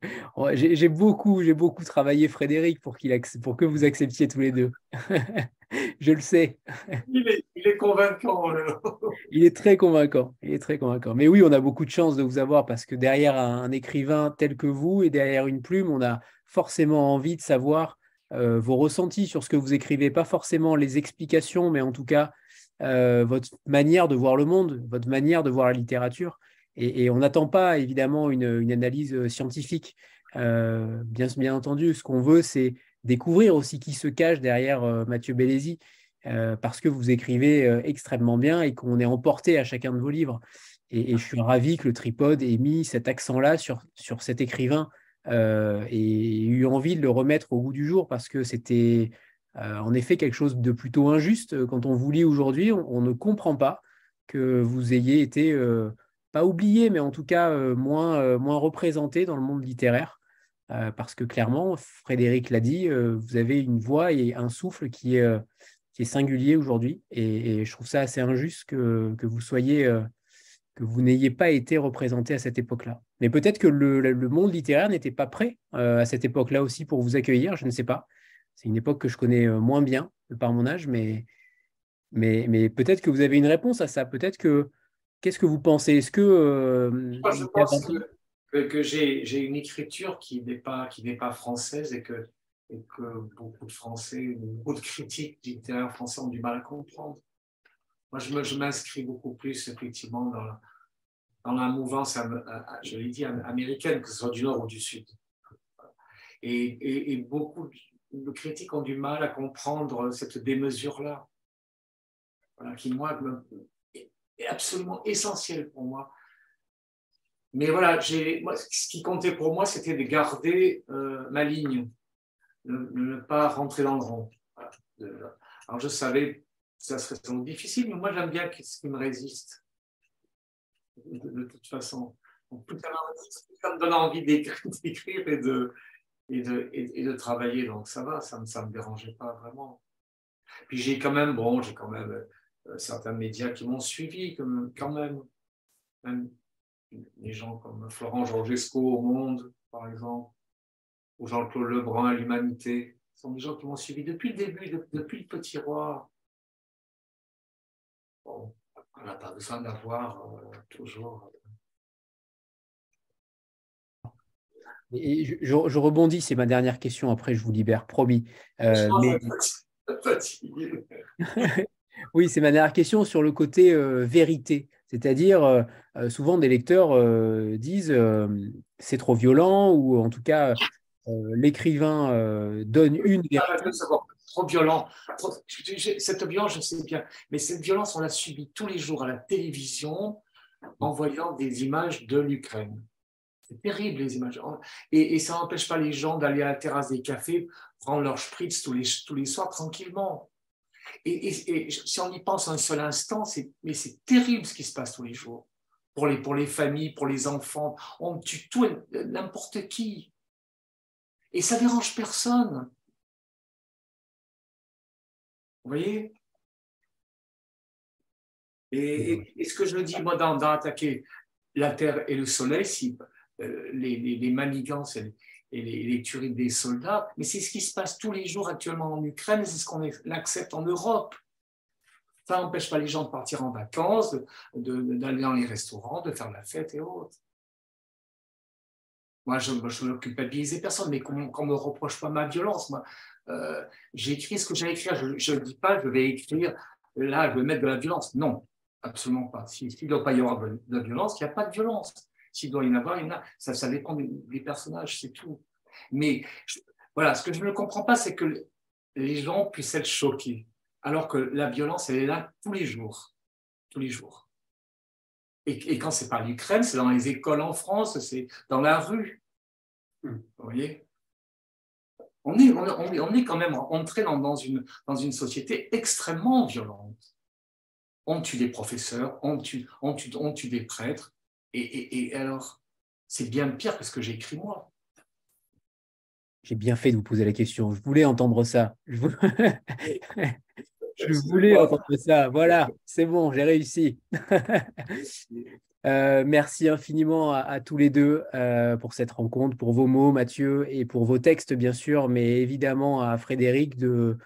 J'ai beaucoup, j'ai beaucoup travaillé Frédéric pour, qu'il pour que vous acceptiez tous les deux. je le sais. Il est, convaincant. il est très convaincant. Il est très convaincant. Mais oui, on a beaucoup de chance de vous avoir parce que derrière un, écrivain tel que vous et derrière une plume, on a forcément envie de savoir vos ressentis sur ce que vous écrivez, pas forcément les explications, mais en tout cas votre manière de voir le monde, votre manière de voir la littérature. Et, on n'attend pas évidemment une, analyse scientifique. bien, bien entendu, ce qu'on veut, c'est découvrir aussi qui se cache derrière Mathieu Bellesi, parce que vous écrivez extrêmement bien et qu'on est emporté à chacun de vos livres. Et, je suis ravi que le tripode ait mis cet accent-là sur, sur cet écrivain euh, et eu envie de le remettre au goût du jour parce que c'était euh, en effet quelque chose de plutôt injuste. Quand on vous lit aujourd'hui, on, ne comprend pas que vous ayez été, euh, pas oublié, mais en tout cas moins, moins représenté dans le monde littéraire. parce que clairement, Frédéric l'a dit, vous avez une voix et un souffle qui est, qui est singulier aujourd'hui. Et, je trouve ça assez injuste que, que vous soyez que vous n'ayez pas été représenté à cette époque-là. Mais peut-être que le, monde littéraire n'était pas prêt euh, à cette époque-là aussi pour vous accueillir, je ne sais pas. C'est une époque que je connais euh, moins bien par mon âge, mais, mais, mais peut-être que vous avez une réponse à ça. Peut-être que. Qu'est-ce que vous pensez? Est-ce que. Euh, je pense que, j'ai une écriture qui n'est pas, pas française et que, et que beaucoup de Français, beaucoup de critiques littéraires français ont du mal à comprendre. Moi, je m'inscris beaucoup plus effectivement dans la, dans la mouvance, je l'ai dit, américaine, que ce soit du nord ou du sud. Et, beaucoup de critiques ont du mal à comprendre cette démesure-là, qui, moi, est absolument essentielle pour moi. Mais voilà, moi, ce qui comptait pour moi, c'était de garder euh, ma ligne, ne, ne, pas rentrer dans le rond. Alors, je savais ça serait difficile, mais moi j'aime bien ce qui me résiste. De, toute façon. tout ça me donne envie d'écrire et de, et, de, et, de travailler, donc ça va, ça ne me, me dérangeait pas vraiment. Puis j'ai quand même, bon, j'ai quand même certains médias qui m'ont suivi, comme, quand même. Même des gens comme Florent Georgesco au Monde, par exemple, ou Jean-Claude Lebrun à l'Humanité. Ce sont des gens qui m'ont suivi depuis le début, depuis le Petit Roi, on n'a pas besoin d'avoir euh, toujours. Euh, et je, je, rebondis, c'est ma dernière question, après je vous libère, promis. Euh, oui, c'est ma dernière question sur le côté vérité. C'est-à-dire, souvent des lecteurs disent c'est trop violent, ou en tout cas, l'écrivain donne une vérité trop violent. cette violence, je sais bien, mais cette violence, on l'a subie tous les jours à la télévision en voyant des images de l'Ukraine. C'est terrible les images. Et, ça n'empêche pas les gens d'aller à la terrasse des cafés, prendre leur spritz tous les, tous les soirs tranquillement. Et, si on y pense un seul instant, mais c'est terrible ce qui se passe tous les jours. Pour les, pour les familles, pour les enfants, on tue tout, n'importe qui. Et ça dérange personne. Vous voyez? Et, ce que je dis, moi, dans, Attaquer la Terre et le Soleil, si, euh, les, les, manigances et, les, tueries des soldats, mais c'est ce qui se passe tous les jours actuellement en Ukraine, c'est ce qu'on accepte en Europe. Ça n'empêche pas les gens de partir en vacances, d'aller dans les restaurants, de faire la fête et autres. Moi, je ne veux culpabiliser personne, mais qu'on ne me reproche pas ma violence. Moi, euh, j'ai ce que j'ai écrit. Je ne dis pas, je vais écrire, là, je vais mettre de la violence. Non, absolument pas. S'il ne doit pas y avoir de, violence, il n'y a pas de violence. S'il doit y en avoir, il y en a. Ça, ça dépend des, personnages, c'est tout. Mais voilà, ce que je ne comprends pas, c'est que les gens puissent être choqués, alors que la violence, elle est là tous les jours. Tous les jours. Et, et quand c'est pas l'Ukraine, c'est dans les écoles en France, c'est dans la rue. Vous voyez? On est, on, est, quand même entré dans, une, dans une société extrêmement violente. On tue des professeurs, on tue, on tue, on tue des prêtres. Et, alors, c'est bien pire que ce que j'ai écrit moi. J'ai bien fait de vous poser la question. Je voulais entendre ça. Je, voulais entendre ça. Voilà, c'est bon, j'ai réussi. Euh, merci infiniment à, tous les deux euh, pour cette rencontre, pour vos mots, Mathieu, et pour vos textes, bien sûr, mais évidemment à Frédéric de, euh,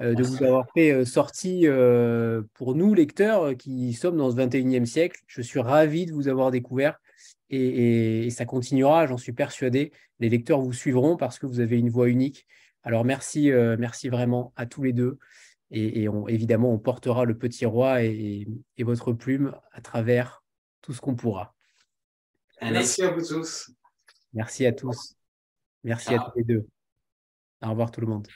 euh, de ah, vous avoir fait euh, sortie euh, pour nous, lecteurs, qui sommes dans ce 21e siècle. Je suis ravi de vous avoir découvert et, ça continuera, j'en suis persuadé. Les lecteurs vous suivront parce que vous avez une voix unique. Alors merci, merci vraiment à tous les deux. Et, évidemment, on portera le petit roi et, votre plume à travers tout ce qu'on pourra. Ah, merci à vous tous. Merci à tous. Merci à tous les deux. Au revoir tout le monde.